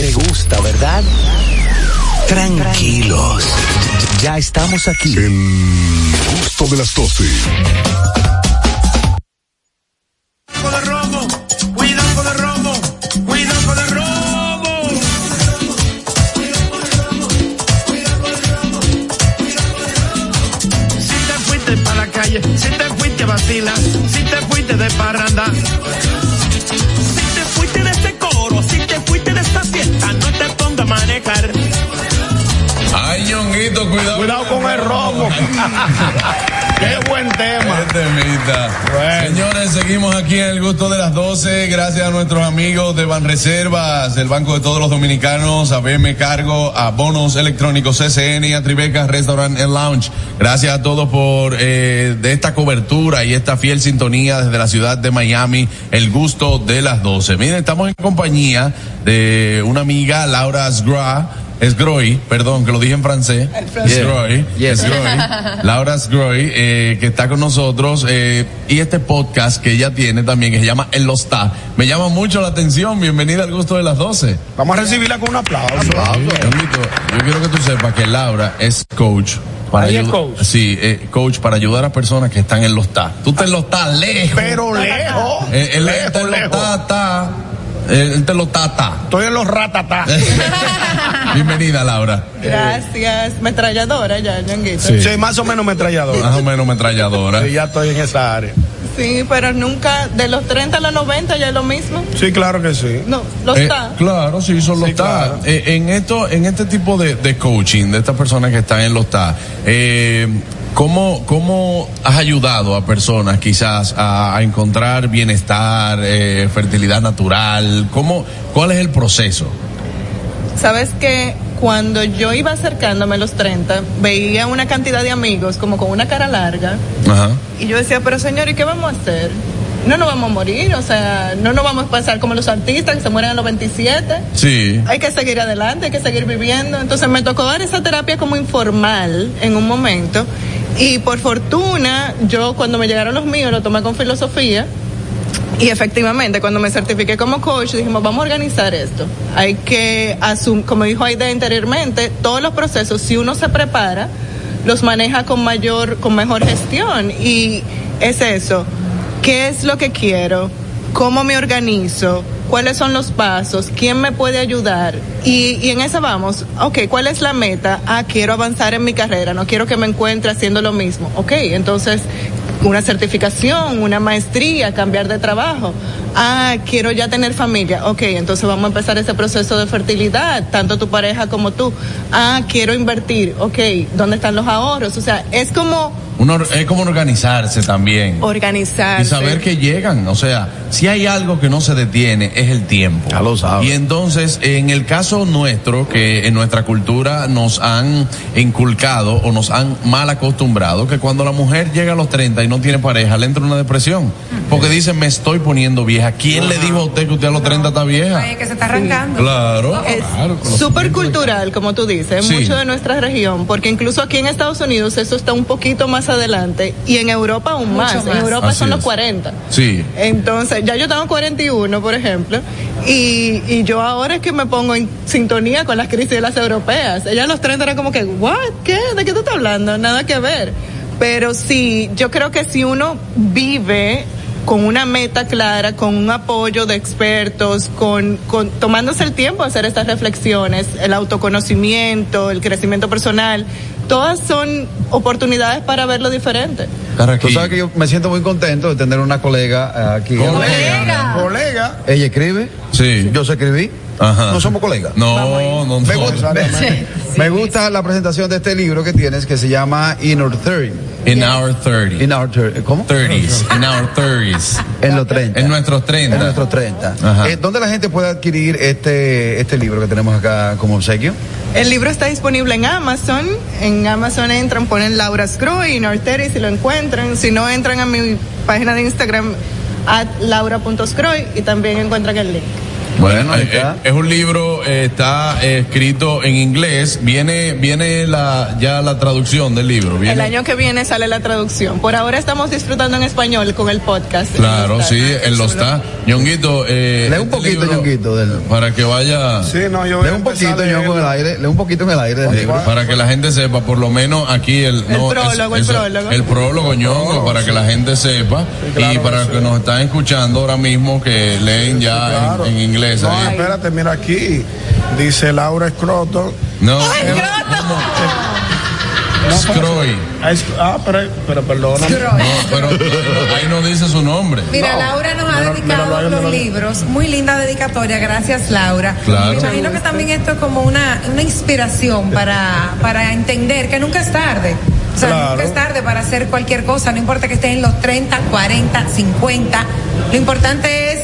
Te, gusta, ¿verdad? Tranquilos. Ya estamos aquí. El gusto de las 12. con el robo, cuidado con el robo, cuidado con el robo. Si te fuiste para la calle, si te fuiste a vacilar, si te fuiste de parranda, Ay, ñonguito, cuidado. Cuidado con el robo. Qué buen tema. Qué temita. Señores, seguimos aquí en el gusto de las 12. Gracias a nuestros amigos de Banreservas, del Banco de Todos los Dominicanos, a BM Cargo, a Bonos Electrónicos CCN y a Tribeca Restaurant and Lounge. Gracias a todos por eh, de esta cobertura y esta fiel sintonía desde la ciudad de Miami, el gusto de las 12. Miren, estamos en compañía de una amiga, Laura Sgra. Sgroy, perdón, que lo dije en francés. Sgroy, Sgroy. Laura Sgroy, eh, que está con nosotros, eh, y este podcast que ella tiene también, que se llama El Los Ta. Me llama mucho la atención. Bienvenida al gusto de las 12. Vamos a recibirla con un aplauso. Yo quiero que tú sepas que Laura es coach. Para Ella es ayudar- coach. Sí, eh, coach para ayudar a personas que están en los TA. Tú te los TA lejos. Pero lejos. Eh, lejos, está en los lejos. TA, TA. Eh, Él te los TA, TA. Estoy en los ratatá. Bienvenida, Laura. Gracias. Metralladora ya, Ñonguito. Sí. Sí, más o menos metrallador. Más o menos metralladora. Sí, ya estoy en esa área. Sí, pero nunca, de los 30 a los 90 ya es lo mismo. Sí, claro que sí. No, los Eh, está. claro, sí, son los Sí, TA. claro. Eh, en esto, en este tipo de, de coaching, de estas personas que están en los TA, eh, ¿cómo, ¿cómo has ayudado a personas quizás a, a encontrar bienestar, eh, fertilidad natural? ¿Cómo, ¿Cuál es el proceso? Sabes que cuando yo iba acercándome a los 30, veía una cantidad de amigos como con una cara larga Ajá. y yo decía, pero señor, ¿y qué vamos a hacer? No nos vamos a morir, o sea, no nos vamos a pasar como los artistas que se mueren a los 27. Sí. Hay que seguir adelante, hay que seguir viviendo. Entonces me tocó dar esa terapia como informal en un momento. Y por fortuna, yo cuando me llegaron los míos lo tomé con filosofía. Y efectivamente, cuando me certifiqué como coach, dijimos, vamos a organizar esto. Hay que asumir, como dijo Aida anteriormente, todos los procesos, si uno se prepara, los maneja con mayor, con mejor gestión. Y es eso. ¿Qué es lo que quiero? ¿Cómo me organizo? ¿Cuáles son los pasos? ¿Quién me puede ayudar? Y, y en eso vamos. Ok, ¿cuál es la meta? Ah, quiero avanzar en mi carrera. No quiero que me encuentre haciendo lo mismo. Ok, entonces una certificación, una maestría, cambiar de trabajo. Ah, quiero ya tener familia. Ok, entonces vamos a empezar ese proceso de fertilidad, tanto tu pareja como tú. Ah, quiero invertir. Ok, ¿dónde están los ahorros? O sea, es como Uno, es como organizarse también. Organizarse. Y saber que llegan, o sea, si hay algo que no se detiene es el tiempo. Ya lo sabes. Y entonces, en el caso nuestro, que en nuestra cultura nos han inculcado o nos han mal acostumbrado, que cuando la mujer llega a los 30 y no tiene pareja, le entra una depresión. Porque dicen, me estoy poniendo vieja. ¿Quién le dijo a usted que usted a los 30 está vieja? Ay, que se está arrancando. Claro. Es claro, súper cultural, como tú dices, Sí. mucho de nuestra región, porque incluso aquí en Estados Unidos eso está un poquito más adelante y en Europa aún más. En. Europa Así son los es. 40. Sí. Entonces, ya yo tengo 41, por ejemplo, y, y yo ahora es que me pongo en sintonía con las crisis de las europeas. Ella a los 30 era como que, ¿what? ¿Qué? ¿De qué tú estás hablando? Nada que ver. Pero sí, yo creo que si uno vive con una meta clara, con un apoyo de expertos, con, con tomándose el tiempo de hacer estas reflexiones, el autoconocimiento, el crecimiento personal, todas son oportunidades para verlo diferente. Tú sabes que yo me siento muy contento de tener una colega eh, aquí. Colega. Colega. Ella escribe. Sí. Yo sé escribir. Ajá. No somos colegas. No, no, no. Me gusta, me, me gusta la presentación de este libro que tienes que se llama Inner Thirty. In our 30. In our thir- ¿Cómo? 30s. In our 30s. En los 30. En nuestros 30. En nuestros 30. Ajá. Eh, ¿Dónde la gente puede adquirir este, este libro que tenemos acá como obsequio? El libro está disponible en Amazon. En Amazon entran, ponen Laura Scroy y Norteri si lo encuentran. Si no, entran a mi página de Instagram at laura.scroy y también encuentran el link. Bueno, ahí Eh, está. eh, es un libro, eh, está eh, escrito en inglés. Viene, viene la, ya la traducción del libro. Viene, El año que viene sale la traducción. Por ahora estamos disfrutando en español con el podcast. Claro, sí, él lo está. Ñonguito, eh, Lee un este poquito, Ñonguito, del- Para que vaya. Sí, no, yo voy Lee un poquito, Ñongo, en el aire. Lee un poquito en el aire del libro. Para que la gente sepa, por lo menos aquí el, no, prólogo, el prólogo. el prólogo ñongo, para que la gente sepa y para que nos están escuchando ahora mismo que leen ya en- Claro. en, inglés. No, ahí. espérate, mira aquí. Dice Laura Scroto. No, Scroy. Ah, Ah, pero, pero perdona. No, pero ahí no dice su nombre. Mira, No. Laura nos ha lo- lo dedicado los lo- libros. Muy linda dedicatoria. Gracias, Laura. Claro. Me imagino que también esto es como una, una inspiración para, para entender que nunca es tarde. O sea, Claro. nunca es tarde para hacer cualquier cosa. No importa que estés en los 30, 40, 50. Lo importante es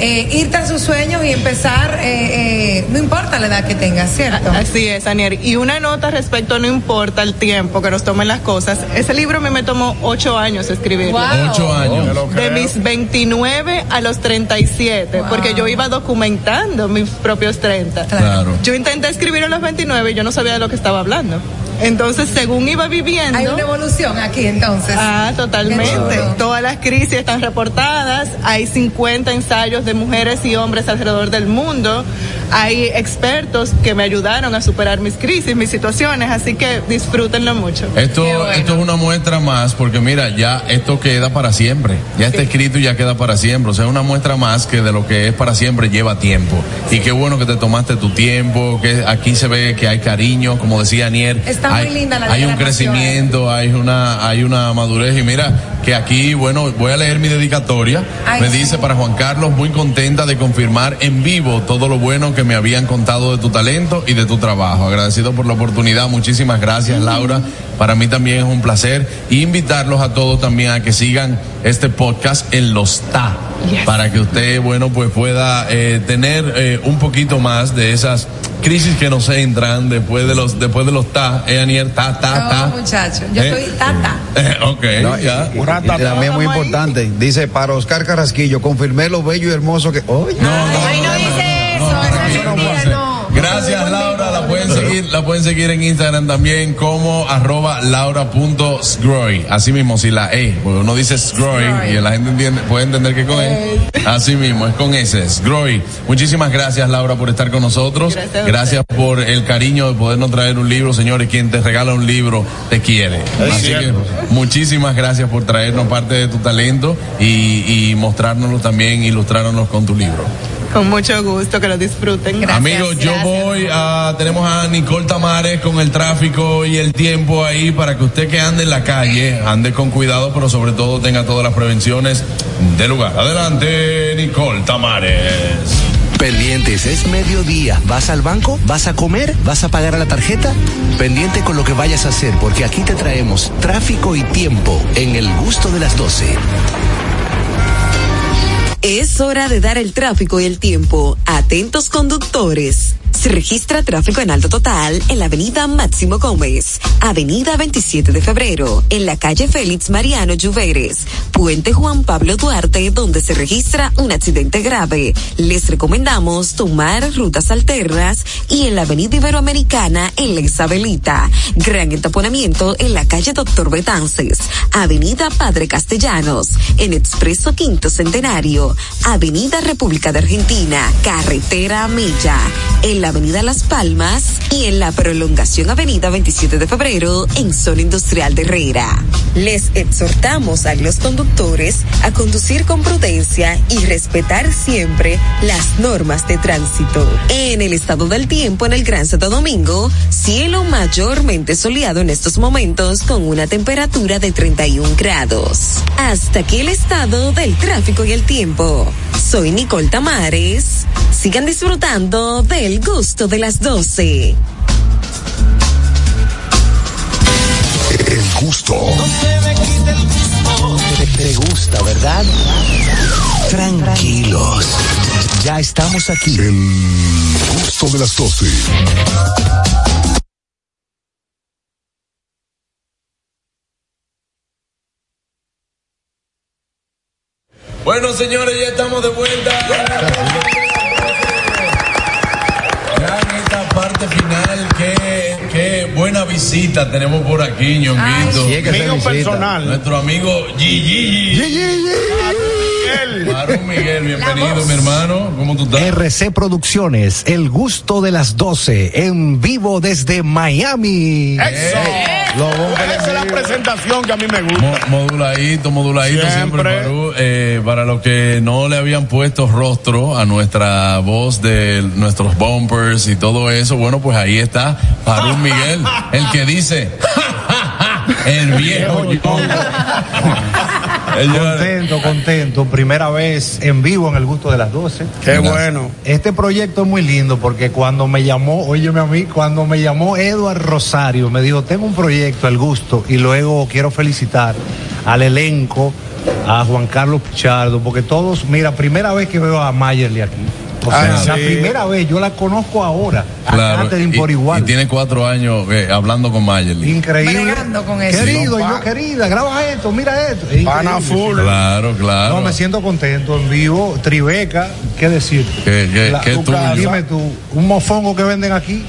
eh, irte a sus sueños y empezar, eh, eh, no importa la edad que tengas, ¿cierto? Así es, Anier. Y una nota respecto, no importa el tiempo que nos tomen las cosas. Ese libro a mí me tomó ocho años escribirlo. Wow. Ocho años. De mis 29 a los 37, porque yo iba documentando mis propios 30. Claro. Yo intenté escribir a los 29 y yo no sabía de lo que estaba hablando. Entonces, según iba viviendo... Hay una evolución aquí entonces. Ah, totalmente. Todas las crisis están reportadas. Hay 50 ensayos de mujeres y hombres alrededor del mundo. Hay expertos que me ayudaron a superar mis crisis, mis situaciones. Así que disfrútenlo mucho. Esto, bueno. esto es una muestra más, porque mira, ya esto queda para siempre. Ya está escrito y ya queda para siempre. O sea, es una muestra más que de lo que es para siempre lleva tiempo. Y qué bueno que te tomaste tu tiempo, que aquí se ve que hay cariño, como decía Anier. Está hay, linda la Hay un declaración. crecimiento, hay una, hay una madurez. Y mira, que aquí, bueno, voy a leer mi dedicatoria. Ay, me sí. dice para Juan Carlos, muy contenta de confirmar en vivo todo lo bueno que me habían contado de tu talento y de tu trabajo. Agradecido por la oportunidad. Muchísimas gracias, Laura. Para mí también es un placer. Y invitarlos a todos también a que sigan este podcast en los TA. Yes. Para que usted, bueno, pues pueda eh, tener eh, un poquito más de esas crisis que nos entran después de los, después de los TA. Eh, ta, ta, ta. No, muchacho. Yo Eh, soy tata. Eh, ok, No, y- ya. y- también muy ahí. importante. Dice para Oscar Carrasquillo, confirmé lo bello y hermoso que. Oye, No, no, Ay, no dice eso, eso es no, no, mentira, no, no. Gracias Laura, pueden seguir, la pueden seguir en Instagram también como arroba laura.sgroy. Así mismo, si la E, porque uno dice sgroy y la gente entiende, puede entender que con E. Así mismo, es con S, sgroy. Muchísimas gracias Laura por estar con nosotros. Gracias por el cariño de podernos traer un libro, señores. Quien te regala un libro te quiere. Así que muchísimas gracias por traernos parte de tu talento y, y mostrárnoslo también, ilustrarnos con tu libro. Con mucho gusto, que lo disfruten. Gracias, Amigos, yo gracias. voy a, tenemos a Nicole Tamares con el tráfico y el tiempo ahí para que usted que ande en la calle, ande con cuidado, pero sobre todo tenga todas las prevenciones del lugar. Adelante, Nicole Tamares. Pendientes, es mediodía. ¿Vas al banco? ¿Vas a comer? ¿Vas a pagar a la tarjeta? Pendiente con lo que vayas a hacer, porque aquí te traemos tráfico y tiempo en el gusto de las 12. Es hora de dar el tráfico y el tiempo. Atentos conductores. Se registra tráfico en alto total en la avenida Máximo Gómez, avenida 27 de febrero, en la calle Félix Mariano Lluveres, puente Juan Pablo Duarte, donde se registra un accidente grave. Les recomendamos tomar rutas alternas y en la avenida Iberoamericana en la Isabelita. Gran entaponamiento en la calle Doctor Betances, avenida Padre Castellanos, en Expreso Quinto Centenario, avenida República de Argentina, carretera Milla, en la avenida Las Palmas y en la prolongación avenida 27 de febrero en zona industrial de Herrera. Les exhortamos a los conductores a conducir con prudencia y respetar siempre las normas de tránsito. En el estado del tiempo en el Gran Santo Domingo, cielo mayormente soleado en estos momentos con una temperatura de 31 grados. Hasta aquí el estado del tráfico y el tiempo. Soy Nicole Tamares. Sigan disfrutando del gusto de las 12. El gusto. Te, te gusta, ¿verdad? Tranquilos. Ya estamos aquí. El gusto de las 12. Bueno, señores, ya estamos de vuelta. Parte final, qué, qué buena visita tenemos por aquí, ñonguito. Sí, Amigo personal. Nuestro amigo Gigi. Marón Miguel, bienvenido, mi hermano. ¿Cómo tú estás? RC Producciones, el gusto de las 12, en vivo desde Miami. Eso. Esa es la presentación que a mí me gusta. Mo- moduladito, moduladito siempre, Siempre. Perú. Eh, para los que no le habían puesto rostro a nuestra voz de nuestros bumpers y todo eso, bueno, pues ahí está Farú Miguel, el que dice, el viejo. Contento, contento. Primera vez en vivo en el gusto de las 12. Qué bueno. Este proyecto es muy lindo porque cuando me llamó, óyeme a mí, cuando me llamó Eduard Rosario, me dijo, tengo un proyecto, el gusto, y luego quiero felicitar al elenco, a Juan Carlos Pichardo, porque todos, mira, primera vez que veo a Mayerly aquí. O sea, Ah, la sí. primera vez, yo la conozco ahora. A Claro, Catherine por igual. y tiene cuatro años eh, hablando con Mayerly. Increíble. con Querido, Sí. y yo, querida, graba esto, mira esto. Es Pana increíble. full. Claro, claro. No, me siento contento en vivo. Tribeca, ¿qué decir? ¿Qué- qué- qué tu tú? Dime tú, un mofongo que venden aquí,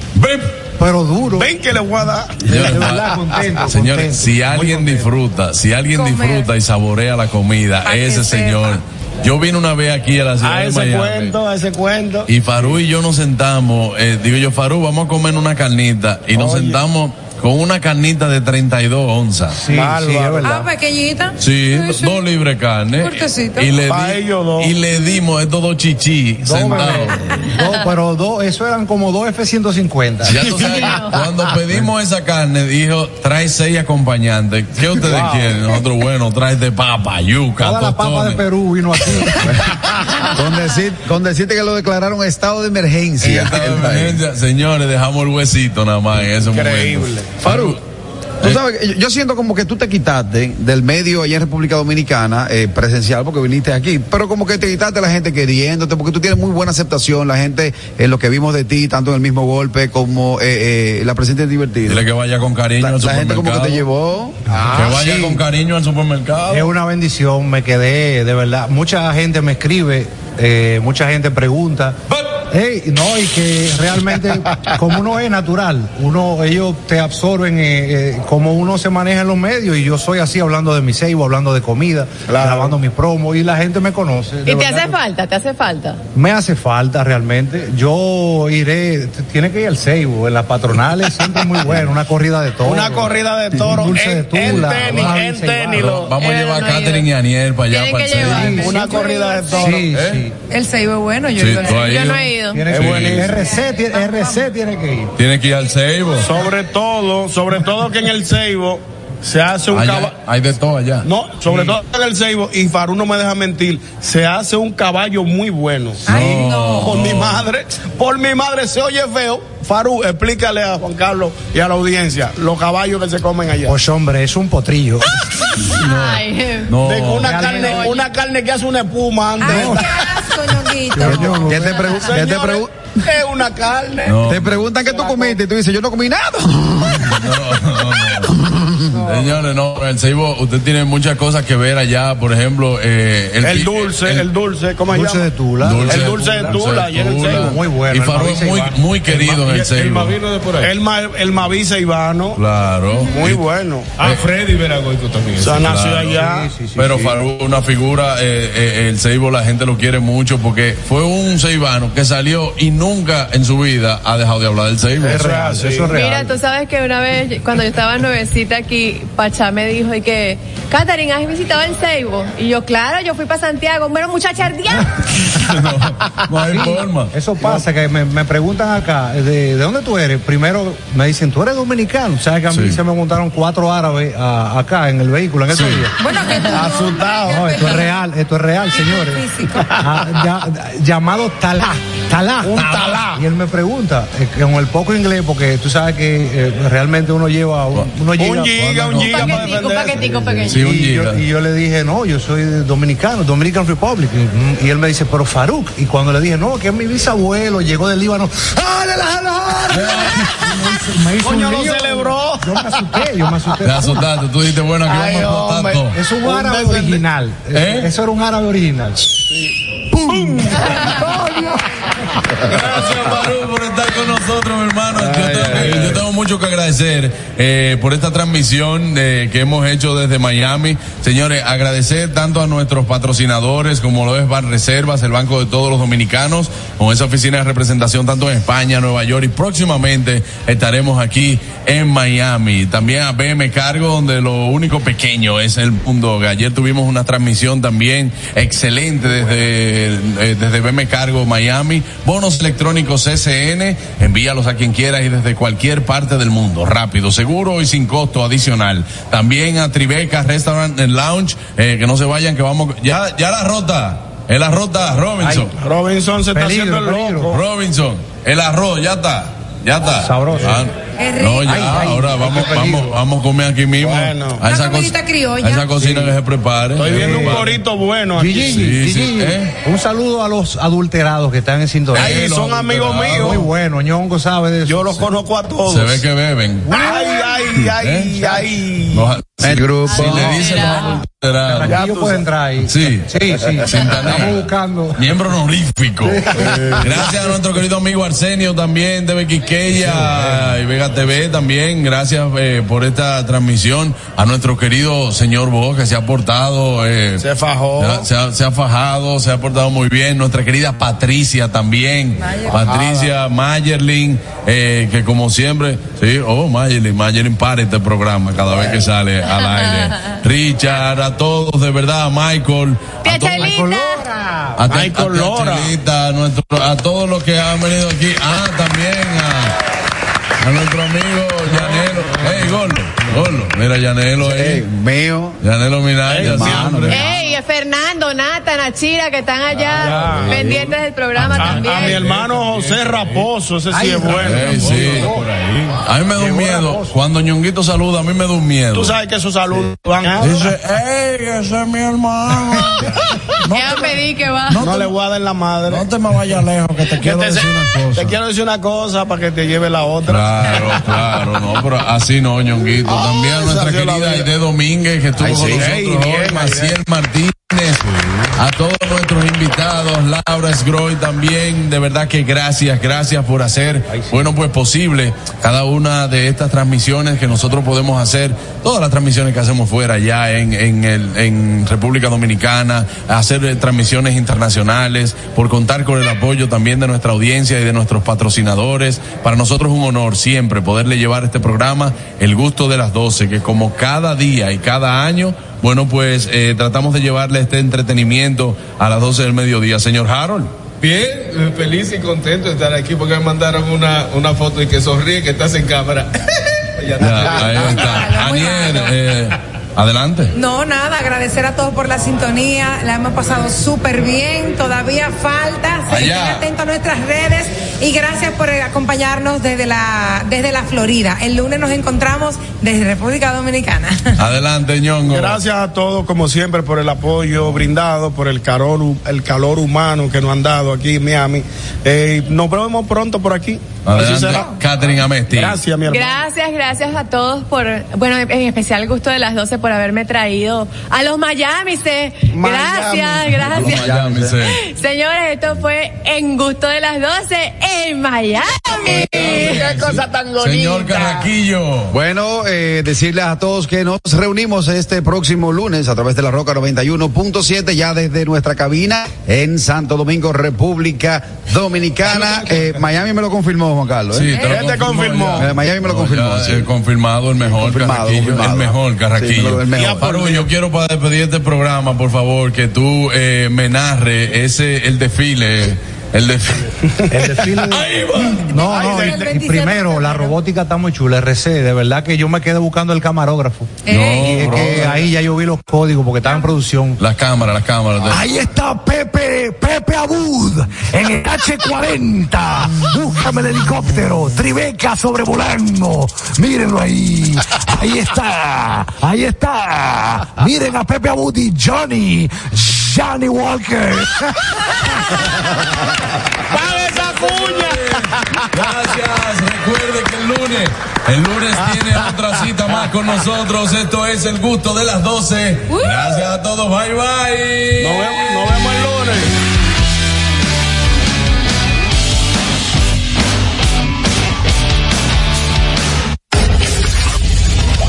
pero duro. Ven que le voy a dar. De verdad, contento. Señores, contento. si alguien disfruta, si alguien Comer. disfruta y saborea la comida, Pa' ese sepa. Yo vine una vez aquí a la ciudad A de ese Miami. cuento, a ese cuento. Y Farú y yo nos sentamos, eh, digo yo, Farú, vamos a comer una carnita. Y nos sentamos con una carnita de 32 onzas. Sí, sí, es verdad. Ah, pequeñita. Sí, dos libres carne. Cortecita. Y le, Pa' di- ellos dos. y le dimos estos dos chichi Dos, sentados. bebé. Dos, pero dos, eso eran como dos F-150. Ya tú sabes, cuando pedimos esa carne, dijo, trae seis acompañantes. ¿Qué ustedes Wow. quieren? Nosotros, bueno, trae de papa, yuca, Toda la papa de. Perú vino aquí. Con, decir, con decirte que lo declararon estado de emergencia. En esta emergencia, Señores, dejamos el huesito nada más en ese Increíble. momento. Farú, tú sabes, que yo- siento como que tú te quitaste del medio allá en República Dominicana, eh, presencial, porque viniste aquí, pero como que te quitaste a la gente queriéndote, porque tú tienes muy buena aceptación, la gente, en lo que vimos de ti, tanto en el mismo golpe como eh, eh, la presencia divertida. Dile que vaya con cariño La, al la gente como que supermercado. te llevó. que vaya sí. con cariño al supermercado. Es una bendición, me quedé, de verdad. Mucha gente me escribe, eh, mucha gente pregunta. Ey, no, y que realmente, como uno es natural, uno, ellos te absorben eh, eh, como uno se maneja en los medios, y yo soy así hablando de mi ceibo, hablando de comida, grabando mi promo, y la gente me conoce. ¿Y te verdad hace falta? ¿Te hace falta? Me hace falta realmente. Yo iré, tiene que ir al Ceibo, en las patronales, siempre muy bueno, una corrida de toro. Una corrida de Un toro dulce en, de en tula, tenis, en tenis. lo- Vamos a llevar no a he Catherine y a Aniel para allá, para el centro. Una corrida de toro. Sí, ¿Eh? sí. El ceibo es bueno, yo Sí, no he ido. Tiene Es que ir. buenísimo. RC, tiene- RC tiene que ir. Tiene que ir al Seibo. Sobre todo, sobre todo que en el Ceibo se hace un Allá caballo. Hay de todo allá. No, sobre todo en el Ceibo, y Farú no me deja mentir, se hace un caballo muy bueno. Ay, no. Por mi madre, por mi madre se oye feo. Farú, explícale a Juan Carlos y a la audiencia los caballos que se comen allá. Pues hombre, es un potrillo. Ay, No. Una, carne, una carne que hace una espuma antes. Ay, qué asco, ñonguito. ¿Qué te preguntan? Es una carne. No. Te preguntan qué tú comiste y tú dices, yo no comí nada. Señores, no, el Ceibo, usted tiene muchas cosas que ver allá, por ejemplo, eh, El, dulce, el, dulce, ¿cómo se Dulce llama? de Tula. el dulce de Tula, y en el Tula. Ceibo. Muy bueno, Y el Farú es muy, muy querido en el Ceibo. de por ahí. El, ma- el Mavice Ivano, Claro. muy Y- bueno. Ah, Freddy Veragoico también. O sea, nació Claro. allá. Pero Farú, una figura, eh, eh, el Ceibo la gente lo quiere mucho porque fue un ceibano que salió y nunca en su vida ha dejado de hablar del Ceibo. Es real, Eso es real. Mira, tú sabes que una vez, cuando yo estaba nuevecita aquí, Pachá me dijo y que, Catherine, ¿has visitado el Ceibo? Y yo, claro, yo fui para Santiago. Bueno, muchacha, el día. No hay forma. Eso pasa, que me, me preguntan acá, ¿de, de dónde tú eres? Primero me dicen, tú eres dominicano. ¿Sabes que a mí Sí. se me montaron cuatro árabes a- acá en el vehículo en ese día? Bueno, que tú no. Asustado. No, esto es real, esto es real, señores. Ah, ya- llamado Talá, Talá. Un talá. Y él me pregunta, eh, con el poco inglés, porque tú sabes que eh, realmente uno lleva, un- uno llega. Un giga, un Un giga paquetico, un defenderse. paquetico pequeño. Sí, un y, yo, giga. y yo le dije, no, yo soy dominicano, Dominican Republic. Y, y él me dice, pero Faruk. Y cuando le dije, no, que es mi bisabuelo, llegó del Líbano. ¡Ah, de la- la- Me hizo un Coño, lo lío. celebró. Yo me asusté, yo me asusté. Te asustaste, tú dijiste, bueno, aquí Ay, vamos a todo. Es un Un árabe original. ¿Eh? Eso era un árabe original. Gracias, Barú, por estar con nosotros, mi hermano. Yo, tengo, yo tengo mucho que agradecer eh, por esta transmisión eh, que hemos hecho desde Miami. Señores, agradecer tanto a nuestros patrocinadores como lo es Ban Reservas, el banco de todos los dominicanos, con esa oficina de representación tanto en España, Nueva York y próximamente estaremos aquí en Miami. También a BM Cargo, donde lo único pequeño es el mundo. Ayer tuvimos una transmisión también excelente desde, eh, desde BM Cargo Miami. Bonos electrónicos CCN, envíalos a quien quiera y desde cualquier parte del mundo. Rápido, seguro y sin costo adicional. También a Tribeca Restaurant and Lounge, eh, que no se vayan, que vamos. Ya, ya la rota. El arroz está, Robinson. Robinson se está haciendo el peligro. loco. Robinson, el arroz, ya está. Ya está. Sabroso. Ah, Rico. no, ya, Ay, ay, ahora ay, vamos, vamos, vamos a comer aquí mismo. Bueno. a esa, criolla. a esa cocina que se prepare. Estoy viendo un corito bueno aquí. Gigi, Sí, Gigi, sí, ¿eh? un saludo a los adulterados que están en sintonía. Ay, son amigos adulterados. Muy míos. bueno, Ñongo sabe de eso. Yo los conozco a todos. Se ve que beben. Ay, ay, ay, ¿Eh? ay. Los- El grupo. si le dicen los adulterados. Carraquillo puede entrar ahí. Sí. sí, sí. Estamos buscando. Miembro honorífico. Gracias a nuestro querido amigo Arsenio también, de Bequisqueya y Vega TV también. Gracias eh, por esta transmisión. A nuestro querido señor Bo, que se ha portado. eh, Se fajó. se ha- Se ha, se ha fajado, se ha portado muy bien. Nuestra querida Patricia también. Patricia Mayerlin, eh, que como siempre, sí, oh, Mayerlin, Mayerlin para este programa cada vez que sale al aire. Richard, a todos, de verdad, a Michael. A todos- a, Michael a- a Lora. Chelita, a, nuestro- a todos los que han venido aquí. Ah, también a, a nuestro amigo Yanelo. Hey, Golo, Golo. Mira, Yanelo ahí. Ey, mío. Yanelo Minaya siempre. Ey, Fernando, Nata, Nachira, que están allá Ah, pendientes del programa A, también. a mi hermano José Raposo, ese sí Ay, es bueno. Ey, sí. A mí me da un miedo. Cuando Ñonguito saluda, a mí me da un miedo. Tú sabes que esos saludos van a... Dice, ey, ese es mi hermano. Ya pedí que va. No le voy a dar la madre. No te me vayas lejos, que te Que quiero te, decir una cosa. te quiero decir una cosa para que te lleve la otra. Claro, claro, no, pero así no, Ñonguito. También a nuestra querida. Aide Domínguez, que estuvo Ay, con sí. nosotros hoy, Maciel Martínez, a todos nuestros invitados, Laura Sgroy también, de verdad que gracias, gracias por hacer, bueno, pues posible cada una de estas transmisiones que nosotros podemos hacer, todas las transmisiones que hacemos fuera ya en, en, el, en República Dominicana, hacer eh, transmisiones internacionales, por contar con el apoyo también de nuestra audiencia y de nuestros patrocinadores. Para nosotros es un honor siempre poderle llevar este programa El Gusto de las 12, que como cada día y cada año, bueno, pues eh, tratamos de llevarle este entretenimiento a las 12 del mediodía. Señor Harold. Bien, eh, feliz y contento de estar aquí porque me mandaron una, una foto y que sonríe que estás en cámara. Ya, ahí está. Aniel, eh, adelante. No, nada, agradecer a todos por la sintonía, la hemos pasado súper bien, todavía falta, estén atentos a nuestras redes y gracias por acompañarnos desde la, desde la Florida. El lunes nos encontramos desde República Dominicana. Adelante, ñongo. Gracias a todos, como siempre, por el apoyo brindado, por el calor, el calor humano que nos han dado aquí en Miami. Eh, nos vemos pronto por aquí. Adelante. Catherine Amesti. Gracias, mi hermano. Gracias, gracias a todos por, bueno, en especial gusto de las 12 por haberme traído a los Miami. Se. Gracias, gracias. Miami. Señores, esto fue en gusto de las 12 en Miami. Qué cosa tan Señor Carraquillo. Bueno, eh, decirles a todos que nos reunimos este próximo lunes a través de la Roca 91.7 ya desde nuestra cabina en Santo Domingo, República Dominicana. Eh, Miami me lo confirmó, Juan Carlos. ¿eh? Sí, te lo confirmó. Eh, Miami me lo No, confirmó. ya, sí. eh, confirmado, el mejor Confirmado, Carraquillo. confirmado. El mejor Carraquillo. Sí, el mejor. Paru, yo quiero para despedir este programa, por favor, que tú eh, me narres ese, el desfile. El desfile. El desfile de- No, no, y, y primero, la robótica está muy chula, RC, de verdad que yo me quedé buscando el camarógrafo. No, y es que ahí ya yo vi los códigos porque estaba en producción. Las cámaras, las cámaras. Ahí está Pepe, Pepe Abud en el H40. Búscame el helicóptero. Tribeca sobrevolando. Mírenlo ahí. Ahí está. Ahí está. Miren a Pepe Abud y Johnny. Johnny Walker. esa cuña! Gracias. Recuerde que el lunes, el lunes tiene otra cita más con nosotros. Esto es el gusto de las 12. Gracias a todos. Bye bye. Nos vemos, nos vemos el lunes.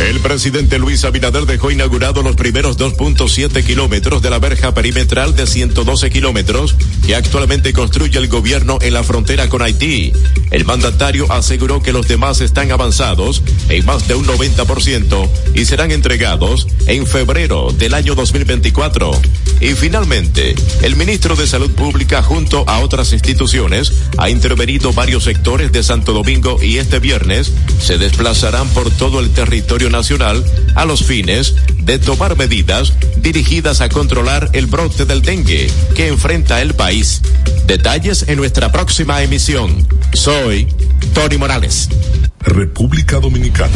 El presidente Luis Abinader dejó inaugurado los primeros 2.7 kilómetros de la verja perimetral de 112 kilómetros que actualmente construye el gobierno en la frontera con Haití. El mandatario aseguró que los demás están avanzados en más de un 90% y serán entregados en febrero del año 2024. Y finalmente, el ministro de Salud Pública junto a otras instituciones ha intervenido varios sectores de Santo Domingo y este viernes se desplazarán por todo el territorio nacional a los fines de tomar medidas dirigidas a controlar el brote del dengue que enfrenta el país. Detalles en nuestra próxima emisión. Soy Tony Morales. República Dominicana,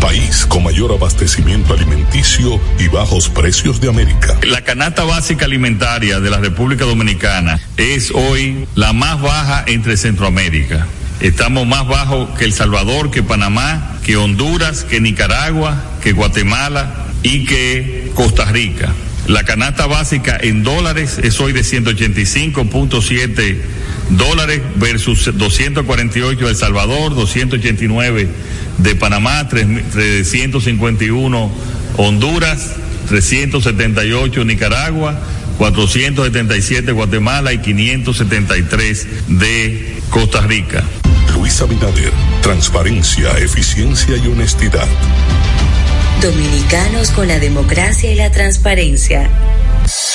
país con mayor abastecimiento alimenticio y bajos precios de América. La canasta básica alimentaria de la República Dominicana es hoy la más baja entre Centroamérica. Estamos más bajos que El Salvador, que Panamá, que Honduras, que Nicaragua, que Guatemala y que Costa Rica. La canasta básica en dólares es hoy de 185.7 dólares versus 248 de El Salvador, 289 de Panamá, 351 Honduras, 378 Nicaragua, 477 Guatemala y 573 de Costa Rica. Luis Abinader, transparencia, eficiencia y honestidad. Dominicanos con la democracia y la transparencia.